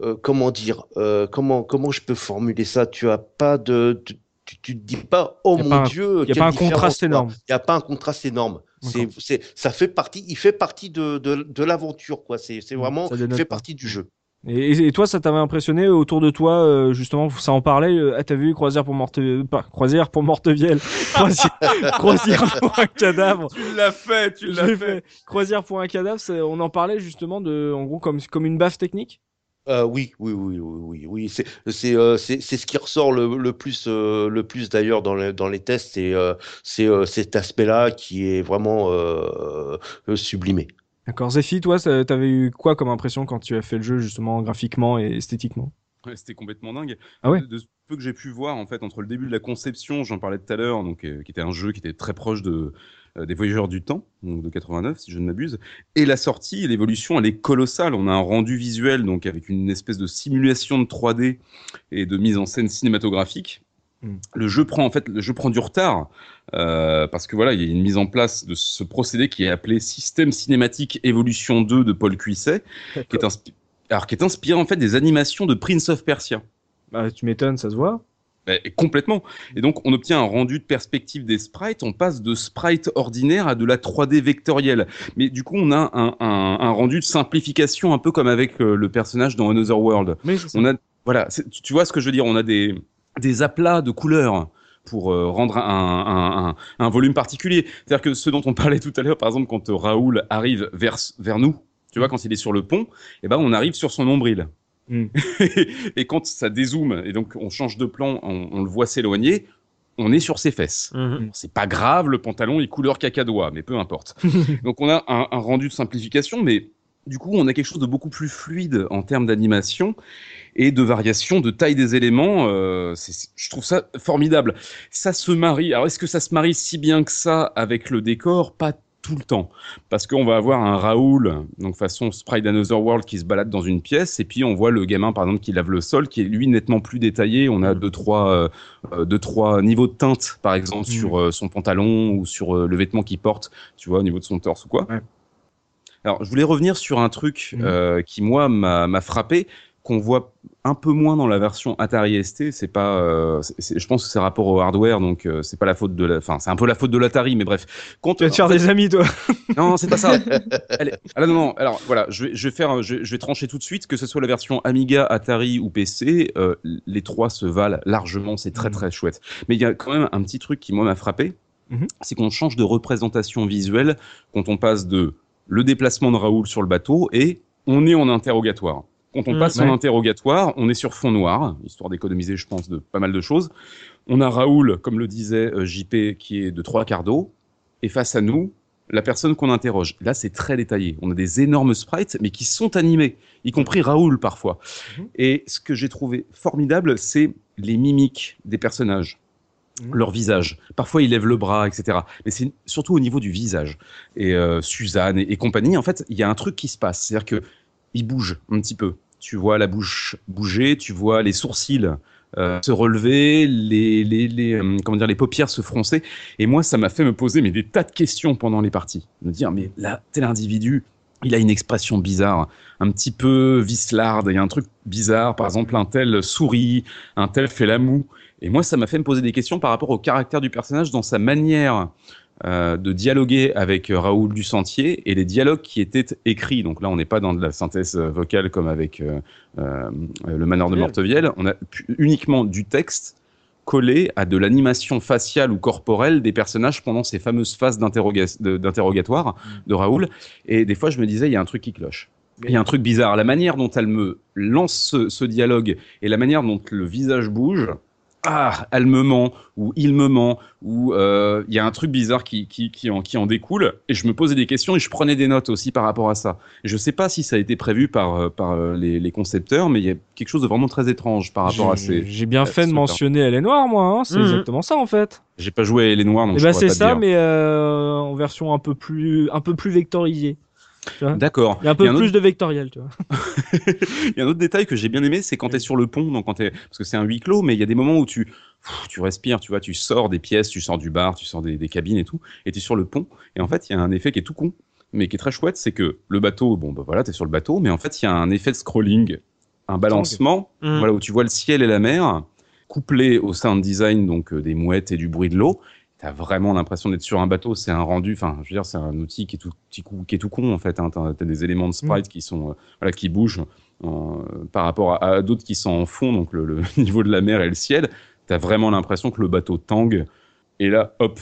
euh, comment dire euh, comment comment je peux formuler ça? Tu as pas de tu, tu, tu te dis pas oh a mon un- Dieu, y a quelle pas un contraste énorme. Il y a pas un contraste énorme. C'est ça fait partie. Il fait partie de de, de l'aventure, quoi. C'est c'est Mm, vraiment il fait pas. partie du jeu. Et, toi, ça t'avait impressionné autour de toi, euh, justement, ça en parlait. euh, ah, t'as vu croisière pour Morte, pas croisière pour Mortevielle, croisière, croisière pour un cadavre. Tu l'as fait, tu l'ai fait. Croisière pour un cadavre, on en parlait justement de, en gros, comme comme une baffe technique? Euh, oui, oui, oui, oui, oui, oui. C'est, c'est, euh, c'est, c'est ce qui ressort le, le plus, euh, le plus d'ailleurs dans les, dans les tests. C'est, euh, c'est euh, cet aspect-là qui est vraiment euh, euh, sublimé. D'accord. Zephy, toi, t'avais eu quoi comme impression quand tu as fait le jeu, justement, graphiquement et esthétiquement? Ouais, C'était complètement dingue. Ah ouais? De, de ce peu que j'ai pu voir, en fait, entre le début de la conception, j'en parlais tout à l'heure, donc euh, qui était un jeu qui était très proche de euh, des Voyageurs du Temps, donc de 89 si je ne m'abuse, et la sortie, l'évolution, elle est colossale. On a un rendu visuel, donc avec une espèce de simulation de 3D et de mise en scène cinématographique. Mm. Le jeu prend en fait, le jeu prend du retard euh, parce que voilà, il y a une mise en place de ce procédé qui est appelé Système cinématique évolution 2 de Paul Cuisset, qui est, inspi- alors, qui est inspiré en fait des animations de Prince of Persia. Bah, tu m'étonnes, ça se voit. Bah, complètement. Et donc, on obtient un rendu de perspective des sprites. On passe de sprite ordinaire à de la 3D vectorielle. Mais du coup, on a un, un, un rendu de simplification, un peu comme avec le, le personnage dans Another World. Ça. On a, voilà, tu vois ce que je veux dire On a des, des aplats de couleurs pour euh, rendre un, un, un, un volume particulier. C'est-à-dire que ce dont on parlait tout à l'heure, par exemple, quand euh, Raoul arrive vers, vers nous, tu vois, quand il est sur le pont, eh ben, on arrive sur son nombril. Mm. et quand ça dézoome, et donc on change de plan, on, on le voit s'éloigner, on est sur ses fesses. Mhm. C'est pas grave, le pantalon est couleur cacadois, mais peu importe. Donc on a un, un rendu de simplification, mais du coup on a quelque chose de beaucoup plus fluide en termes d'animation et de variation de taille des éléments. euh, je trouve ça formidable. Ça se marie. Alors est-ce que ça se marie si bien que ça avec le décor? Pas tout le temps, parce qu'on va avoir un Raoul, donc façon Sprite Another World, qui se balade dans une pièce, et puis on voit le gamin par exemple qui lave le sol, qui est lui nettement plus détaillé. On a deux trois euh, euh, deux trois niveaux de teinte par exemple sur euh, son pantalon ou sur euh, le vêtement qu'il porte, tu vois, au niveau de son torse ou quoi. Ouais. Alors je voulais revenir sur un truc euh, qui moi m'a frappé qu'on voit un peu moins dans la version Atari ST, c'est pas, euh, je pense que c'est rapport au hardware, donc euh, c'est pas la faute de la, enfin c'est un peu la faute de l'Atari, mais bref. Quand, Tu vas te faire des amis, toi. non, c'est pas ça. Allez. Alors, non, non. Alors voilà, je vais, je vais faire, je, je vais trancher tout de suite. Que ce soit la version Amiga, Atari ou PC, euh, les trois se valent largement. C'est très Mhm. très chouette. Mais il y a quand même un petit truc qui moi m'a frappé, Mhm. c'est qu'on change de représentation visuelle quand on passe de le déplacement de Raoul sur le bateau et on est en interrogatoire. Quand on Mhm. passe en Ouais. interrogatoire, on est sur fond noir, histoire d'économiser, je pense, de pas mal de choses. On a Raoul, comme le disait euh, JP, qui est de trois quarts d'eau, et face à nous, la personne qu'on interroge. Là, c'est très détaillé. On a des énormes sprites, mais qui sont animés, y compris Raoul parfois. Mhm. Et ce que j'ai trouvé formidable, c'est les mimiques des personnages. Mhm. Leur visage. Parfois, ils lèvent le bras, etc. Mais c'est surtout au niveau du visage. Et euh, Suzanne et, et compagnie, en fait, il y a un truc qui se passe. C'est-à-dire que ils bougent un petit peu. Tu vois la bouche bouger, tu vois les sourcils euh, se relever, les, les, les, euh, comment dire, les paupières se froncer. Et moi, ça m'a fait me poser mais, des tas de questions pendant les parties. Me dire, mais là, tel individu, il a une expression bizarre, un petit peu vislarde, il y a un truc bizarre. Par exemple, un tel sourit, un tel fait la moue. Et moi, ça m'a fait me poser des questions par rapport au caractère du personnage dans sa manière euh, de dialoguer avec euh, Raoul Dusentier et les dialogues qui étaient écrits. Donc là, on n'est pas dans de la synthèse euh, vocale comme avec euh, euh, le Manoir de Mortevielle. On a uniquement du texte collé à de l'animation faciale ou corporelle des personnages pendant ces fameuses phases de- d'interrogatoire de Raoul. Et des fois, je me disais, il y a un truc qui cloche. Il y a un truc bizarre. La manière dont elle me lance ce, ce dialogue et la manière dont le visage bouge, ah, elle me ment, ou il me ment, ou euh, il y a un truc bizarre qui, qui, qui, en, qui en découle. Et je me posais des questions et je prenais des notes aussi par rapport à ça. Et je sais pas si ça a été prévu par, euh, par euh, les, les concepteurs, mais il y a quelque chose de vraiment très étrange par rapport à ces. j'ai bien à fait de mentionner Elle est noire, moi. hein. C'est Mhm. exactement ça, en fait. J'ai pas joué à les noirs, donc Et je bah, c'est ça, dire. mais euh, en version un peu plus, un peu plus vectorisée. D'accord. Il y a un peu Il y a un plus de vectoriel, tu vois. Il y a un autre détail que j'ai bien aimé, c'est quand tu es sur le pont, donc quand t'es- parce que c'est un huis clos, mais il y a des moments où tu, tu respires, tu vois, tu sors des pièces, tu sors du bar, tu sors des, des cabines et tout, et tu es sur le pont. Et en fait, il y a un effet qui est tout con, mais qui est très chouette, c'est que le bateau, bon, bah voilà, tu es sur le bateau, mais en fait, il y a un effet de scrolling, un balancement, Mhm. voilà, où tu vois le ciel et la mer, couplé au sound design, donc euh, des mouettes et du bruit de l'eau. T'as vraiment l'impression d'être sur un bateau. C'est un rendu, enfin, je veux dire, c'est un outil qui est tout, qui est tout con en fait. Hein. T'as, des éléments de sprite qui sont, euh, voilà, qui bougent par rapport à, à d'autres qui sont en fond, donc le, le niveau de la mer et le ciel. T'as vraiment l'impression que le bateau tangue. Et là, hop,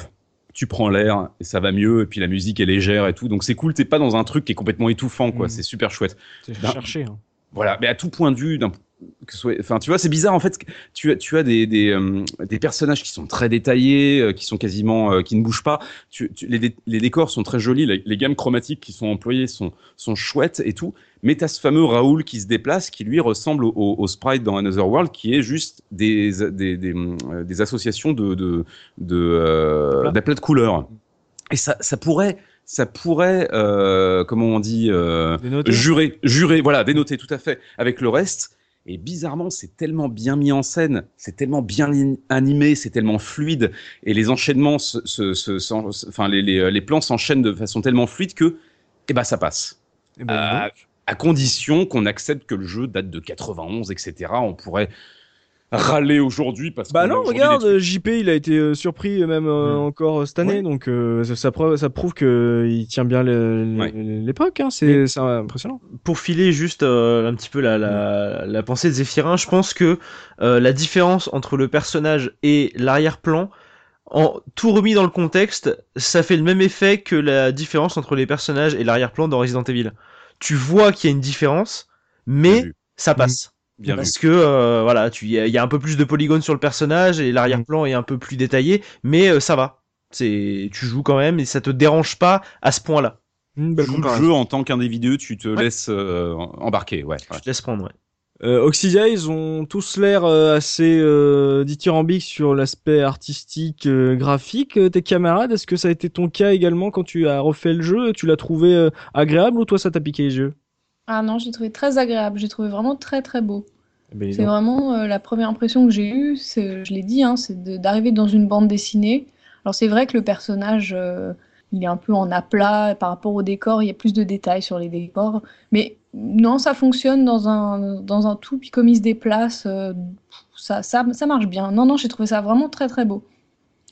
tu prends l'air et ça va mieux. Et puis la musique est légère et tout. Donc c'est cool. T'es pas dans un truc qui est complètement étouffant, quoi. Mhm. C'est super chouette. C'est cherché. hein. Voilà, mais à tout point de vue, d'un- que soit, enfin, tu vois, c'est bizarre en fait. Tu as, tu as des des, euh, des personnages qui sont très détaillés, euh, qui sont quasiment, euh, qui ne bougent pas. Tu, tu- les, les décors sont très jolis, les, les gammes chromatiques qui sont employées sont sont chouettes et tout. Mais t'as ce fameux Raoul qui se déplace, qui lui ressemble au, au- au sprite dans Another World, qui est juste des des, des, associations de de de Plats. d'aplats de couleurs. Et ça ça pourrait ça pourrait euh, comment on dit euh. Juré, juré, voilà, dénoté tout à fait avec le reste. Et bizarrement, c'est tellement bien mis en scène, c'est tellement bien animé, c'est tellement fluide, et les enchaînements, se, se, se- enfin les, les, les plans s'enchaînent de façon tellement fluide que, eh ben, ça passe. Eh ben, Euh, à condition qu'on accepte que le jeu date de 91, etc. On pourrait râler aujourd'hui parce Bah qu'on a non, regarde, JP, il a été euh, surpris euh, même euh, Mm. encore euh, cette année, Ouais. donc euh, ça, ça preuve, ça prouve que il tient bien Ouais. l'époque. Hein, c'est c'est impressionnant. pour filer juste euh, un petit peu la, la, la pensée de Zéphirin, je pense que euh, la différence entre le personnage et l'arrière-plan, en tout remis dans le contexte, ça fait le même effet que la différence entre les personnages et l'arrière-plan dans Resident Evil. Tu vois qu'il y a une différence, mais ça passe. Bien vu. Parce que euh, voilà, tu il y, a- il y a un peu plus de polygones sur le personnage et l'arrière-plan est un peu plus détaillé, mais euh, ça va. C'est tu joues quand même et ça te dérange pas à ce point-là. Tu joues le jeu en tant qu'individu, tu te Ouais. laisses euh, embarquer. Ouais. ouais. Tu te laisses prendre. Ouais. Euh, Oxidia, ils ont tous l'air euh, assez euh, dithyrambiques sur l'aspect artistique, euh, graphique. Euh, tes camarades, est-ce que ça a été ton cas également quand tu as refait le jeu? Tu l'as trouvé euh, agréable ou toi ça t'a piqué les yeux? Ah non, j'ai trouvé très agréable, j'ai trouvé vraiment très très beau. Eh ben, C'est vraiment euh, la première impression que j'ai eue, je l'ai dit, hein, c'est d'arriver dans une bande dessinée. Alors c'est vrai que le personnage, euh, il est un peu en aplat par rapport au décor, il y a plus de détails sur les décors. Mais non, ça fonctionne dans un, dans un tout, puis comme il se déplace, euh, ça, ça, ça marche bien. Non, non, j'ai trouvé ça vraiment très très beau.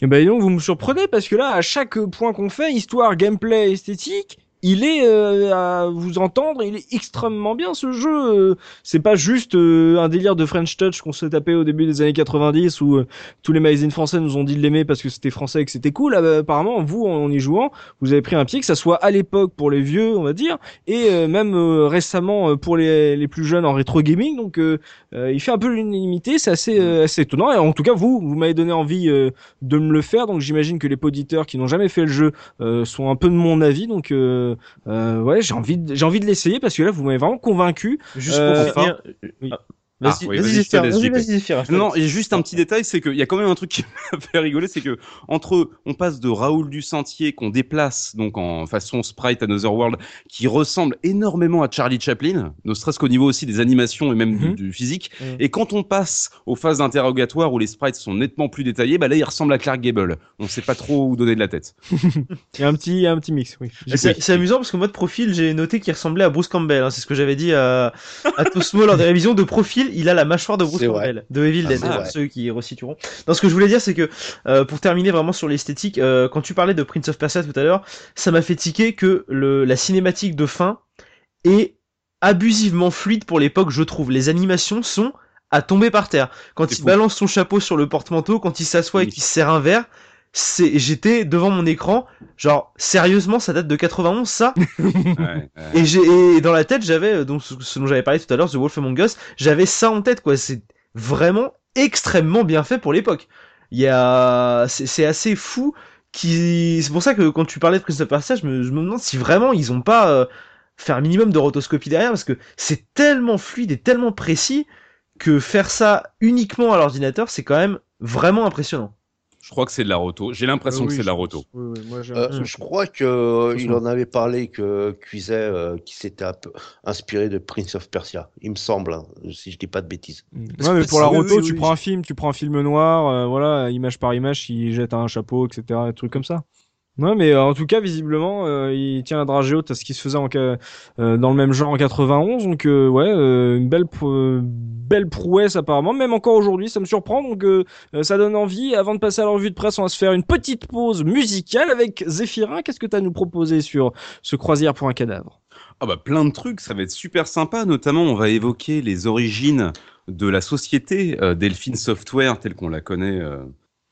Eh ben donc, vous me surprenez parce que là, à chaque point qu'on fait, histoire, gameplay, esthétique, il est euh, à vous entendre, il est extrêmement bien ce jeu. Euh, C'est pas juste euh, un délire de French Touch qu'on s'est tapé au début des années 90 où euh, tous les magazines français nous ont dit de l'aimer parce que c'était français et que c'était cool. Bah, apparemment, vous, en y jouant, vous avez pris un pied, que ça soit à l'époque pour les vieux, on va dire, et euh, même euh, récemment euh, pour les, les plus jeunes en rétro gaming. Donc, euh, euh, il fait un peu l'unanimité, c'est assez, euh, assez étonnant. Et en tout cas, vous, vous m'avez donné envie euh, de me le faire. Donc j'imagine que les auditeurs qui n'ont jamais fait le jeu euh, sont un peu de mon avis. Donc euh, euh, ouais, j'ai envie, de- j'ai envie de l'essayer parce que là, vous m'avez vraiment convaincu. Juste Euh, pour finir. oui. Ah, Ah, Vas-y, oui, te Non, et juste un petit détail, c'est qu'il y a quand même un truc qui m'a fait rigoler, c'est que entre on passe de Raoul du Sentier qu'on déplace donc en façon sprite Another World, qui ressemble énormément à Charlie Chaplin, ne serait-ce qu'au niveau aussi des animations et même du- Mhm. du, physique. Mhm. Et quand on passe aux phases d'interrogatoire où les sprites sont nettement plus détaillés, bah là il ressemble à Clark Gable. On sait pas trop où donner de la tête. Il y a un petit, il y a un petit mix. Oui. C'est amusant parce que moi de profil j'ai noté qu'il ressemblait à Bruce Campbell. hein. C'est ce que j'avais dit à, à Tosmo lors des révisions de profil. Il a la mâchoire de Bruce. Campbell, de Evil Ah, Dead, pour ceux qui resitueront. Non, ce que je voulais dire c'est que euh, pour terminer vraiment sur l'esthétique, euh, quand tu parlais de Prince of Persia tout à l'heure, ça m'a fait tiquer que le, la cinématique de fin est abusivement fluide pour l'époque, je trouve. Les animations sont à tomber par terre. Quand il fou. balance son chapeau sur le porte-manteau, quand il s'assoit et qu'il se sert un verre, c'est, j'étais devant mon écran, genre, sérieusement, ça date de 91, ça? Ouais, ouais. Et j'ai, dans la tête, j'avais, euh, donc, ce, ce dont j'avais parlé tout à l'heure, The Wolf Among Us, j'avais ça en tête, quoi. C'est vraiment extrêmement bien fait pour l'époque. Il y a, c'est, assez fou qui, c'est pour ça que quand tu parlais de Prince of Persia, je me, je me demande si vraiment ils ont pas euh, fait un minimum de rotoscopie derrière, parce que c'est tellement fluide et tellement précis que faire ça uniquement à l'ordinateur, c'est quand même vraiment impressionnant. Je crois que c'est de la roto. J'ai l'impression que c'est de la roto. Oui, oui, moi, j'ai Euh, je crois que euh, en avait parlé que Cuiset, euh, qui s'était un peu inspiré de Prince of Persia, il me semble, hein, si je dis pas de bêtises. Mm. Ouais, mais pour la roto, oui, tu oui. prends un film, tu prends un film noir, euh, voilà, image par image, il jette un chapeau, etc., des trucs comme ça. Ouais, mais euh, en tout cas, visiblement, euh, il tient la dragée haute à ce qui se faisait en, euh, dans le même genre en 91, donc euh, ouais, euh, une belle, belle prouesse apparemment, même encore aujourd'hui, ça me surprend, donc ça donne envie. Avant de passer à la revue de presse, on va se faire une petite pause musicale avec Zéphirin. Qu'est-ce que tu as à nous proposer sur ce croisière pour un cadavre? Ah bah plein de trucs, ça va être super sympa. Notamment, on va évoquer les origines de la société Delphine Software telle qu'on la connaît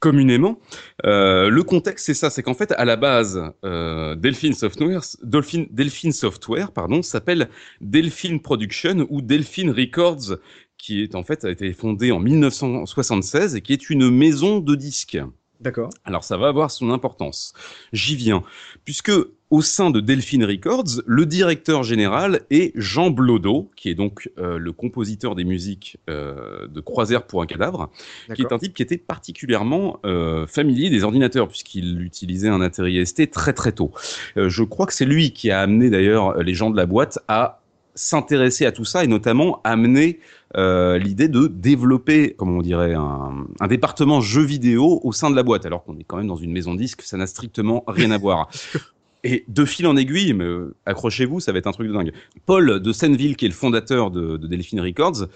communément. Euh, le contexte, c'est ça, c'est qu'en fait, à la base, euh, Delphine Software, Delphine, Delphine Software, pardon, s'appelle Delphine Production ou Delphine Records, qui est en fait a été fondée en 1976 et qui est une maison de disques. D'accord. Alors ça va avoir son importance. J'y viens. Puisque au sein de Delphine Records, le directeur général est Jean Blodeau, qui est donc euh, le compositeur des musiques euh, de Croisière pour un cadavre, qui est un type qui était particulièrement euh, familier des ordinateurs, puisqu'il utilisait un Atari ST très très tôt. Je crois que c'est lui qui a amené d'ailleurs les gens de la boîte à s'intéresser à tout ça et notamment amener euh, l'idée de développer, comment on dirait, un, un département jeux vidéo au sein de la boîte, alors qu'on est quand même dans une maison disque, ça n'a strictement rien à voir. Et de fil en aiguille, mais euh, accrochez-vous, ça va être un truc de dingue. Paul de Senneville, qui est le fondateur de, de Delphine Records,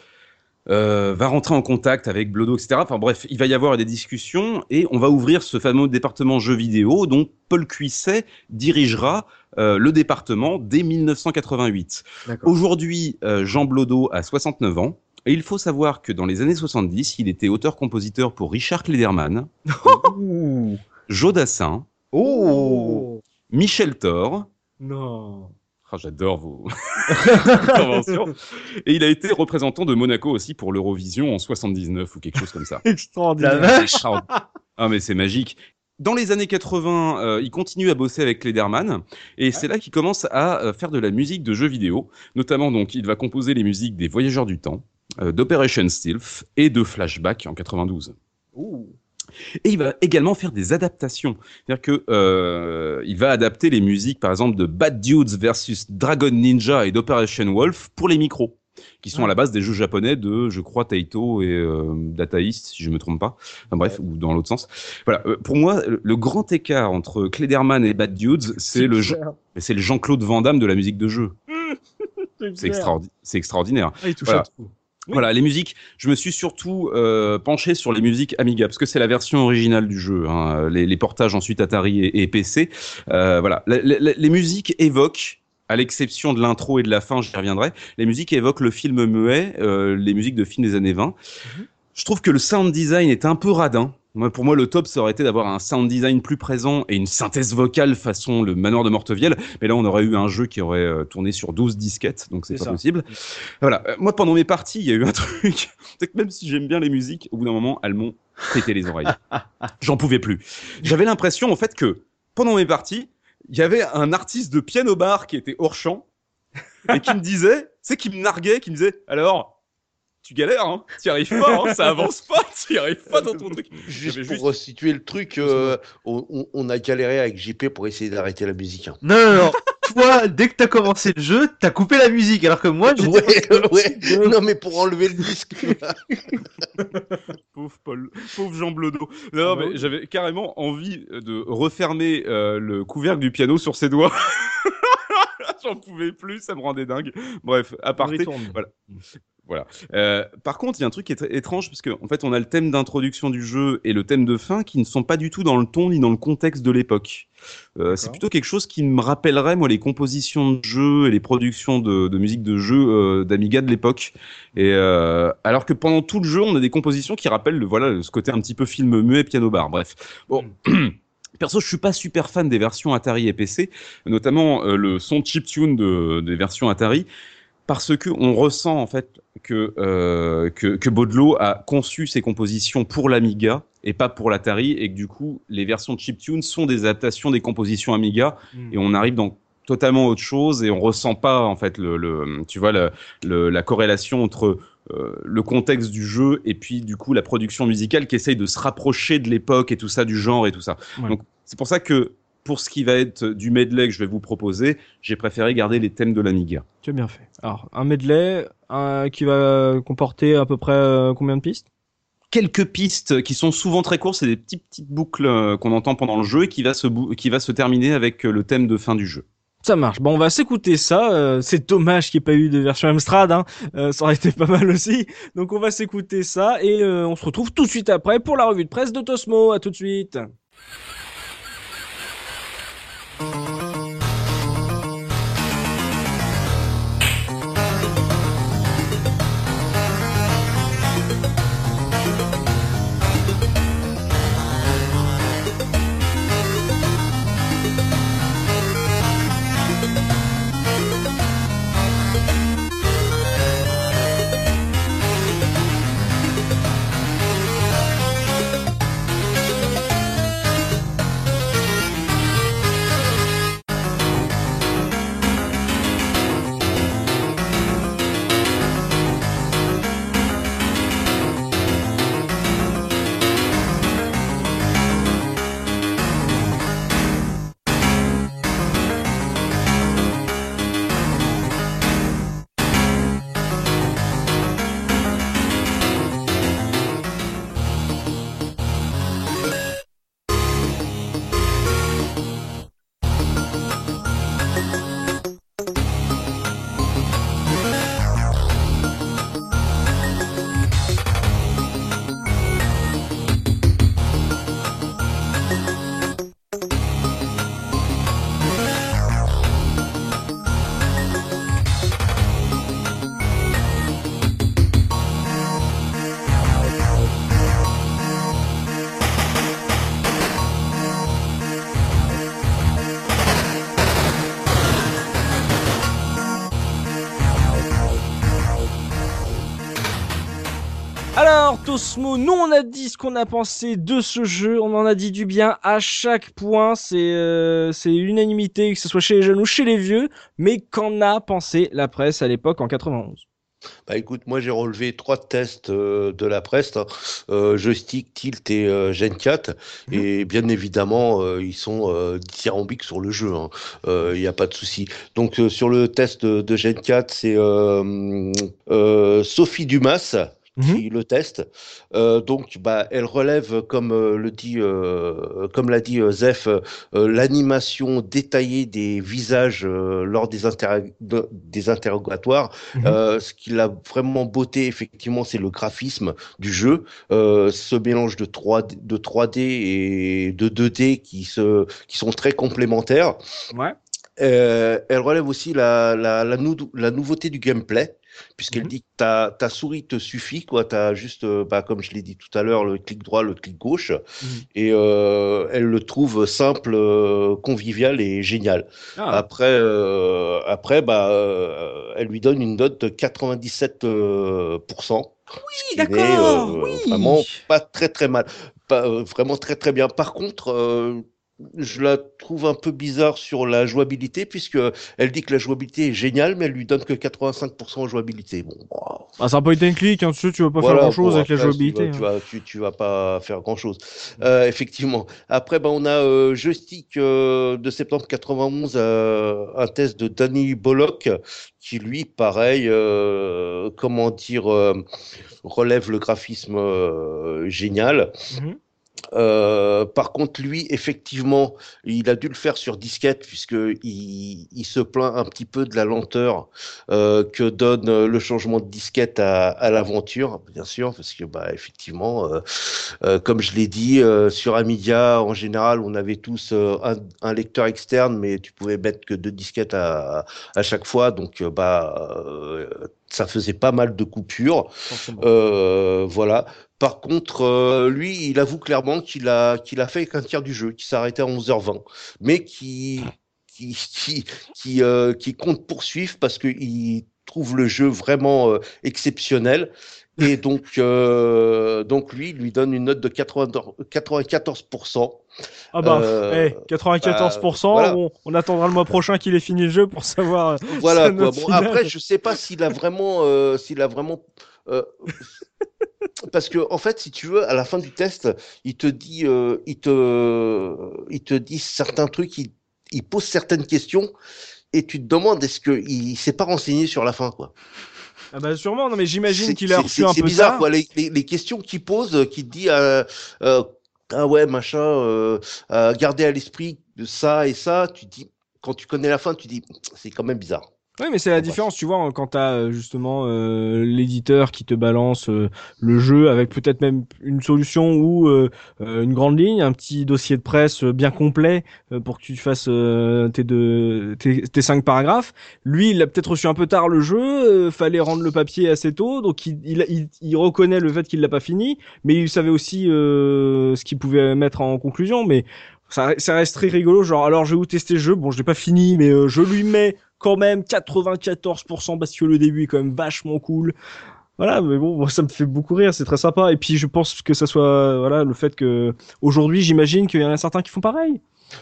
euh, va rentrer en contact avec Blodo, etc. Enfin bref, il va y avoir des discussions et on va ouvrir ce fameux département jeux vidéo dont Paul Cuisset dirigera euh, le département dès 1988. Aujourd'hui, euh, Jean Blodo a 69 ans. Et il faut savoir que dans les années 70, il était auteur-compositeur pour Richard Klederman, Jodassin, Oh Michel Thor, Non. Ah, J'adore vos interventions. Et il a été représentant de Monaco aussi pour l'Eurovision en 79 ou quelque chose comme ça. Extraordinaire. C'est extraordinaire. Ah mais c'est magique. Dans les années 80, euh, il continue à bosser avec Lederman et c'est là qu'il commence à euh, faire de la musique de jeux vidéo. Notamment donc, il va composer les musiques des Voyageurs du Temps, euh, d'Operation Stealth et de Flashback en 92. Et il va également faire des adaptations. C'est-à-dire que euh, il va adapter les musiques, par exemple, de Bad Dudes versus Dragon Ninja et d'Operation Wolf pour les micros, qui sont à la base des jeux japonais de, je crois, Taito et euh, Data East, si je me trompe pas. Enfin bref, ou dans l'autre sens. Voilà. Euh, pour moi, le, grand écart entre Klederman et Bad Dudes, c'est le, c'est le Jean-Claude Van Damme de la musique de jeu. C'est extraordi- c'est extraordinaire. Ah, il touche Voilà. à tout. Oui. Voilà, les musiques. Je me suis surtout euh, penché sur les musiques Amiga parce que c'est la version originale du jeu. Hein, les, les portages ensuite Atari et, et PC. Euh, voilà, La- la- la- les musiques évoquent. À l'exception de l'intro et de la fin, j'y reviendrai. Les musiques évoquent le film muet, euh, les musiques de films des années 20. Je trouve que le sound design est un peu radin. Moi, pour moi, le top, ça aurait été d'avoir un sound design plus présent et une synthèse vocale façon le manoir de Mortevielle. Mais là, on aurait eu un jeu qui aurait euh, tourné sur 12 disquettes, donc c'est C'est pas ça. possible. Voilà. Euh, moi, pendant mes parties, il y a eu un truc. c'est que même si j'aime bien les musiques, au bout d'un moment, elles m'ont pété les oreilles. J'en pouvais plus. J'avais l'impression, en fait, que pendant mes parties, il y avait un artiste de piano bar qui était hors champ et qui me disait, c'est qui me narguait, qui me disait, alors, tu galères, hein, t'y arrives pas, hein, ça avance pas, t'y arrives pas dans ton truc. Juste pour juste- resituer le truc, euh, on, a galéré avec JP pour essayer d'arrêter la musique. hein. Non, non, non. Toi, dès que t'as commencé le jeu, t'as coupé la musique, alors que moi, j'étais Ouais, ouais. Non, mais pour enlever le disque. Pauvre Paul, pauvre Jean Blodo. Non, mais j'avais carrément envie de refermer euh, le couvercle du piano sur ses doigts. J'en pouvais plus, ça me rendait dingue. Bref, à On part retourne. Voilà. Euh, par contre, il y a un truc qui est étrange parce qu'en en fait, on a le thème d'introduction du jeu et le thème de fin qui ne sont pas du tout dans le ton ni dans le contexte de l'époque. Euh, c'est plutôt quelque chose qui me rappellerait moi les compositions de jeux et les productions de, de musique de jeux euh, d'Amiga de l'époque. Et alors que pendant tout le jeu, on a des compositions qui rappellent le, voilà ce côté un petit peu film muet piano bar. Bref. Bon. Perso, je suis pas super fan des versions Atari et PC, notamment euh, le son chiptune de, des versions Atari, parce que on ressent en fait que euh, que, que Baudelot a conçu ses compositions pour l'Amiga et pas pour l'Atari, et que du coup les versions chiptune sont des adaptations des compositions Amiga, et on arrive dans totalement autre chose et on ressent pas en fait le, le tu vois le, le- la corrélation entre euh, le contexte du jeu et puis du coup la production musicale qui essaye de se rapprocher de l'époque et tout ça du genre et tout ça Ouais. donc c'est pour ça que pour ce qui va être du medley que je vais vous proposer j'ai préféré garder les thèmes de l'Amiga Tu as bien fait. Alors, un medley un- qui va comporter à peu près euh, combien de pistes? Quelques pistes qui sont souvent très courtes, c'est des petites petites boucles euh, qu'on entend pendant le jeu et qui va se bou- qui va se terminer avec euh, le thème de fin du jeu. Ça marche. Bon, on va s'écouter ça. euh, c'est dommage qu'il n'y ait pas eu de version Amstrad. Hein. Euh, ça aurait été pas mal aussi. Donc, on va s'écouter ça et euh, on se retrouve tout de suite après pour la revue de presse de Tosmo. À tout de suite. Osmo. Nous, on a dit ce qu'on a pensé de ce jeu. On en a dit du bien à chaque point. C'est euh, c'est unanimité, que ce soit chez les jeunes ou chez les vieux. Mais qu'en a pensé la presse à l'époque en 91 Bah écoute, moi j'ai relevé trois tests euh, de la presse, hein. Euh, joystick, tilt et euh, Gen 4, Mhm. et bien évidemment ils sont dithyrambiques sur le jeu, hein. il n'y a pas de souci. Donc sur le test de, de Gen 4, c'est Sophie Dumas qui le teste. Euh, donc bah elle relève comme euh, le dit euh, comme l'a dit Zef l'animation détaillée des visages lors des, interro- de- des interrogatoires Mhm. ce qui l'a vraiment beauté, effectivement, c'est le graphisme du jeu, ce mélange de 3D, de 3D et de 2D qui, se, qui sont très complémentaires. Ouais. Elle relève aussi la, la, la, nou- la nouveauté du gameplay, puisqu'elle Mhm. dit que ta, ta souris te suffit, quoi. Tu as juste, euh, bah, comme je l'ai dit tout à l'heure, le clic droit, le clic gauche, Mhm. et euh, elle le trouve simple, euh, convivial et génial. Ah, Après, euh, après bah, euh, elle lui donne une note de 97%. euh, pourcent, ce qui n'est, d'accord, oui. Vraiment pas très très mal. Pas, vraiment très très bien. Par contre, je la trouve un peu bizarre sur la jouabilité, puisque elle dit que la jouabilité est géniale, mais elle lui donne que 85% en jouabilité. Bon, wow. Ah, c'est un point and click, hein, tu sais, tu vas pas Voilà, faire grand chose bon, avec la jouabilité. Tu hein. vas, tu, tu vas pas faire grand chose. Euh, effectivement. Après, ben, on a euh, joystick euh, de septembre 91, euh, un test de Danny Bullock, qui lui, pareil, euh, comment dire, euh, relève le graphisme euh, génial. Mhm. Euh, par contre, lui, effectivement, il a dû le faire sur disquette puisque il, il se plaint un petit peu de la lenteur euh, que donne euh, le changement de disquette à, à l'aventure, bien sûr, parce que bah effectivement, euh, comme je l'ai dit, sur Amidia, en général, on avait tous un, un lecteur externe, mais tu pouvais mettre que deux disquettes à, à chaque fois, donc bah ça faisait pas mal de coupures. Euh, voilà. Par contre, euh, lui, il avoue clairement qu'il a, qu'il a fait qu'un tiers du jeu, qu'il s'est arrêté à 11h20, mais qui, qui, qui, qui, euh, qui compte poursuivre parce qu'il trouve le jeu vraiment euh, exceptionnel. Et donc, donc lui, il lui donne une note de 80 94%. Ah bah, euh, eh, 94%, voilà. on, on attendra le mois prochain qu'il ait fini le jeu pour savoir. Voilà quoi. Bon, après, je sais pas s'il a vraiment, euh, s'il a vraiment, euh, parce que en fait, si tu veux, à la fin du test, il te dit, euh, il te, il te dit certains trucs, il, il pose certaines questions, et tu te demandes est-ce que il s'est pas renseigné sur la fin quoi. Ah bah sûrement, non mais j'imagine C'est- qu'il a c'est- reçu c'est- un C'est peu bizarre tard. quoi. Les, les, les questions qu'il pose, euh, qui te dit. euh, euh, ah ouais, machin, euh, garder à l'esprit ça et ça, tu dis, quand tu connais la fin, tu dis, c'est quand même bizarre. Oui, mais c'est la bref. différence, tu vois, quand t'as euh, justement euh, l'éditeur qui te balance euh, le jeu avec peut-être même une solution ou euh, euh, une grande ligne, un petit dossier de presse euh, bien complet euh, pour que tu fasses euh, tes, deux, tes, tes cinq paragraphes. Lui, il a peut-être reçu un peu tard le jeu, euh, fallait rendre le papier assez tôt, donc il, il, il, il reconnaît le fait qu'il l'a pas fini, mais il savait aussi euh, ce qu'il pouvait mettre en conclusion, mais ça, ça reste très rigolo, genre alors je vais vous tester le jeu, bon je l'ai pas fini, mais euh, je lui mets quand même 94% parce que le début est quand même vachement cool. Voilà, mais bon, moi, ça me fait beaucoup rire, c'est très sympa. Et puis je pense que ça soit, voilà, le fait que aujourd'hui, j'imagine qu'il y en a certains qui font pareil.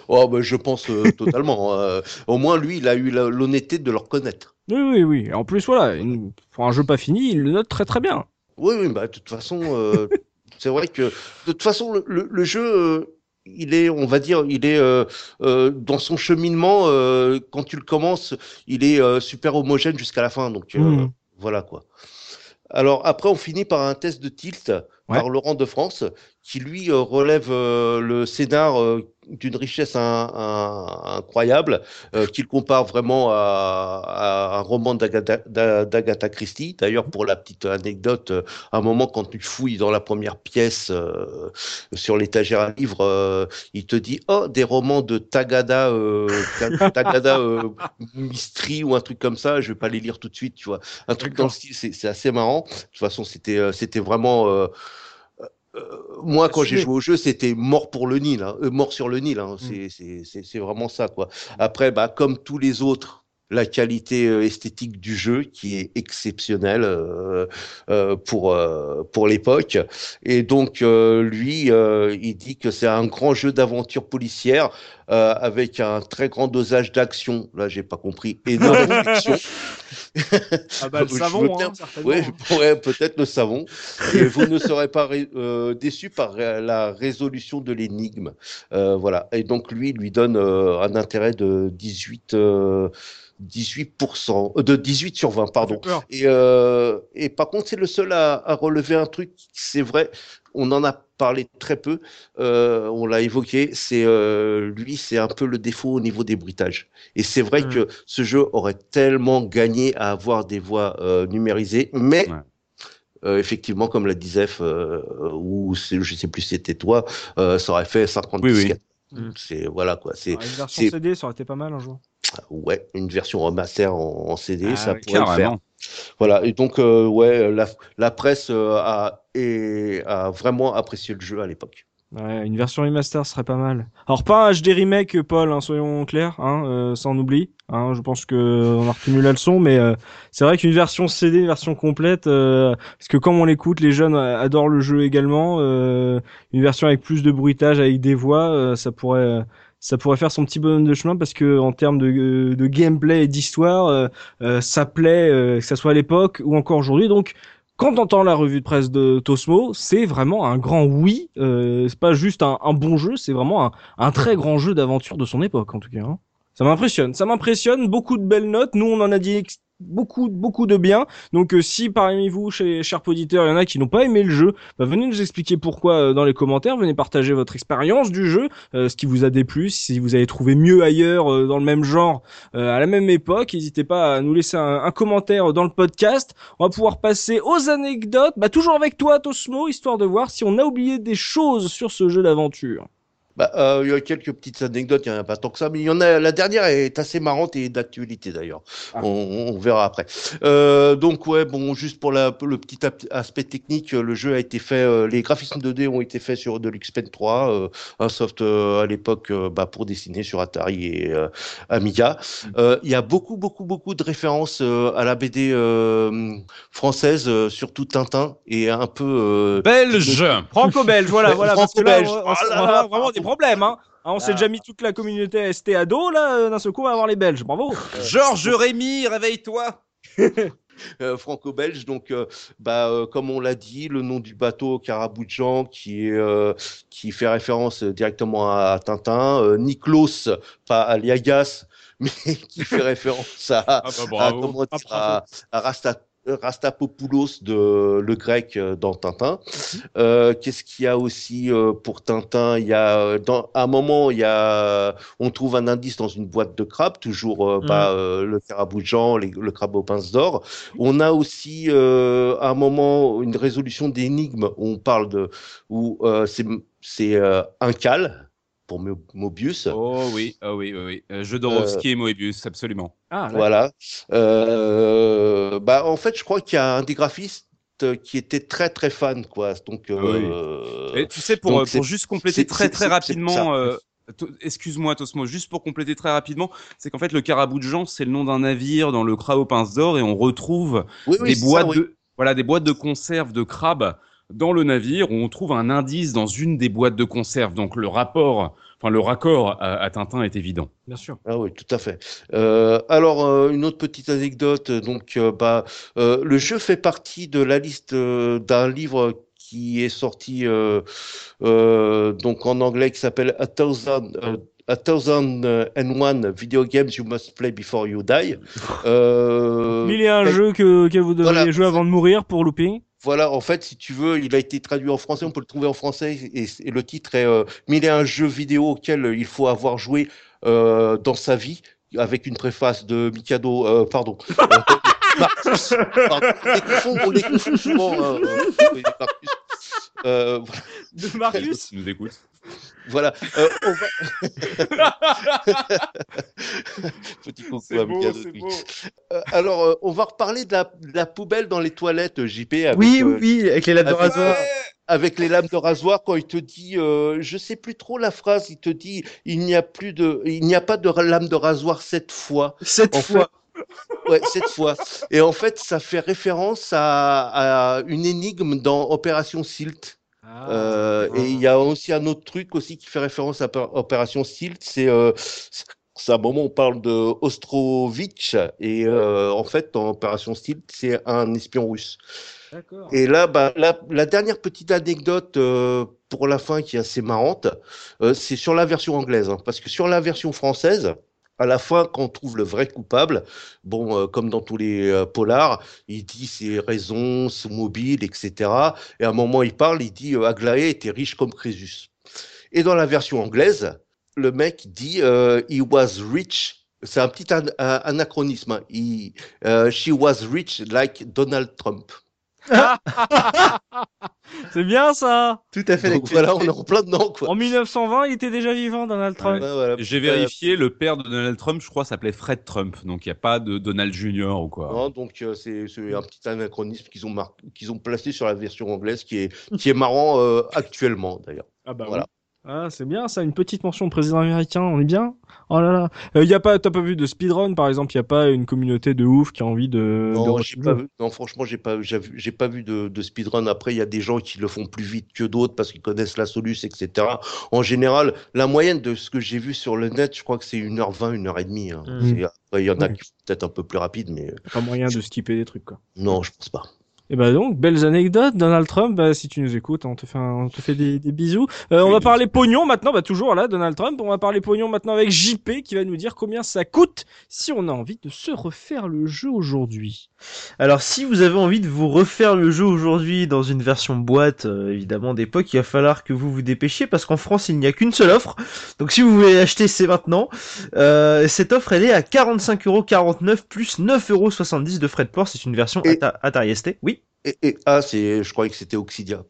Oh, bah, je pense euh, totalement. euh, au moins, lui, il a eu l'honnêteté de le reconnaître. Oui, oui, oui. Et en plus, voilà, une- pour un jeu pas fini, il le note très très bien. Oui, oui, bah, de toute façon, euh, c'est vrai que, de toute façon, le, le- le jeu, il est, on va dire, il est euh, euh, dans son cheminement. euh, quand tu le commences, il est super homogène jusqu'à la fin. Donc, Mhm. voilà quoi. Alors après, on finit par un test de tilt Ouais. par Laurent de France, qui lui relève le scénar d'une richesse un- un- incroyable, euh, qu'il compare vraiment à, à un roman d'Agatha d'A- d'Agatha Christie. D'ailleurs, pour la petite anecdote, euh, à un moment, quand tu fouilles dans la première pièce euh, sur l'étagère à livres, euh, il te dit oh des romans de Tagada, euh, Ta- Tagada euh, Mystery ou un truc comme ça. Je vais pas les lire tout de suite, tu vois. Un truc dans le style, c'est assez marrant. De toute façon, c'était euh, c'était vraiment euh, euh, moi, quand j'ai joué au jeu, c'était mort pour le Nil, hein, euh, mort sur le Nil. Hein, c'est c'est- vraiment ça, quoi. Après, bah, comme tous les autres la qualité euh, esthétique du jeu qui est exceptionnelle euh, euh, pour euh, pour l'époque. Et donc euh, lui, euh, il dit que c'est un grand jeu d'aventure policière euh, avec un très grand dosage d'action. Là, j'ai pas compris. Énorme d'action. Ah bah le savon, hein. Oui, ouais, peut-être le savon. Et vous ne serez pas euh, déçu par euh, la résolution de l'énigme. Euh, voilà. Et donc lui, il lui donne euh, un intérêt de 18, euh, 18%, euh, de 18 sur 20, pardon. Et, euh, et par contre, c'est le seul à, à relever un truc, c'est vrai, on en a parlé très peu, euh, on l'a évoqué, c'est euh, lui, c'est un peu le défaut au niveau des bruitages. Et c'est vrai Mm. que ce jeu aurait tellement gagné à avoir des voix euh, numérisées, mais Ouais. euh, effectivement, comme l'a dit Zef, euh, ou c'est- je sais plus si c'était toi, euh, ça aurait fait 50 Oui, oui. disquettes. Mm. C'est voilà quoi, c'est Ouais, Une version c'est- CD, ça aurait été pas mal un jour. ouais une version remaster en, en CD, Ah, ça pourrait le faire. Voilà, et donc, euh, ouais, la, la presse euh, a, a vraiment apprécié le jeu à l'époque. Ouais, une version remaster serait pas mal. Alors pas un HD remake, Paul, hein, soyons clairs, hein, euh, ça on oublie. Hein, je pense que on a retenu la leçon, mais euh, c'est vrai qu'une version CD, une version complète, euh, parce que comme on l'écoute, les jeunes euh, adorent le jeu également. euh, une version avec plus de bruitage, avec des voix, euh, ça pourrait, ça pourrait faire son petit bonhomme de chemin, parce que en termes de, de gameplay et d'histoire, euh, euh, ça plaît, euh, que ça soit à l'époque ou encore aujourd'hui. Donc quand t'entends la revue de presse de Tosmo, c'est vraiment un grand oui. Euh, c'est pas juste un, bon jeu, c'est vraiment un, un très grand jeu d'aventure de son époque en tout cas. hein. Ça m'impressionne, ça m'impressionne. Beaucoup de belles notes. Nous, on en a dit beaucoup, beaucoup de bien. Donc, euh, si parmi vous, chez chers auditeurs, il y en a qui n'ont pas aimé le jeu, bah, venez nous expliquer pourquoi euh, dans les commentaires. Venez partager votre expérience du jeu, euh, ce qui vous a déplu, si vous avez trouvé mieux ailleurs dans le même genre à la même époque. N'hésitez pas à nous laisser un, un commentaire dans le podcast. On va pouvoir passer aux anecdotes, bah, toujours avec toi, Tosmo, histoire de voir si on a oublié des choses sur ce jeu d'aventure. Bah, euh, il y a quelques petites anecdotes, il n'y en a pas tant que ça, mais il y en a. La dernière est assez marrante et d'actualité d'ailleurs. Ah. On, on verra après. Euh, donc ouais, bon, juste pour la, le petit aspect technique, le jeu a été fait, euh, les graphismes 2D ont été faits sur de l'Xpen 3, euh, un soft euh, à l'époque euh, bah, pour dessiner sur Atari et euh, Amiga. Euh, Il y a beaucoup, beaucoup, beaucoup de références euh, à la BD euh, française, euh, surtout Tintin et un peu. euh, Belge Franco-belge, voilà, voilà, franco-belge. on- Oh vraiment des problèmes, hein. Hein, on s'est Ah. déjà mis toute la communauté ST à dos, là, euh, d'un seul coup, on va avoir les Belges, bravo. Georges Rémy, réveille-toi euh, franco-belge. Donc, euh, bah, euh, comme on l'a dit, le nom du bateau Caraboudjan qui est euh, qui fait référence euh, directement à, à Tintin. Euh, Niklos, pas Aliagas, mais qui fait référence à, Ah bah à, dire, Ah, à, à Rasta- Rastapopoulos de le grec euh, dans Tintin. Euh, Qu'est-ce qu'il y a aussi euh, pour Tintin? Il y a euh, dans, à un moment il y a on trouve un indice dans une boîte de crabes, toujours euh, Mm. bah, euh, le caraboujan, le crabe aux pinces d'or. On a aussi euh, à un moment une résolution d'énigme où on parle de où euh, c'est c'est euh, un cal pour Mo- Mobius. Oh oui, oh oui, oui, oui. Euh, Jodorowsky et Moebius, absolument. Ah, là. Voilà. Euh, bah, en fait, je crois qu'il y a un des graphistes qui était très très fan, quoi. Donc, euh, Et tu sais, pour, donc euh, c'est- pour juste compléter très très rapidement, euh, excuse-moi Tosmo, juste pour compléter très rapidement, c'est qu'en fait le Caraboudjan, c'est le nom d'un navire dans le crabe aux pinces d'or et on retrouve oui, oui, des ça, boîtes oui. de voilà des boîtes de conserve de crabes dans le navire où on trouve un indice dans une des boîtes de conserve. Donc le rapport, enfin le raccord à, à Tintin est évident. Bien sûr. Ah oui, tout à fait. Euh, alors, euh, une autre petite anecdote. Donc, euh, bah, euh, le jeu fait partie de la liste euh, d'un livre qui est sorti euh, euh, donc en anglais qui s'appelle A Thousand. euh, A Thousand and One Video Games You Must Play Before You Die. Euh, Mille et un et- jeux que, que vous devriez voilà. jouer avant de mourir pour looping. Voilà, en fait, si tu veux, il a été traduit en français, on peut le trouver en français, et, et le titre est euh, Mille et un jeux vidéo auxquels il faut avoir joué euh, dans sa vie, avec une préface de Mikado, euh, pardon. Marcus, pardon. On les confond, on les confond souvent. oui, Marcus. De Marius Tu nous écoutes voilà, euh, on va... Petit coucou à oui. Euh, alors, euh, on va reparler de la, de la poubelle dans les toilettes, JP. Avec, Oui, euh, oui, avec les lames de rasoir. avec les lames de rasoir quand il te dit euh, je sais plus trop la phrase il te dit il n'y a plus de il n'y a pas de lame de rasoir cette fois Cette en fois. ouais, cette fois. Et en fait, ça fait référence à, à une énigme dans Opération Silt. Ah. Euh, et il y a aussi un autre truc aussi qui fait référence à Opé- Opération Silt, c'est euh, c'est un moment où on parle de Ostrovitch et euh, en fait dans Opération Silt c'est un espion russe. Et là, bah, la, la dernière petite anecdote euh, pour la fin qui est assez marrante, euh, c'est sur la version anglaise, hein, parce que sur la version française, à la fin, quand on trouve le vrai coupable, bon, euh, comme dans tous les euh, polars, il dit ses raisons, son mobile, etc. Et à un moment, il parle, il dit euh, Aglaé était riche comme Crésus. Et dans la version anglaise, le mec dit He was rich. C'est un petit anachronisme. hein. He, she was rich like Donald Trump. C'est bien ça. Tout à fait Donc voilà, on est en plein dedans, quoi. En 1920, il était déjà vivant, Donald Trump. Ouais, voilà. J'ai vérifié, le père de Donald Trump, je crois, s'appelait Fred Trump. Donc il n'y a pas de Donald Jr. ou quoi. non, donc euh, c'est c'est un petit anachronisme qu'ils ont, mar- qu'ils ont placé sur la version anglaise qui est, qui est marrant euh, actuellement d'ailleurs. Ah bah Voilà. oui. Ah, c'est bien ça, une petite mention au président américain, on est bien Oh là là. Euh, y a pas, t'as pas vu de speedrun par exemple, y a pas une communauté de ouf qui a envie de. Non, de j'ai refaire pas vu, non, franchement, j'ai pas, j'ai pas vu de, de speedrun. Après, il y a des gens qui le font plus vite que d'autres parce qu'ils connaissent la soluce, etc. En général, la moyenne de ce que j'ai vu sur le net, je crois que c'est 1h20, 1h30. Hein. Mhm. C'est- Après, il y en a qui sont peut-être un peu plus rapides, mais Pas moyen de skipper des trucs quoi. non, je pense pas. Et bah donc, belles anecdotes, Donald Trump, bah, si tu nous écoutes, on te fait, un- on te fait des, des bisous. Euh, on va parler pognon maintenant, bah toujours là, Donald Trump, on va parler pognon maintenant avec JP qui va nous dire combien ça coûte si on a envie de se refaire le jeu aujourd'hui. Alors, si vous avez envie de vous refaire le jeu aujourd'hui dans une version boîte, euh, évidemment d'époque, il va falloir que vous vous dépêchiez parce qu'en France, il n'y a qu'une seule offre. Donc, si vous voulez l'acheter, c'est maintenant. Euh, cette offre, elle est à 45,49€ plus 9,70€ de frais de port. C'est une version Et- Ata- Atari ST. Oui. Et, et ah, c'est, je croyais que c'était Oxidia.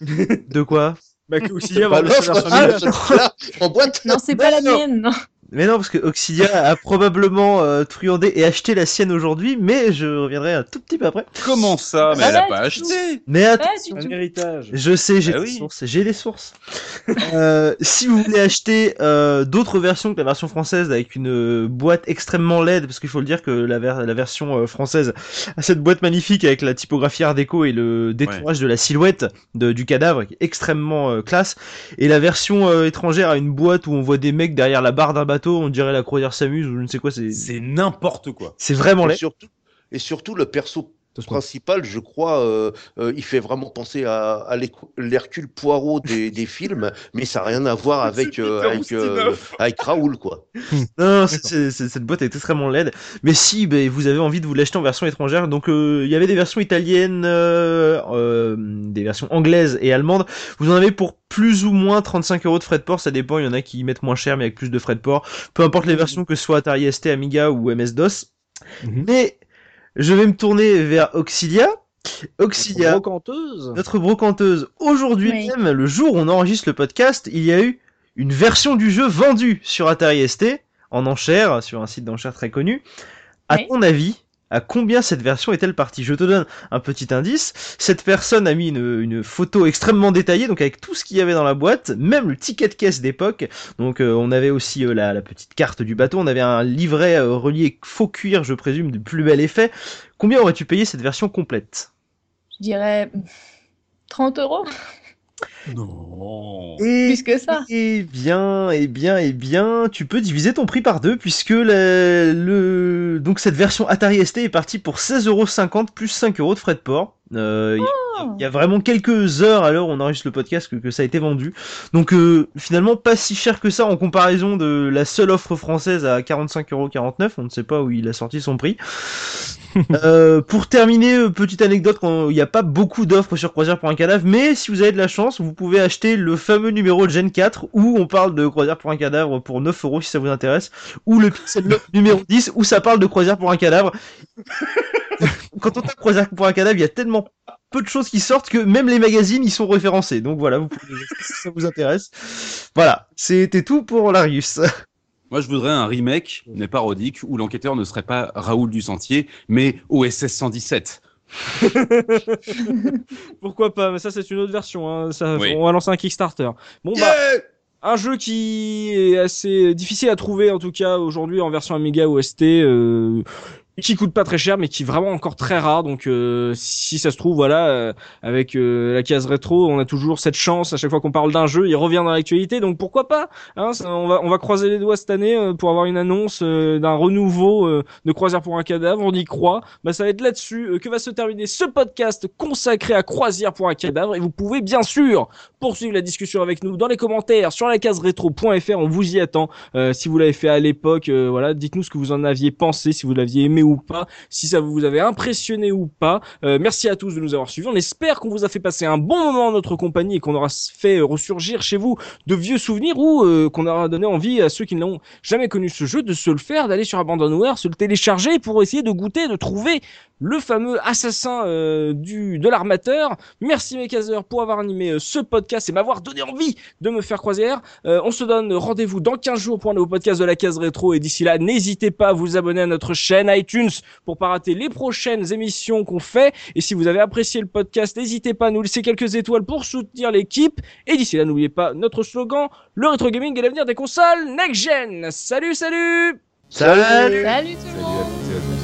De quoi? Bah, l'offre, version ah, en boîte. Non, c'est pas la Non. mienne. Mais non, parce que Oxidia a probablement euh, truandé et acheté la sienne aujourd'hui, mais je reviendrai un tout petit peu après. Comment ça Mais Ah elle a ouais, pas acheté Mais attends, Un héritage. Je sais, j'ai Ah les oui. sources. J'ai les sources. Euh, si vous voulez acheter euh, d'autres versions que la version française avec une euh, boîte extrêmement laide, parce qu'il faut le dire que la, ver- la version euh, française a cette boîte magnifique avec la typographie Art déco et le détourage de la silhouette de- du cadavre qui est extrêmement euh, classe. Et la version euh, étrangère a une boîte où on voit des mecs derrière la barre d'un bateau, on dirait la croisière s'amuse ou je ne sais quoi. C'est n'importe quoi. c'est vraiment Et laid. surtout, et surtout, le perso principal, je crois, euh, euh, il fait vraiment penser à, à l'Hercule Poirot des, des films, mais ça n'a rien à voir avec, euh, avec, euh, avec Raoul, quoi. Non, non, c'est- c'est- c'est- cette boîte est extrêmement laide. Mais si ben, vous avez envie de vous l'acheter en version étrangère, donc euh, il y avait des versions italiennes, euh, euh, des versions anglaises et allemandes. Vous en avez pour plus ou moins 35 euros de frais de port, ça dépend. Il y en a qui mettent moins cher mais avec plus de frais de port. Peu importe les versions, que ce soit Atari ST, Amiga ou MS-DOS. Mhm. Mais je vais me tourner vers Auxilia. Auxilia, Brocanteuse. notre brocanteuse. Aujourd'hui Oui. même, le jour où on enregistre le podcast, il y a eu une version du jeu vendue sur Atari ST, en enchère, sur un site d'enchères très connu. À Oui. ton avis, à combien cette version est-elle partie Je te donne un petit indice. Cette personne a mis une, une photo extrêmement détaillée, donc avec tout ce qu'il y avait dans la boîte, même le ticket de caisse d'époque. Donc euh, on avait aussi euh, la, la petite carte du bateau, on avait un livret euh, relié faux cuir, je présume, du plus bel effet. Combien aurais-tu payé cette version complète? Je dirais 30 euros, Non. Et plus que ça. Eh bien, eh bien, eh bien, tu peux diviser ton prix par deux puisque le, le- donc cette version Atari ST est partie pour 16,50€ plus 5 euros de frais de port. Euh, il y a- Oh. il y a vraiment quelques heures à l'heure où on enregistre le podcast que, que ça a été vendu. Donc euh, finalement pas si cher que ça en comparaison de la seule offre française à 45,49€. On ne sait pas où il a sorti son prix. Euh, pour terminer, euh, petite anecdote, il n'y a pas beaucoup d'offres sur Croisière pour un cadavre, mais si vous avez de la chance, vous pouvez acheter le fameux numéro de Gen 4 où on parle de Croisière pour un cadavre pour 9 euros si ça vous intéresse, ou le Pixel numéro 10 où ça parle de Croisière pour un cadavre. Quand on tape Croisière pour un cadavre, il y a tellement peu de choses qui sortent que même les magazines y sont référencés. Donc voilà, vous pouvez si ça vous intéresse. Voilà, c'était tout pour Larius. Moi, je voudrais un remake, mais parodique, où l'enquêteur ne serait pas Raoul du Sentier, mais OSS 117. Pourquoi pas Mais ça, c'est une autre version. Hein. Ça, Oui. On va lancer un Kickstarter. Bon, bah, un jeu qui est assez difficile à trouver, en tout cas, aujourd'hui, en version Amiga ou ST. euh, qui coûte pas très cher mais qui est vraiment encore très rare. Donc euh, si ça se trouve voilà euh, avec euh, la case rétro on a toujours cette chance à chaque fois qu'on parle d'un jeu il revient dans l'actualité. Donc pourquoi pas hein, on va on va croiser les doigts cette année euh, pour avoir une annonce euh, d'un renouveau euh, de croisière pour un cadavre on y croit. Bah ça va être là-dessus que va se terminer ce podcast consacré à croisière pour un cadavre. Et vous pouvez bien sûr poursuivre la discussion avec nous dans les commentaires sur la case rétro.fr on vous y attend. Si vous l'avez fait à l'époque voilà dites-nous ce que vous en aviez pensé si vous l'aviez aimé ou pas si ça vous avait impressionné ou pas. Euh, merci à tous de nous avoir suivis. On espère qu'on vous a fait passer un bon moment en notre compagnie et qu'on aura fait ressurgir chez vous de vieux souvenirs ou euh, qu'on aura donné envie à ceux qui n'ont jamais connu ce jeu de se le faire, d'aller sur Abandonware, se le télécharger pour essayer de goûter, de trouver le fameux assassin euh, du de l'armateur. Merci mes caseurs pour avoir animé euh, ce podcast et m'avoir donné envie de me faire croisière. Euh, on se donne rendez-vous dans 15 jours pour un nouveau podcast de la case rétro et d'ici là, n'hésitez pas à vous abonner à notre chaîne iTunes pour pas rater les prochaines émissions qu'on fait. Et si vous avez apprécié le podcast, n'hésitez pas à nous laisser quelques étoiles pour soutenir l'équipe. Et d'ici là, n'oubliez pas notre slogan, le rétro gaming est l'avenir des consoles next gen. Salut, salut Salut Salut tout le monde